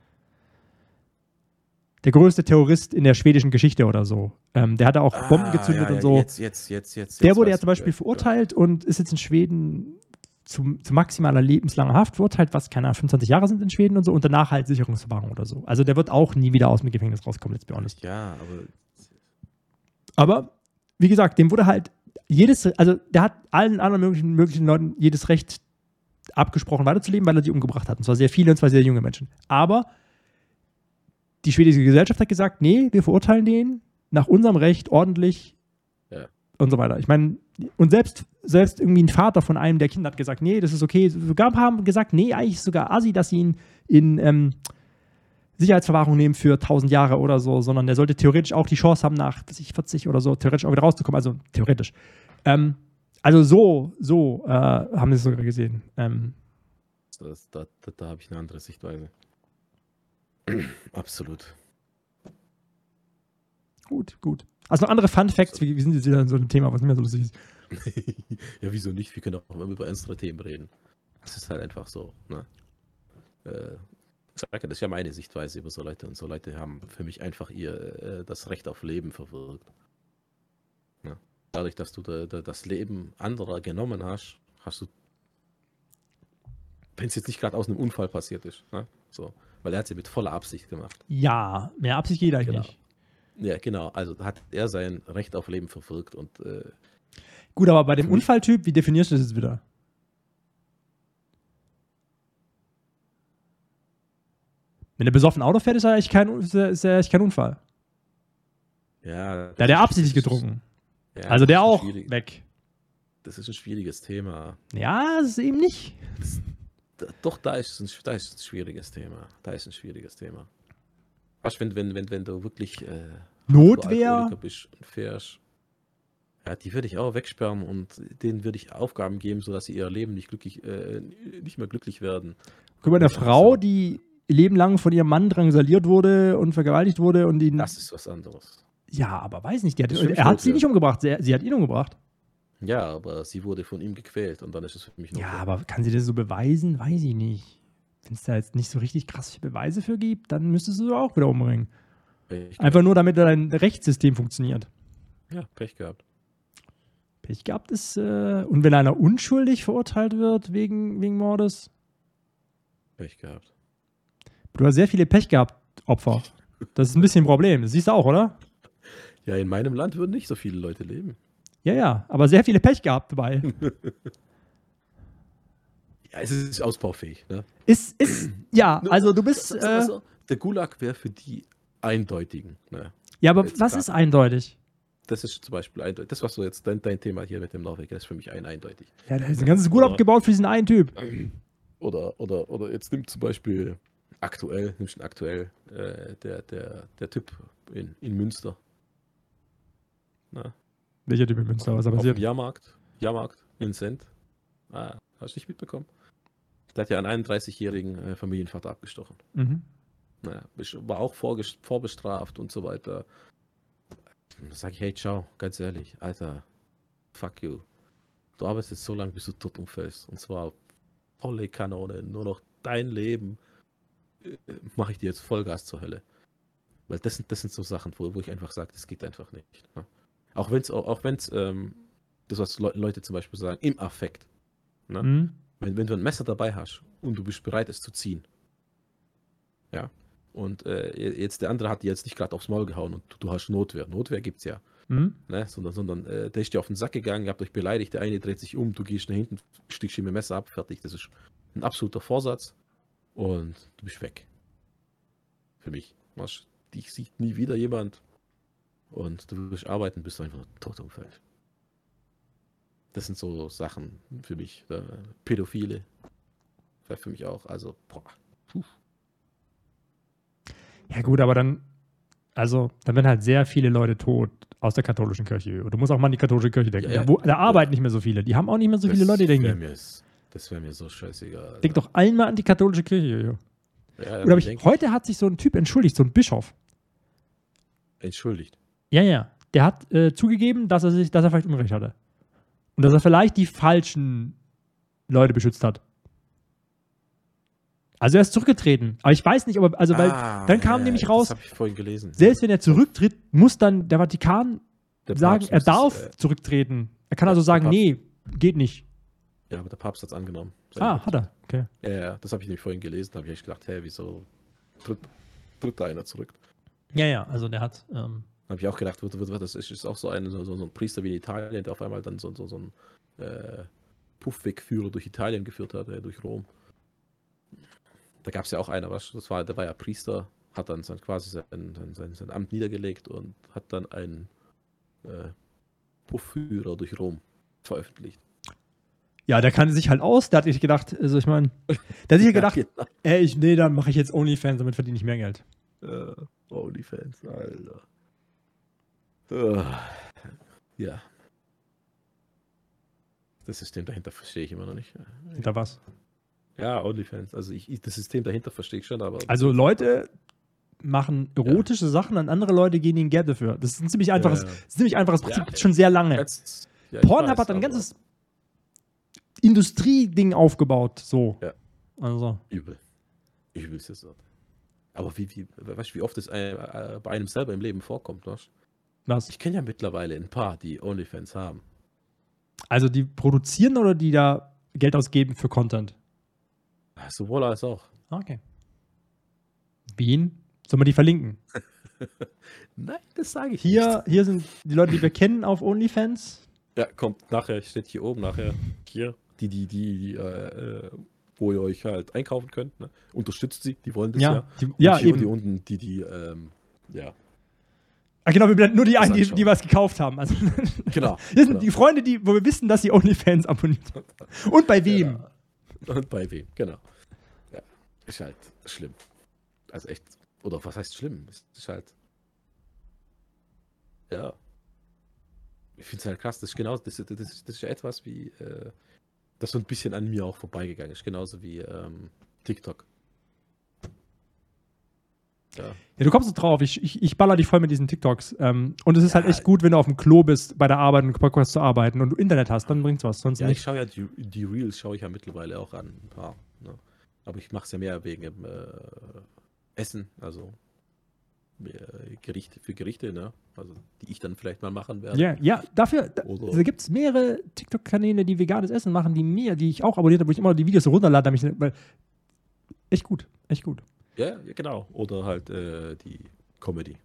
Der größte Terrorist in der schwedischen Geschichte oder so. Ähm, der hatte auch Bomben gezündet
Ah, ja,
und so.
Jetzt, jetzt, jetzt, jetzt.
Der wurde ja zum Beispiel
ja.
verurteilt und ist jetzt in Schweden zu, zu maximaler lebenslanger Haft verurteilt, was keine Ahnung, 25 Jahre sind in Schweden und so und danach halt Sicherungsverwahrung oder so. Also der wird auch nie wieder aus dem Gefängnis rauskommen, let's be honest.
Ja, aber
Aber wie gesagt, dem wurde halt jedes, also der hat allen anderen möglichen, möglichen Leuten jedes Recht abgesprochen, weiterzuleben, weil er sie umgebracht hat. Und zwar sehr viele und zwar sehr junge Menschen. Aber die schwedische Gesellschaft hat gesagt, nee, wir verurteilen den nach unserem Recht ordentlich
Ja.
und so weiter. Ich meine, und selbst, selbst irgendwie ein Vater von einem der Kinder hat gesagt, nee, das ist okay. Sogar ein paar haben gesagt, nee, eigentlich ist sogar assi, dass sie ihn in ähm, Sicherheitsverwahrung nehmen für 1000 Jahre oder so, sondern der sollte theoretisch auch die Chance haben, nach dass ich 40 oder so theoretisch auch wieder rauszukommen. Also theoretisch. Ähm, also so, so äh, haben wir es sogar gesehen. Ähm,
Das, da da, da habe ich eine andere Sichtweise. Absolut.
gut, gut. Also noch andere Fun Facts, wie, wie sind jetzt wieder in so einem Thema, was nicht mehr so lustig ist.
ja, wieso nicht? Wir können auch mal über ernstere Themen reden. Das ist halt einfach so. Ne? Äh, ich ja, das ist ja meine Sichtweise über so Leute und so Leute haben für mich einfach ihr äh, das Recht auf Leben verwirkt. Ne? Dadurch, dass du da, da, das Leben anderer genommen hast, hast du, wenn es jetzt nicht gerade aus einem Unfall passiert ist, ne? so, weil er hat sie mit voller Absicht gemacht.
Ja, mehr Absicht geht eigentlich
Genau.
nicht.
Ja, genau. Also hat er sein Recht auf Leben verwirkt und äh,
Gut, aber bei dem Unfalltyp, wie definierst du das jetzt wieder? Wenn er besoffen Auto fährt, ist er eigentlich kein, ist er, ist er echt kein Unfall.
ja.
Da hat er absichtlich getrunken. also der auch weg.
Das ist ein schwieriges Thema.
Ja, das ist eben nicht.
Da, doch, da ist, es ein, da ist ein schwieriges Thema. Da ist ein schwieriges Thema. Was, wenn, wenn, wenn, wenn du wirklich äh,
Notwehr.
Bist und fährst, ja, die würde ich auch wegsperren und denen würde ich Aufgaben geben, sodass sie ihr Leben nicht glücklich, äh, nicht mehr glücklich werden.
Guck mal, eine Frau, die ihr Leben lang von ihrem Mann drangsaliert wurde und vergewaltigt wurde und ihn.
Das ist was anderes.
ja, aber weiß nicht. Hat, er hat sie nicht umgebracht. Sie, sie hat ihn umgebracht.
Ja, aber sie wurde von ihm gequält und dann ist es für mich
Ja,
Notwehr.
aber kann sie das so beweisen? Weiß ich nicht. Wenn es da jetzt nicht so richtig krasse Beweise für gibt, dann müsstest du sie auch wieder umbringen.
Pech,
Einfach nur, damit dein Rechtssystem funktioniert.
ja, Pech gehabt.
Pech gehabt ist, äh, und wenn einer unschuldig verurteilt wird wegen, wegen Mordes,
Pech gehabt.
du hast sehr viele Pech gehabt, Opfer. Das ist ein bisschen ein Problem. Das siehst du auch, oder?
Ja, in meinem Land würden nicht so viele Leute leben.
Ja, ja, aber sehr viele Pech gehabt dabei.
Ja, es ist ausbaufähig. Ne?
Ist, ist, ja, also du bist, äh,
mal so, der Gulag wäre für die eindeutigen. Ne?
ja, aber
jetzt
was
grad-
ist eindeutig?
Das ist zum Beispiel eindeutig. Das, was du jetzt, dein, dein Thema hier mit dem Norweger, ist für mich ein eindeutig.
Ja, da ist ein ganzes Gut
Oder-
abgebaut für diesen einen Typ.
Oder, oder, oder jetzt nimmt zum Beispiel aktuell, nimmst aktuell äh, der, der, der Typ in, in Münster. Na,
Welcher Typ in Münster, was da
auf
passiert?
Jahrmarkt, Jahrmarkt in Send. Ah, hast du nicht mitbekommen? Der hat ja einen 31-jährigen äh, Familienvater abgestochen.
Mhm.
Naja, war auch vorbestraft und so weiter. Da sag ich, hey, ciao, ganz ehrlich, Alter, fuck you. Du arbeitest so lange, bis du tot umfällst. Und zwar volle Kanone, nur noch dein Leben mache ich dir jetzt Vollgas zur Hölle. Weil das sind, das sind so Sachen, wo, wo ich einfach sage, das geht einfach nicht. Ne? Auch wenn es, auch wenn's, ähm, das, was Le Leute zum Beispiel sagen, im Affekt. Ne?
Mhm.
Wenn, wenn du ein Messer dabei hast und du bist bereit, es zu ziehen. Ja. Und äh, jetzt der andere hat dir jetzt nicht gerade aufs Maul gehauen und du, du hast Notwehr. Notwehr gibt es ja.
Mhm.
Ne? Sondern, sondern äh, der ist dir auf den Sack gegangen, ihr habt euch beleidigt, der eine dreht sich um, du gehst nach hinten, stichst ihm ein Messer ab, fertig. Das ist ein absoluter Vorsatz. Und du bist weg. Für mich. Dich sieht nie wieder jemand. Und du wirst arbeiten, bis du einfach tot umfällst. Das sind so Sachen für mich. Äh, Pädophile. Wäre für mich auch. Also, boah.
Ja, gut, aber dann, also, dann werden halt sehr viele Leute tot aus der katholischen Kirche. Du musst auch mal an die katholische Kirche denken.
Ja, ja.
Da, da arbeiten nicht mehr so viele. Die haben auch nicht mehr so viele Leute, denken.
mir, Das wäre mir so scheißegal.
Denk doch einmal an die katholische Kirche.
Ja,
Oder ich, heute hat sich so ein Typ entschuldigt, so ein Bischof.
Entschuldigt.
Ja, ja. Der hat äh, zugegeben, dass er sich, dass er vielleicht Unrecht hatte. Und dass er vielleicht die falschen Leute beschützt hat. Also er ist zurückgetreten. Aber ich weiß nicht, ob er, also weil
Ah,
dann kam
ja,
nämlich
das
raus,
habe ich vorhin gelesen.
selbst wenn er zurücktritt, muss dann der Vatikan
Der
sagen, er
das,
darf
äh,
zurücktreten. Er kann also sagen, nee, geht nicht.
Ja, aber der Papst hat es angenommen.
Ah, hat er. Okay.
Ja, ja, das habe ich nämlich vorhin gelesen. Da habe ich echt gedacht, hä, wieso tritt, tritt da einer zurück?
Ja, ja, also der hat. Ähm,
habe ich auch gedacht, wird, wird, wird, das ist, auch so ein, so, so ein Priester wie in Italien, der auf einmal dann so, so, so einen äh, Puffwegführer durch Italien geführt hat, äh, durch Rom. Da gab es ja auch einer, was, das war, der war ja Priester, hat dann sein, quasi sein, sein, sein, sein Amt niedergelegt und hat dann einen äh, Puffführer durch Rom veröffentlicht.
Ja, der kannte sich halt aus. Der hat sich gedacht, also ich meine, der hat sich gedacht,
genau.
ey, ich, nee, dann mache ich jetzt OnlyFans, damit verdiene ich mehr Geld.
Äh, Onlyfans, Alter. Äh, ja. Das System dahinter verstehe ich immer noch nicht.
Hinter was?
Ja, Onlyfans. Also ich, ich, das System dahinter verstehe ich schon, aber.
Also Leute machen erotische Sachen an andere Leute, geben ihnen Geld dafür. Das ist ein ziemlich einfaches,
Ja.
ziemlich einfaches
Ja,
Prinzip,
ja.
schon sehr lange.
Jetzt, ja,
Pornhub hat ein ganzes Industrieding aufgebaut, so.
Ja.
Also,
Übel. Übel ist das. Aber wie, wie, weißt du, wie oft es äh, bei einem selber im Leben vorkommt, weißt?
Was?
Ich kenne ja mittlerweile ein paar, die Onlyfans haben.
Also die produzieren oder die da Geld ausgeben für Content?
Sowohl als auch.
Okay. Wen? Sollen wir die verlinken?
Nein, das sage ich
Hier, hier sind die Leute, die wir kennen auf OnlyFans.
Ja, kommt nachher, steht hier oben nachher, hier, die, die, die, die äh, wo ihr euch halt einkaufen könnt, ne? Unterstützt sie, die wollen das ja.
Ja, die,
Und
ja
hier
eben.
Und die unten, die, die, ähm, ja,
Ah, genau, wir blenden nur die
Das
ein, die, die was gekauft haben. Also,
genau.
hier sind
genau.
die Freunde, die, wo wir wissen, dass sie OnlyFans abonniert haben. Und bei wem?
Ja. Und bei wem, genau. Ja, ist halt schlimm. Also echt, oder was heißt schlimm? Ist halt, ja. Ich finde es halt krass, das ist genau, das, das, das, ist- das ist ja etwas wie, äh, das so ein bisschen an mir auch vorbeigegangen ist, genauso wie ähm, TikTok. Ja,
Ja, du kommst so drauf. Ich, ich, ich baller dich voll mit diesen TikToks. Ähm, und es ist halt
Ja.
echt gut, wenn du auf dem Klo bist, bei der Arbeit und Podcast zu arbeiten und du Internet hast, dann bringt's was. Sonst
ja ich
nicht.
schaue ja die, die Reels, schaue ich ja mittlerweile auch an, ein paar. Ne? Aber ich mache es ja mehr wegen dem äh, Essen, also äh, Gerichte für Gerichte, ne? Also die ich dann vielleicht mal machen werde.
Ja, ja, dafür da, also gibt es mehrere TikTok-Kanäle, die veganes Essen machen, die mir, die ich auch abonniert habe, wo ich immer die Videos runterlade, damit ich, weil, echt gut, echt gut.
Ja, ja, genau. Oder halt äh, die Comedy.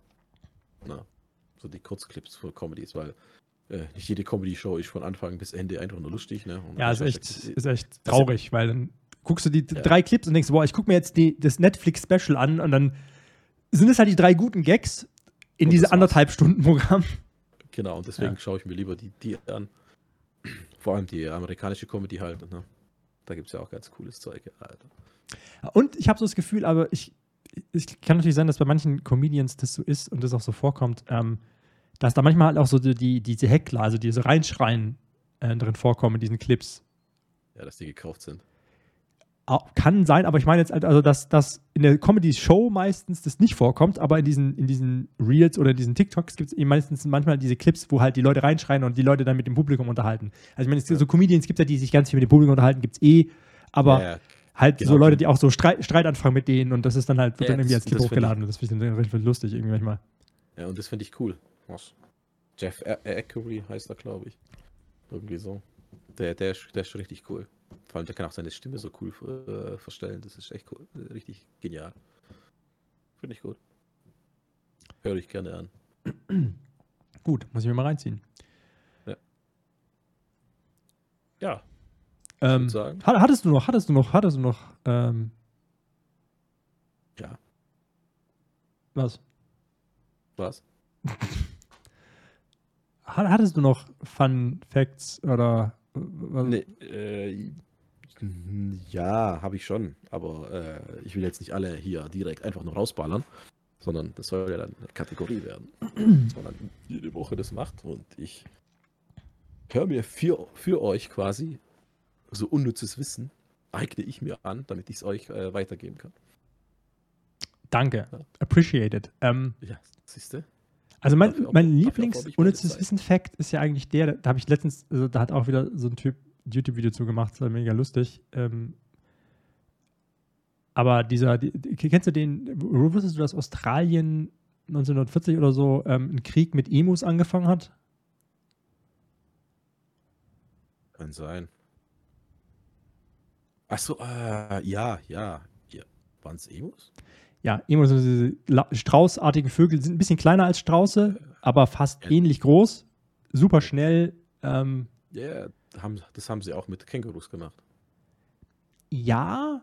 Na, so die Kurzclips für Comedies, weil äh, nicht jede Comedy-Show ist von Anfang bis Ende einfach nur lustig, ne? Und
Ja, ist echt,
steckt-
ist echt traurig, weil dann guckst du die
Ja.
drei Clips und denkst, boah, ich gucke mir jetzt die, das Netflix-Special an und dann sind es halt die drei guten Gags in diese anderthalb Stunden Programm.
Genau, und deswegen
Ja.
schaue ich mir lieber die, die an. Vor allem die amerikanische Comedy halt, ne? Da gibt es ja auch ganz cooles Zeug, Alter.
Und ich habe so das Gefühl, aber ich, es kann natürlich sein, dass bei manchen Comedians das so ist und das auch so vorkommt, ähm, dass da manchmal halt auch so die, die, diese Heckler, also diese Reinschreien äh, drin vorkommen in diesen Clips.
Ja, dass die gekauft sind.
Kann sein, aber ich meine jetzt, halt, also dass, dass in der Comedy-Show meistens das nicht vorkommt, aber in diesen, in diesen Reels oder in diesen TikToks gibt es eben meistens manchmal diese Clips, wo halt die Leute reinschreien und die Leute dann mit dem Publikum unterhalten. Also ich meine,
Ja.
so Comedians gibt es ja, die sich ganz viel mit dem Publikum unterhalten, gibt es eh, aber
ja, ja,
halt
Genau.
so Leute, die auch so Streit, Streit anfangen mit denen und das ist dann halt, wird
Ja,
dann irgendwie als Clip
das find ich-
hochgeladen und das finde ich dann richtig lustig irgendwie manchmal.
ja, und das finde ich cool. Was? Jeff Ackery heißt er, glaube ich. Irgendwie so. Der, der, ist, der ist schon richtig cool. Vor allem, der kann auch seine Stimme so cool äh, verstellen. Das ist echt cool. Richtig genial. Finde ich gut. Höre ich gerne an.
Gut, muss ich mir mal reinziehen.
Ja,
Ähm,
sagen.
hat- hattest du noch, hattest du noch, hattest du noch, ähm,
Ja.
was?
was?
Hat- Hattest du noch Fun Facts oder äh, was?
Nee, äh, ja, habe ich schon. Aber äh, ich will jetzt nicht alle hier direkt einfach nur rausballern, sondern das soll ja dann eine Kategorie werden. dass man dann jede Woche das macht und ich höre mir für, für euch quasi so unnützes Wissen, eigne ich mir an, damit ich es euch äh, weitergeben kann.
Danke.
Ja.
Appreciate it. Ähm,
Ja, siehst du?
also mein,
Dafür
mein
dafür auch
Lieblings
habe ich meine
unnützes
Zeit.
Wissen-Fact ist ja eigentlich der, da habe ich letztens, also da hat auch wieder so ein Typ ein YouTube-Video zu gemacht, das war mega lustig. Ähm, aber dieser, die, die, kennst du den, wo wusstest du, dass Australien 1940 oder so ähm, einen Krieg mit Emus angefangen hat?
Kann sein. Achso, äh, ja, ja. ja. Waren es Emus?
Ja, Emus sind diese la- straußartigen Vögel, sind ein bisschen kleiner als Strauße, aber fast
Ja.
ähnlich groß, super schnell. Ähm,
Ja, haben, das haben sie auch mit Kängurus gemacht.
ja,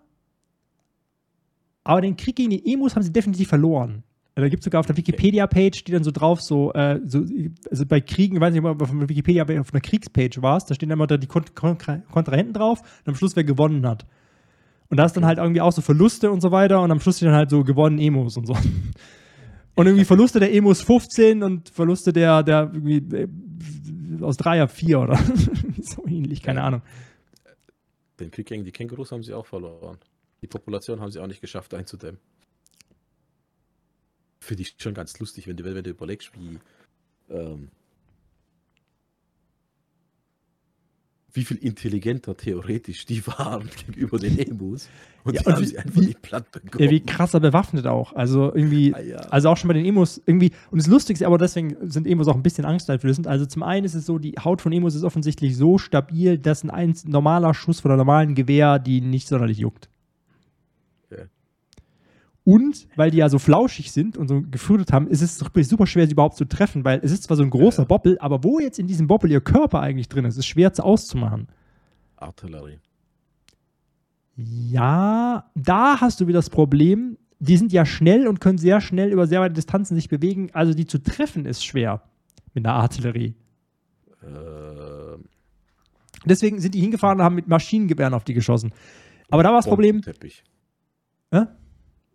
aber den Krieg gegen die Emus haben sie definitiv verloren. Da gibt es sogar auf der Wikipedia-Page, die dann so drauf, so, äh, so, also bei Kriegen, ich weiß nicht, ob auf der Wikipedia auf einer Kriegspage warst, da stehen immer da die Kon Kon Kontrahenten drauf und am Schluss, wer gewonnen hat. Und da ist dann halt irgendwie auch so Verluste und so weiter und am Schluss stehen dann halt so gewonnen Emos und so. Und irgendwie Verluste der Emos 15 und Verluste der, der irgendwie äh, aus Dreier 4 oder so ähnlich, keine Ahnung.
Den Krieg gegen die Kängurus haben sie auch verloren. Die Population haben sie auch nicht geschafft einzudämmen. Finde ich schon ganz lustig, wenn du, wenn du überlegst, wie, ähm, wie viel intelligenter theoretisch die waren gegenüber den Emus. Und
Ja,
die
und
haben
wie-
einfach
wie-
nicht platt bekommen.
Ja, wie krasser bewaffnet auch. Also irgendwie,
Ah, ja.
also auch schon bei den Emos irgendwie, und das Lustigste, aber deswegen sind Emos auch ein bisschen angsteinflößend. Also zum einen ist es so, die Haut von Emos ist offensichtlich so stabil, dass ein normaler Schuss von einem normalen Gewehr die nicht sonderlich juckt. Und weil die ja so flauschig sind und so geführt haben, ist es wirklich super schwer, sie überhaupt zu treffen, weil es ist zwar so ein großer
Ja.
Boppel, aber wo jetzt in diesem Boppel ihr Körper eigentlich drin ist, ist schwer zu auszumachen.
Artillerie.
Ja, da hast du wieder das Problem. Die sind ja schnell und können sehr schnell über sehr weite Distanzen sich bewegen. Also die zu treffen ist schwer mit einer Artillerie.
Ähm,
Deswegen sind die hingefahren und haben mit Maschinengewehren auf die geschossen. Aber da war das Problem,
Teppich.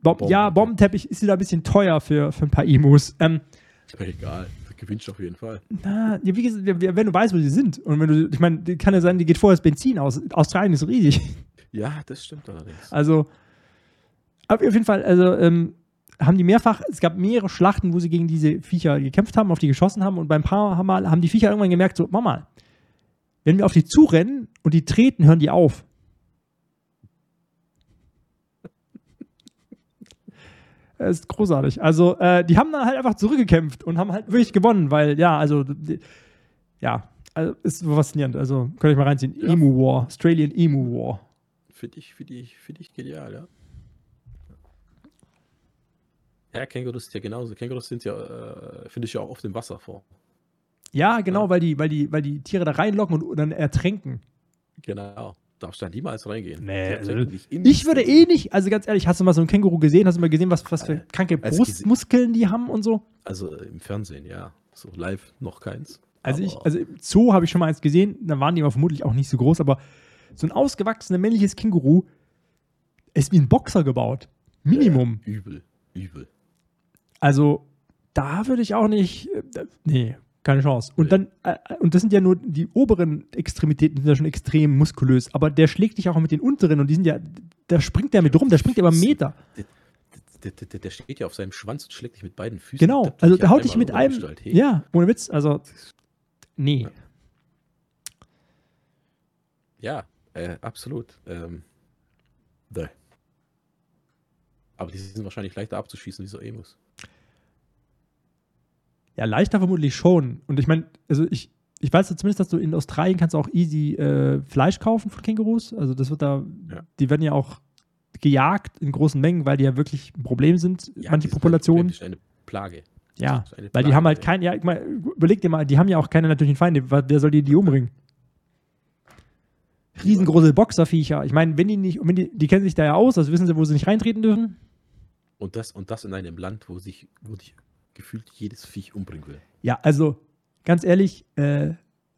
Bom ja,
Bombenteppich.
Ist wieder ein bisschen teuer für, für ein paar Emus. Ähm,
egal. Du gewinnst auf jeden Fall.
na, wie gesagt, wenn du weißt, wo sie sind. Und wenn du, ich meine, kann ja sein, die geht vorher das Benzin aus. Australien ist riesig.
Ja, das stimmt allerdings.
Also, auf jeden Fall, also ähm, haben die mehrfach, es gab mehrere Schlachten, wo sie gegen diese Viecher gekämpft haben, auf die geschossen haben und beim paar Mal haben die Viecher irgendwann gemerkt, so, mach mal, wenn wir auf die zurennen und die treten, hören die auf. Das ist großartig. Also, äh, die haben dann halt einfach zurückgekämpft und haben halt wirklich gewonnen, weil, ja, also, die, ja, also, ist faszinierend. Also, könnt ihr mal reinziehen.
Ja.
Emu War, Australian Emu War.
Finde ich, finde ich, finde ich genial, ja. Ja, Kängurus ist ja genauso. Kängurus sind ja, äh, finde ich ja auch auf dem Wasser vor.
Ja, genau,
Ja.
Weil, die, weil, die, weil die Tiere da reinlocken und dann ertränken.
Genau. Darfst da niemals reingehen.
Nee,
Die
also, Ich würde eh nicht, also ganz ehrlich, hast du mal so ein Känguru gesehen? Hast du mal gesehen, was, was für kranke
als
Brustmuskeln die haben und so?
Also äh, im Fernsehen, ja. So live noch keins.
Also ich, also im Zoo habe ich schon mal eins gesehen, da waren die aber vermutlich auch nicht so groß, aber so ein ausgewachsenes männliches Känguru ist wie ein Boxer gebaut. Minimum.
übel, übel.
Also da würde ich auch nicht, äh, nee, keine Chance. Und dann, äh, und das sind ja nur die oberen Extremitäten, die sind ja schon extrem muskulös, aber der schlägt dich auch mit den unteren und die sind ja, da springt der mit rum, der springt ja über Meter.
Der, der, der, steht ja auf seinem Schwanz und schlägt dich mit beiden Füßen.
Genau, also der haut dich mit einem,
Gestalt. Hey,
ja, ohne Witz, also, nee.
Ja. Ja, äh, absolut. Ähm, ne. Aber die sind wahrscheinlich leichter abzuschießen, wie so Emus.
Ja, leichter vermutlich schon. Und ich meine, also ich, ich weiß ja zumindest, dass du in Australien kannst auch easy äh, Fleisch kaufen von Kängurus. Also das wird da,
Ja.
die werden ja auch gejagt in großen Mengen, weil die ja wirklich ein Problem sind,
Ja,
manche Populationen.
Das ist eine Plage.
Ja,
eine
weil die
Plage,
haben halt kein, ja, ich mein, überleg dir mal, die haben ja auch keine natürlichen Feinde. Wer soll die, die umbringen? Riesengroße Boxerviecher. Ich meine, wenn die nicht, wenn die, die kennen sich da ja aus, also wissen sie, wo sie nicht reintreten dürfen.
Und das, und das in einem Land, wo sich, wo dich gefühlt jedes Viech umbringen will.
Ja, also ganz ehrlich, äh,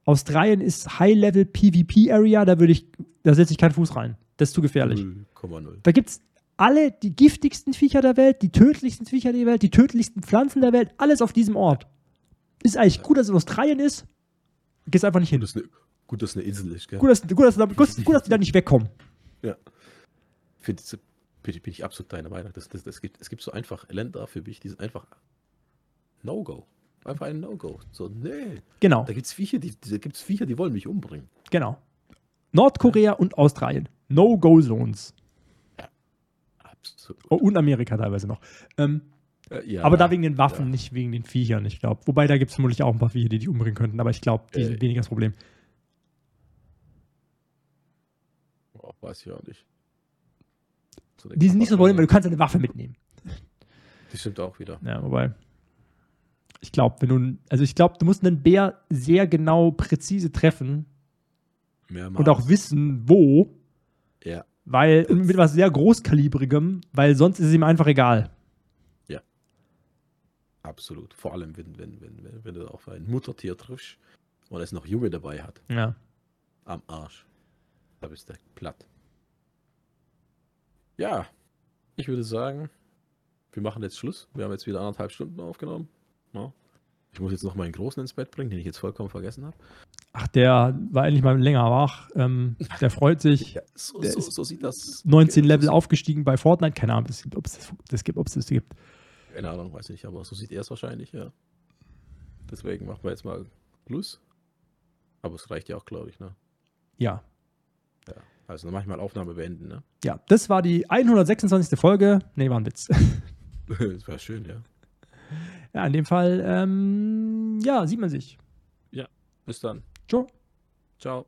Australien ist High-Level PvP-Area, da würde ich, da setze ich keinen Fuß rein. Das ist zu gefährlich.
0,0.
Da gibt es alle die giftigsten Viecher der Welt, die tödlichsten Viecher der Welt, die tödlichsten Pflanzen der Welt, alles auf diesem Ort. Ist eigentlich gut, dass es Australien ist. Gehst einfach nicht hin.
Gut, dass eine, gut, dass eine Insel ist, gell?
Gut, dass, gut, dass, gut, gut, dass die da nicht wegkommen.
Ja. Find, bin, bin ich absolut deiner Meinung. Das, das, das gibt, es gibt so einfach Länder für mich, die sind einfach No-Go. Einfach ein No-Go. So, nee.
Genau,
Da gibt es Viecher, die, da gibt's Viecher, die wollen mich umbringen.
genau. Nordkorea und Australien. No-Go-Zones.
Absolut.
Oh, und Amerika teilweise noch. Ähm,
Äh, ja,
aber da wegen den Waffen,
ja.
nicht wegen den Viechern, ich glaube. Wobei, da gibt es vermutlich auch ein paar Viecher, die dich umbringen könnten, aber ich glaube, die
Äh.
sind weniger das Problem.
Oh, weiß ich auch nicht. So
Die sind nicht so Problem, weil du kannst eine Waffe mitnehmen.
Das stimmt auch wieder.
Ja, wobei. Ich glaube, wenn du, also ich glaube, du musst einen Bär sehr genau, präzise treffen
Mehrmals.
und auch wissen, wo,
Ja.
weil mit was sehr großkalibrigem, weil sonst ist es ihm einfach egal.
Ja. Absolut. Vor allem, wenn, wenn, wenn, wenn, wenn du auf ein Muttertier triffst und es noch Junge dabei hat.
Ja.
Am Arsch. Da bist du platt. Ja, ich würde sagen, wir machen jetzt Schluss. Wir haben jetzt wieder anderthalb Stunden aufgenommen. Ja. Ich muss jetzt noch meinen Großen ins Bett bringen, den ich jetzt vollkommen vergessen habe.
Ach, der war endlich mal länger wach. Ähm, der freut sich.
Ja, so,
Der
so, so sieht das.
19 Level
so,
aufgestiegen bei Fortnite. Keine Ahnung, ob es das, das gibt, ob es das gibt.
Keine Ahnung, weiß nicht, aber so sieht er es wahrscheinlich, ja. Deswegen machen wir jetzt mal Schluss. Aber es reicht ja auch, glaube ich, ne?
Ja.
Ja. Also dann mach ich mal Aufnahme beenden, ne?
Ja, das war die 126. Folge. Nee, war ein Witz.
das wäre schön, ja.
Ja, in dem Fall, ähm, ja, sieht man sich.
Bis dann.
Ciao.
Ciao.